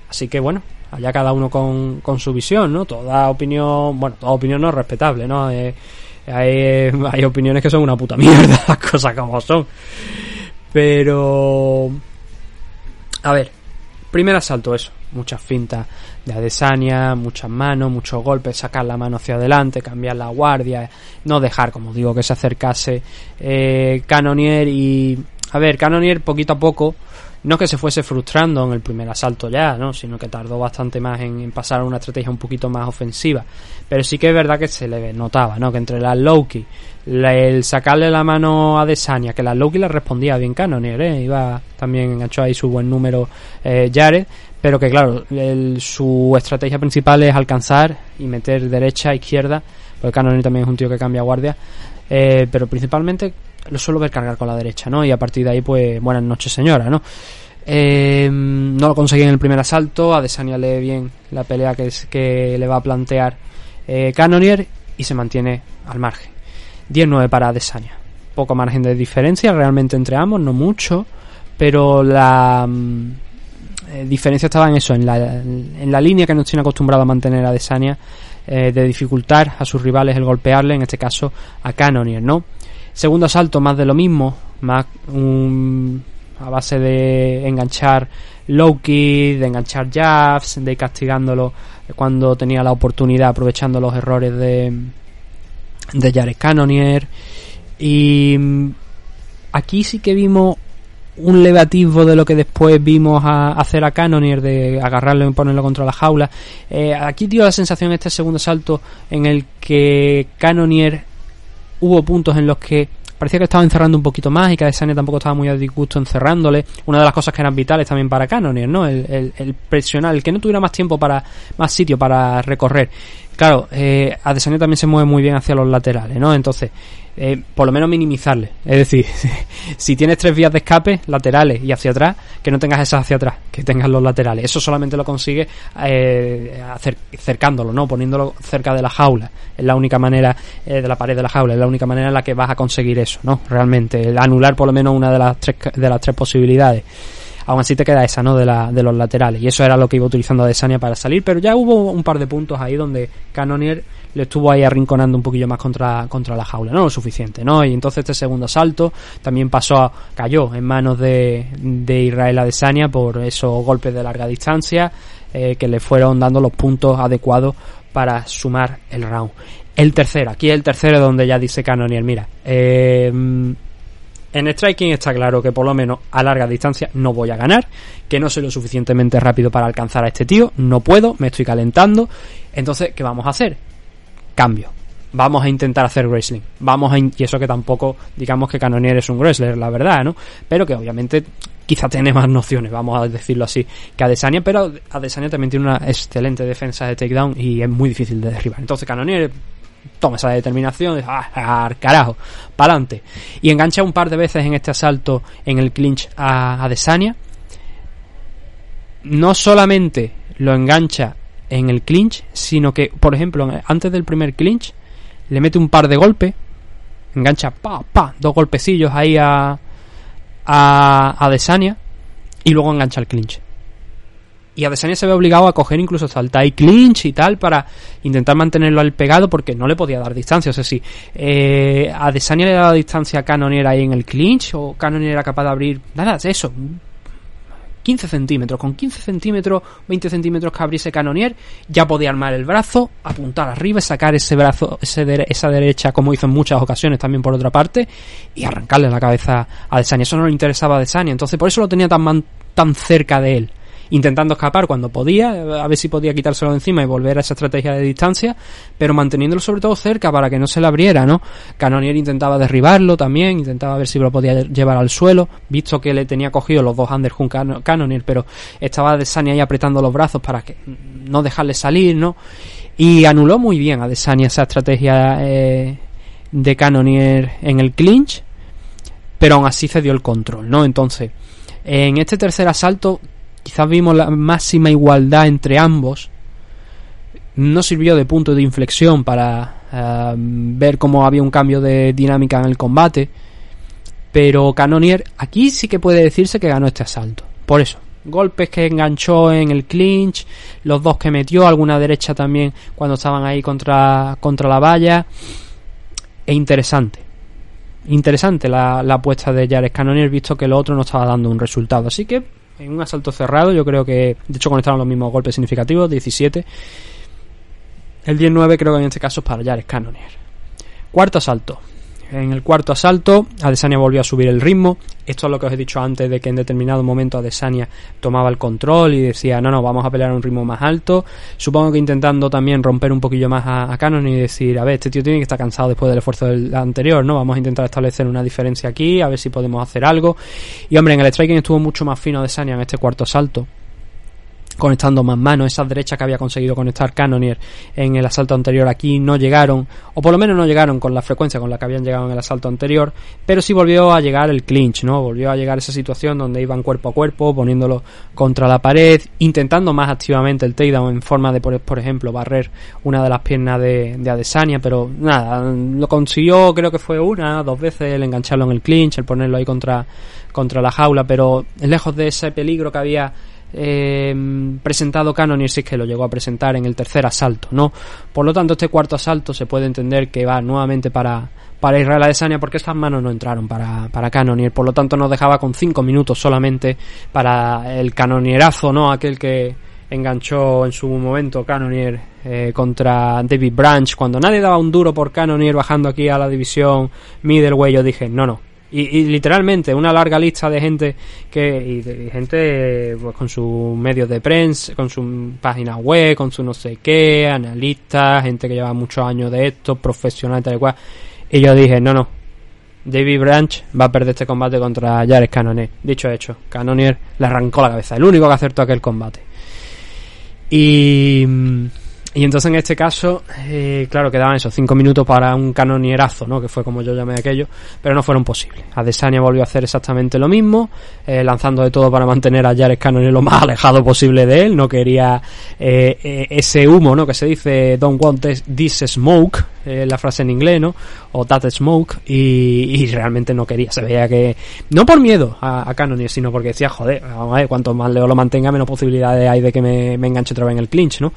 Así que bueno, allá cada uno con, con su visión, ¿no? Toda opinión, bueno, toda opinión no es respetable, ¿no? Eh, hay, hay opiniones que son una puta mierda, [laughs] las cosas como son. Pero... A ver, primer asalto, eso. Muchas fintas de Adesanya, muchas manos, muchos golpes, sacar la mano hacia adelante, cambiar la guardia, no dejar, como digo, que se acercase eh, Canonier y... A ver, Canonier poquito a poco no que se fuese frustrando en el primer asalto ya, ¿no? sino que tardó bastante más en, pasar a una estrategia un poquito más ofensiva. Pero sí que es verdad que se le notaba, ¿no? Que entre las Loki, el sacarle la mano a Desania, que las Loki le respondía bien Canonier, ¿eh? Iba también enganchó ahí su buen número eh, Jared, pero que claro, su estrategia principal es alcanzar y meter derecha, izquierda, porque Canonier también es un tío que cambia guardia, eh, pero principalmente lo suelo ver cargar con la derecha, ¿no? Y a partir de ahí, pues, buenas noches, señora, ¿no? Eh, no lo conseguí en el primer asalto, a Desania lee bien la pelea que, es, que le va a plantear eh, y se mantiene al margen. 10-9 para Adesanya. Poco margen de diferencia realmente entre ambos, no mucho, pero la mm, eh, diferencia estaba en eso, en la, en la línea que nos tiene acostumbrado a mantener a Desania, eh, de dificultar a sus rivales el golpearle, en este caso a Canonier, ¿no? Segundo asalto, más de lo mismo, a base de enganchar Loki, de enganchar jabs, de ir castigándolo cuando tenía la oportunidad, aprovechando los errores de, de Jared Cannonier. Y mm, aquí sí que vimos un levativo de lo que después vimos a, hacer a Cannonier de agarrarlo y ponerlo contra la jaula. Eh, aquí dio la sensación este segundo asalto en el que Cannonier hubo puntos en los que parecía que estaba encerrando un poquito más y que Adesanya tampoco estaba muy a disgusto encerrándole. Una de las cosas que eran vitales también para Cannonier, ¿no? El, el, presionar, el que no tuviera más tiempo para, más sitio para recorrer. Claro, eh, Adesanya también se mueve muy bien hacia los laterales, ¿no? Entonces, eh, por lo menos minimizarle. Es decir, [laughs] si tienes tres vías de escape laterales y hacia atrás, que no tengas esas hacia atrás, que tengas los laterales. Eso solamente lo consigue eh, cercándolo, ¿no? Poniéndolo cerca de la jaula. Es la única manera, eh, de la pared de la jaula, es la única manera en la que vas a conseguir eso, ¿no? Realmente, anular por lo menos una de las tres, de las tres posibilidades aún así te queda esa, ¿no? De, la, de los laterales. Y eso era lo que iba utilizando Adesanya para salir. Pero ya hubo un par de puntos ahí donde Cannonier le estuvo ahí arrinconando un poquillo más contra, contra la jaula, no lo suficiente, ¿no? Y entonces este segundo asalto también pasó, cayó en manos de, de Israel Adesanya por esos golpes de larga distancia eh, que le fueron dando los puntos adecuados para sumar el round. El tercero, aquí el tercero donde ya dice Cannonier, mira, eh, en striking está claro que por lo menos a larga distancia no voy a ganar, que no soy lo suficientemente rápido para alcanzar a este tío, no puedo, me estoy calentando. Entonces, ¿qué vamos a hacer? cambio. Vamos a intentar hacer wrestling. Vamos a y eso que tampoco digamos que Canonier es un wrestler, la verdad, ¿no? Pero que obviamente quizá tiene más nociones, vamos a decirlo así, que Adesanya, pero Adesanya también tiene una excelente defensa de takedown y es muy difícil de derribar. Entonces Canonier toma esa determinación, ah, carajo, para adelante. Y engancha un par de veces en este asalto en el clinch a Adesanya. No solamente lo engancha en el clinch, sino que, por ejemplo, antes del primer clinch, le mete un par de golpes, engancha pa, pa, dos golpecillos ahí a, a, a Desania y luego engancha el clinch. Y a Desania se ve obligado a coger incluso saltar y clinch y tal para intentar mantenerlo al pegado porque no le podía dar distancia. O sea, si eh, a Desania le daba distancia a Cannonier ahí en el clinch o Cannonier era capaz de abrir, nada, eso, 15 centímetros. Con 15 centímetros, 20 centímetros que abriese Canonier, ya podía armar el brazo, apuntar arriba, sacar ese brazo, esa derecha, como hizo en muchas ocasiones también por otra parte, y arrancarle la cabeza a Desania. Eso no le interesaba a Desania, entonces por eso lo tenía tan, tan cerca de él intentando escapar cuando podía, a ver si podía quitárselo de encima y volver a esa estrategia de distancia, pero manteniéndolo sobre todo cerca para que no se le abriera, ¿no? Canonier intentaba derribarlo también, intentaba ver si lo podía llevar al suelo, visto que le tenía cogido los dos underhook Canonier, pero estaba Desania ahí apretando los brazos para que no dejarle salir, ¿no? Y anuló muy bien a Desania esa estrategia eh, de Canonier en el clinch, pero aún así cedió el control, ¿no? Entonces, en este tercer asalto quizás vimos la máxima igualdad entre ambos. No sirvió de punto de inflexión para eh, ver cómo había un cambio de dinámica en el combate. Pero Canonier aquí sí que puede decirse que ganó este asalto. Por eso, golpes que enganchó en el clinch, los dos que metió, alguna derecha también cuando estaban ahí contra, contra la valla. E interesante. Interesante la, la apuesta de Jared Canonier, visto que lo otro no estaba dando un resultado. Así que en un asalto cerrado. Yo creo que, de hecho, conectaron los mismos golpes significativos, 17. El 19 creo que en este caso es para Jared Cannonier. Cuarto asalto. En el cuarto asalto, Adesanya volvió a subir el ritmo. Esto es lo que os he dicho antes de que en determinado momento Adesanya tomaba el control y decía, no, no, vamos a pelear a un ritmo más alto. Supongo que intentando también romper un poquillo más a, Cannon y decir, a ver, este tío tiene que estar cansado después del esfuerzo del anterior, ¿no? Vamos a intentar establecer una diferencia aquí, a ver si podemos hacer algo. Y hombre, en el striking estuvo mucho más fino Adesanya en este cuarto asalto conectando más manos, esas derechas que había conseguido conectar Cannonier en el asalto anterior aquí no llegaron, o por lo menos no llegaron con la frecuencia con la que habían llegado en el asalto anterior, pero sí volvió a llegar el clinch, ¿no? Volvió a llegar esa situación donde iban cuerpo a cuerpo, poniéndolo contra la pared, intentando más activamente el takedown en forma de, por, ejemplo, barrer una de las piernas de, de Adesanya, pero nada, lo consiguió, creo que fue una, dos veces, el engancharlo en el clinch, el ponerlo ahí contra, contra la jaula, pero lejos de ese peligro que había eh, presentado Canonier si es que lo llegó a presentar en el tercer asalto, ¿no? Por lo tanto, este cuarto asalto se puede entender que va nuevamente para, para Israel Adesanya porque estas manos no entraron para, para por lo tanto nos dejaba con 5 minutos solamente para el canonierazo, ¿no? Aquel que enganchó en su momento Canonier eh, contra David Branch cuando nadie daba un duro por Canonier bajando aquí a la división middleweight yo dije no no y, literalmente una larga lista de gente que y gente pues, con sus medios de prensa, con su página web, con su no sé qué, analistas, gente que lleva muchos años de esto, profesionales tal cual. Y yo dije, no, no, David Branch va a perder este combate contra Jared Cannonier. Dicho hecho, Cannonier le arrancó la cabeza, el único que acertó aquel combate. Y y entonces en este caso, eh, claro, quedaban esos cinco minutos para un canonierazo, ¿no? Que fue como yo llamé aquello, pero no fueron posibles. Adesanya volvió a hacer exactamente lo mismo, eh, lanzando de todo para mantener a Jared Cannonier lo más [laughs] alejado posible de él. No quería eh, eh ese humo, ¿no? Que se dice Don't want this smoke, eh, la frase en inglés, ¿no? O that smoke, y, y, realmente no quería. Se veía que, no por miedo a, a Cannonier, sino porque decía, joder, vamos a ver, cuanto más Leo lo mantenga, menos posibilidades hay de que me, me enganche otra vez en el clinch, ¿no?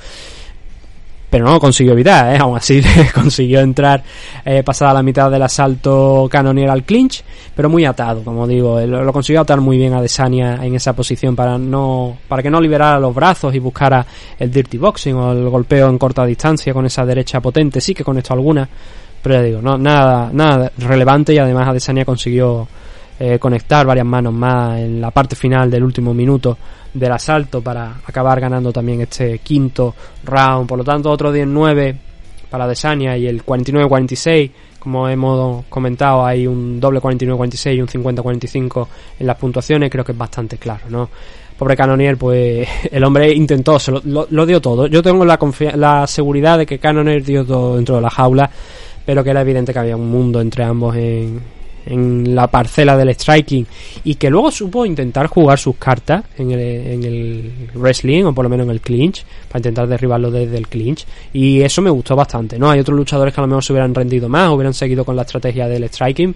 Pero no lo consiguió evitar, ¿eh? aún así [laughs] consiguió entrar eh, pasada la mitad del asalto canonier al clinch, pero muy atado, como digo, lo, consiguió atar muy bien a Desania en esa posición para no para que no liberara los brazos y buscara el dirty boxing o el golpeo en corta distancia con esa derecha potente, sí que con esto alguna, pero ya digo, no nada nada relevante y además Adesanya consiguió eh, conectar varias manos más en la parte final del último minuto del asalto para acabar ganando también este quinto round. Por lo tanto, otro 10-9 para Desania y el 49-46. Como hemos comentado, hay un doble 49-46 y un 50-45 en las puntuaciones. Creo que es bastante claro, ¿no? Pobre Canonier, pues [laughs] el hombre intentó, se lo, dio todo. Yo tengo la, la seguridad de que Canonier dio todo dentro de la jaula, pero que era evidente que había un mundo entre ambos en, en la parcela del striking y que luego supo intentar jugar sus cartas en el, en el wrestling o por lo menos en el clinch para intentar derribarlo desde el clinch y eso me gustó bastante no hay otros luchadores que a lo mejor se hubieran rendido más hubieran seguido con la estrategia del striking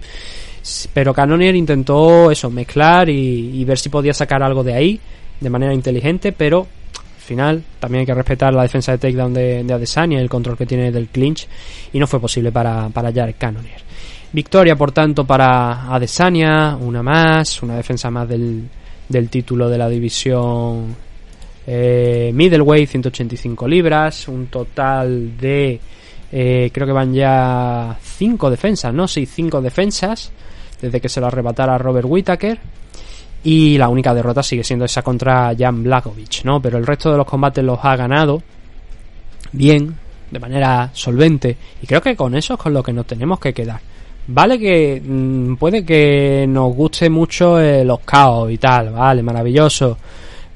pero Cannonier intentó eso mezclar y, ver si podía sacar algo de ahí de manera inteligente pero al final también hay que respetar la defensa de takedown de, de Adesanya el control que tiene del clinch y no fue posible para, para Jared Cannonier Victoria, por tanto, para Adesanya, una más, una defensa más del, del título de la división eh, middleweight, 185 libras, un total de, eh, creo que van ya 5 defensas, ¿no? Sí, 5 defensas, desde que se lo arrebatara Robert Whittaker. Y la única derrota sigue siendo esa contra Jan Blakovic, ¿no? Pero el resto de los combates los ha ganado bien, de manera solvente. Y creo que con eso es con lo que nos tenemos que quedar. Vale que mm, puede que nos guste mucho eh, los caos y tal, vale, maravilloso.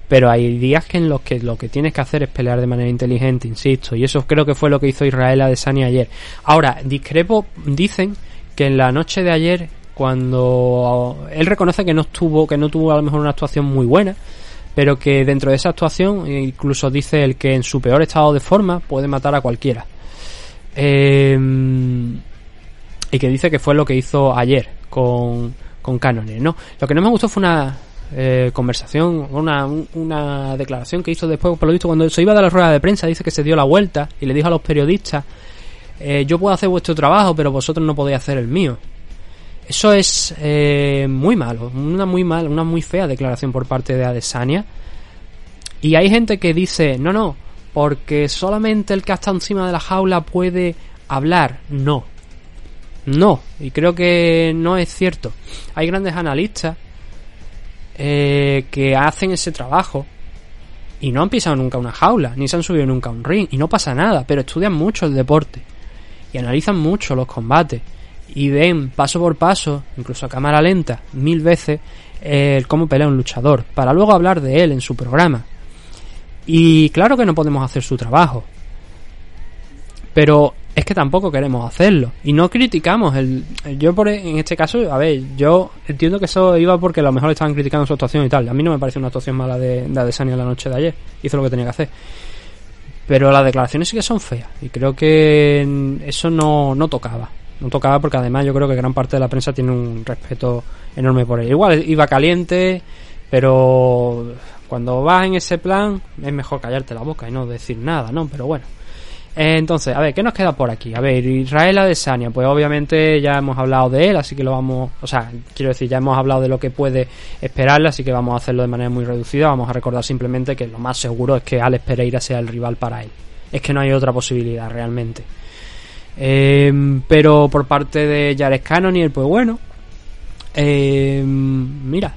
Pero hay días que en los que lo que tienes que hacer es pelear de manera inteligente, insisto. Y eso creo que fue lo que hizo Israel a Desani ayer. Ahora, discrepo, dicen que en la noche de ayer, cuando él reconoce que no estuvo, que no tuvo a lo mejor una actuación muy buena, pero que dentro de esa actuación, incluso dice el que en su peor estado de forma puede matar a cualquiera. Eh, y que dice que fue lo que hizo ayer con, con Canones, ¿no? Lo que no me gustó fue una eh, conversación, una, una declaración que hizo después, por lo visto, cuando se iba de la rueda de prensa, dice que se dio la vuelta y le dijo a los periodistas, eh, yo puedo hacer vuestro trabajo, pero vosotros no podéis hacer el mío. Eso es eh, muy malo, una muy mal, una muy fea declaración por parte de Adesanya. Y hay gente que dice, no, no, porque solamente el que está encima de la jaula puede hablar. No, no, y creo que no es cierto. Hay grandes analistas eh, que hacen ese trabajo y no han pisado nunca una jaula, ni se han subido nunca a un ring, y no pasa nada, pero estudian mucho el deporte y analizan mucho los combates y ven paso por paso, incluso a cámara lenta, mil veces, el cómo pelea un luchador, para luego hablar de él en su programa. Y claro que no podemos hacer su trabajo, pero es que tampoco queremos hacerlo. Y no criticamos el yo por en este caso a ver yo entiendo que eso iba porque a lo mejor estaban criticando su actuación y tal. A mí no me parece una actuación mala de, de Adesanya la noche de ayer. Hizo lo que tenía que hacer. Pero las declaraciones sí que son feas. Y creo que eso no, no tocaba. No tocaba porque además yo creo que gran parte de la prensa tiene un respeto enorme por él. Igual iba caliente pero cuando vas en ese plan es mejor callarte la boca y no decir nada no pero bueno entonces, a ver, ¿qué nos queda por aquí? A ver, Israel Adesanya, pues obviamente ya hemos hablado de él, así que lo vamos, o sea, quiero decir, ya hemos hablado de lo que puede esperarle, así que vamos a hacerlo de manera muy reducida, vamos a recordar simplemente que lo más seguro es que Alex Pereira sea el rival para él. Es que no hay otra posibilidad realmente. Eh, pero por parte de Jared Cannonier, pues bueno, eh, mira,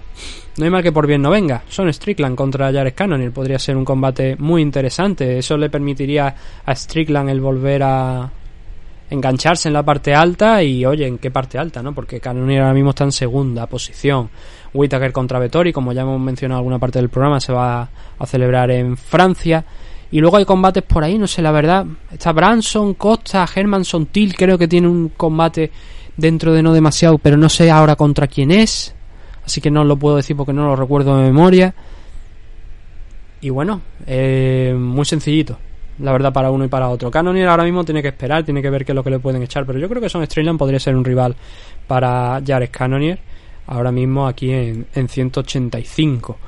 no hay mal que por bien no venga. Son Strickland contra Jared Cannonier. Podría ser un combate muy interesante. Eso le permitiría a Strickland el volver a engancharse en la parte alta y oye, ¿en qué parte alta? no Porque Cannonier ahora mismo está en segunda posición. Whittaker contra Vettori, como ya hemos mencionado en alguna parte del programa, se va a celebrar en Francia. Y luego hay combates por ahí, no sé, la verdad. Está Branson, Costa, Hermanson, Till, creo que tiene un combate dentro de no demasiado, pero no sé ahora contra quién es. Así que no lo puedo decir porque no lo recuerdo de memoria. Y bueno, eh, muy sencillito la verdad, para uno y para otro. Cannonier ahora mismo tiene que esperar, tiene que ver qué es lo que le pueden echar, pero yo creo que Son Strayland podría ser un rival para Jared Cannonier ahora mismo aquí en, en 185.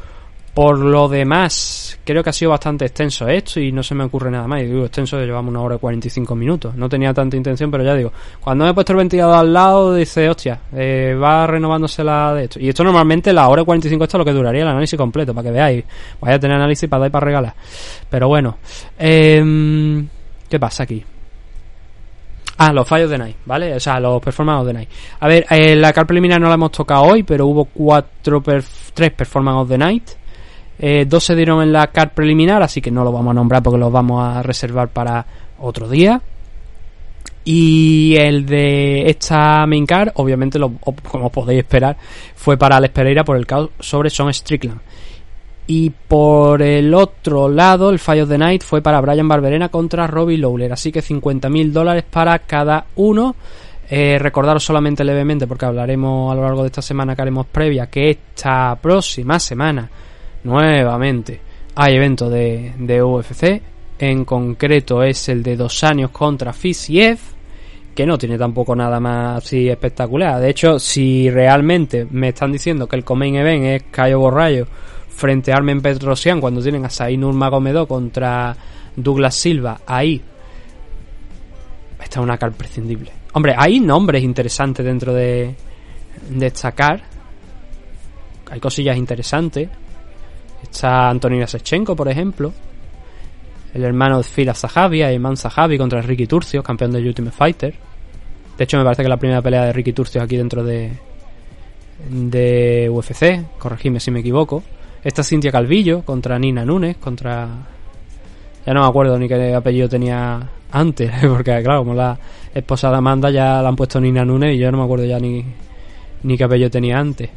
Por lo demás, creo que ha sido bastante extenso esto y no se me ocurre nada más. Y digo, extenso llevamos una hora y 45 minutos. No tenía tanta intención, pero ya digo, cuando me he puesto el ventilador al lado, dice, hostia, eh, va renovándose la de esto. Y esto normalmente, la hora y 45, esto es lo que duraría el análisis completo, para que veáis. Vaya a tener análisis para dar y para regalar. Pero bueno, eh, ¿qué pasa aquí? Ah, los fallos de Night, ¿vale? O sea, los performance de Night. A ver, eh, la car preliminar no la hemos tocado hoy, pero hubo cuatro tres performance of the night. Eh, dos se dieron en la car preliminar, así que no lo vamos a nombrar porque los vamos a reservar para otro día. Y el de esta main car, obviamente, como podéis esperar, fue para Alex Pereira por el caos sobre Son Strickland. Y por el otro lado, el Fire of the Night fue para Brian Barberena contra Robbie Lawler. Así que 50.000 dólares para cada uno. Eh, recordaros solamente levemente, porque hablaremos a lo largo de esta semana que haremos previa, que esta próxima semana nuevamente hay evento de, de UFC. En concreto es el de dos años contra Fisiev, que no tiene tampoco nada más así espectacular. De hecho, si realmente me están diciendo que el Comain Event es Cayo Borrayo frente a Armen Petrosian cuando tienen a Sain Nurmagomedov contra Douglas Silva ahí está una car prescindible hombre hay nombres interesantes dentro de de esta car hay cosillas interesantes está Antonina Sechenko por ejemplo el hermano de Fila Zahavi Iman Zahavi contra Ricky Turcio campeón del Ultimate Fighter de hecho me parece que la primera pelea de Ricky Turcio aquí dentro de de UFC corregidme si me equivoco esta Cintia Calvillo contra Nina Nunes, contra... Ya no me acuerdo ni qué apellido tenía antes, [laughs] porque claro, como la esposa de Amanda ya la han puesto Nina Nunes y yo no me acuerdo ya ni, ni qué apellido tenía antes.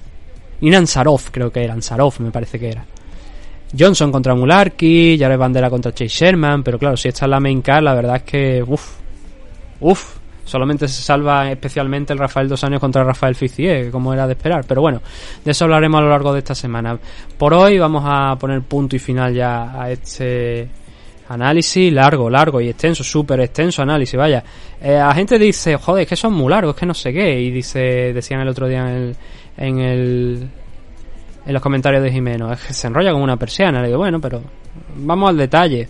Nina Ansarov creo que era, Ansarov me parece que era. Johnson contra Mularki, Jared Bandera contra Chase Sherman, pero claro, si esta es la main card, la verdad es que, uff, uff, Solamente se salva especialmente el Rafael dos años contra Rafael Ficier, como era de esperar. Pero bueno, de eso hablaremos a lo largo de esta semana. Por hoy vamos a poner punto y final ya a este análisis largo, largo y extenso, súper extenso análisis, vaya. Eh, la gente dice, joder, es que son muy largos, es que no sé qué. Y dice, decían el otro día en el, en el en los comentarios de Jimeno, es que se enrolla como una persiana. Le digo, bueno, pero vamos al detalle.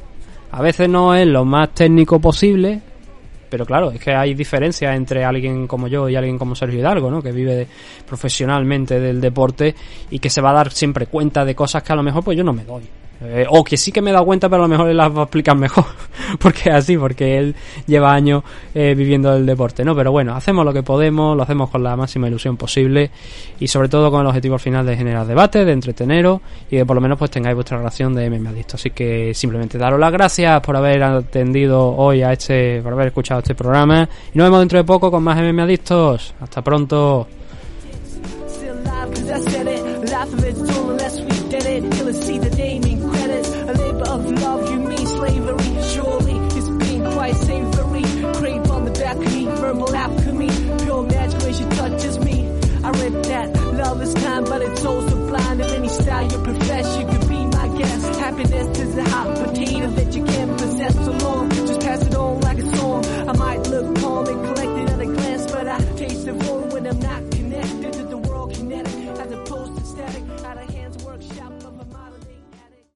A veces no es lo más técnico posible, pero claro, es que hay diferencia entre alguien como yo y alguien como Sergio Hidalgo, ¿no? Que vive profesionalmente del deporte y que se va a dar siempre cuenta de cosas que a lo mejor pues yo no me doy. Eh, o que sí que me he dado cuenta, pero a lo mejor él las va a explicar mejor. [laughs] porque es así, porque él lleva años eh, viviendo el deporte, ¿no? Pero bueno, hacemos lo que podemos, lo hacemos con la máxima ilusión posible y sobre todo con el objetivo final de generar debate, de entreteneros y de por lo menos pues tengáis vuestra relación de MMA Adicto. Así que simplemente daros las gracias por haber atendido hoy a este, por haber escuchado este programa y nos vemos dentro de poco con más MMA Adictos. Hasta pronto. kind, but it's chose to fly any style you profess. You could be my guest. Happiness is a hot potato that you can't possess so long. Just pass it on like a song. I might look calm and collected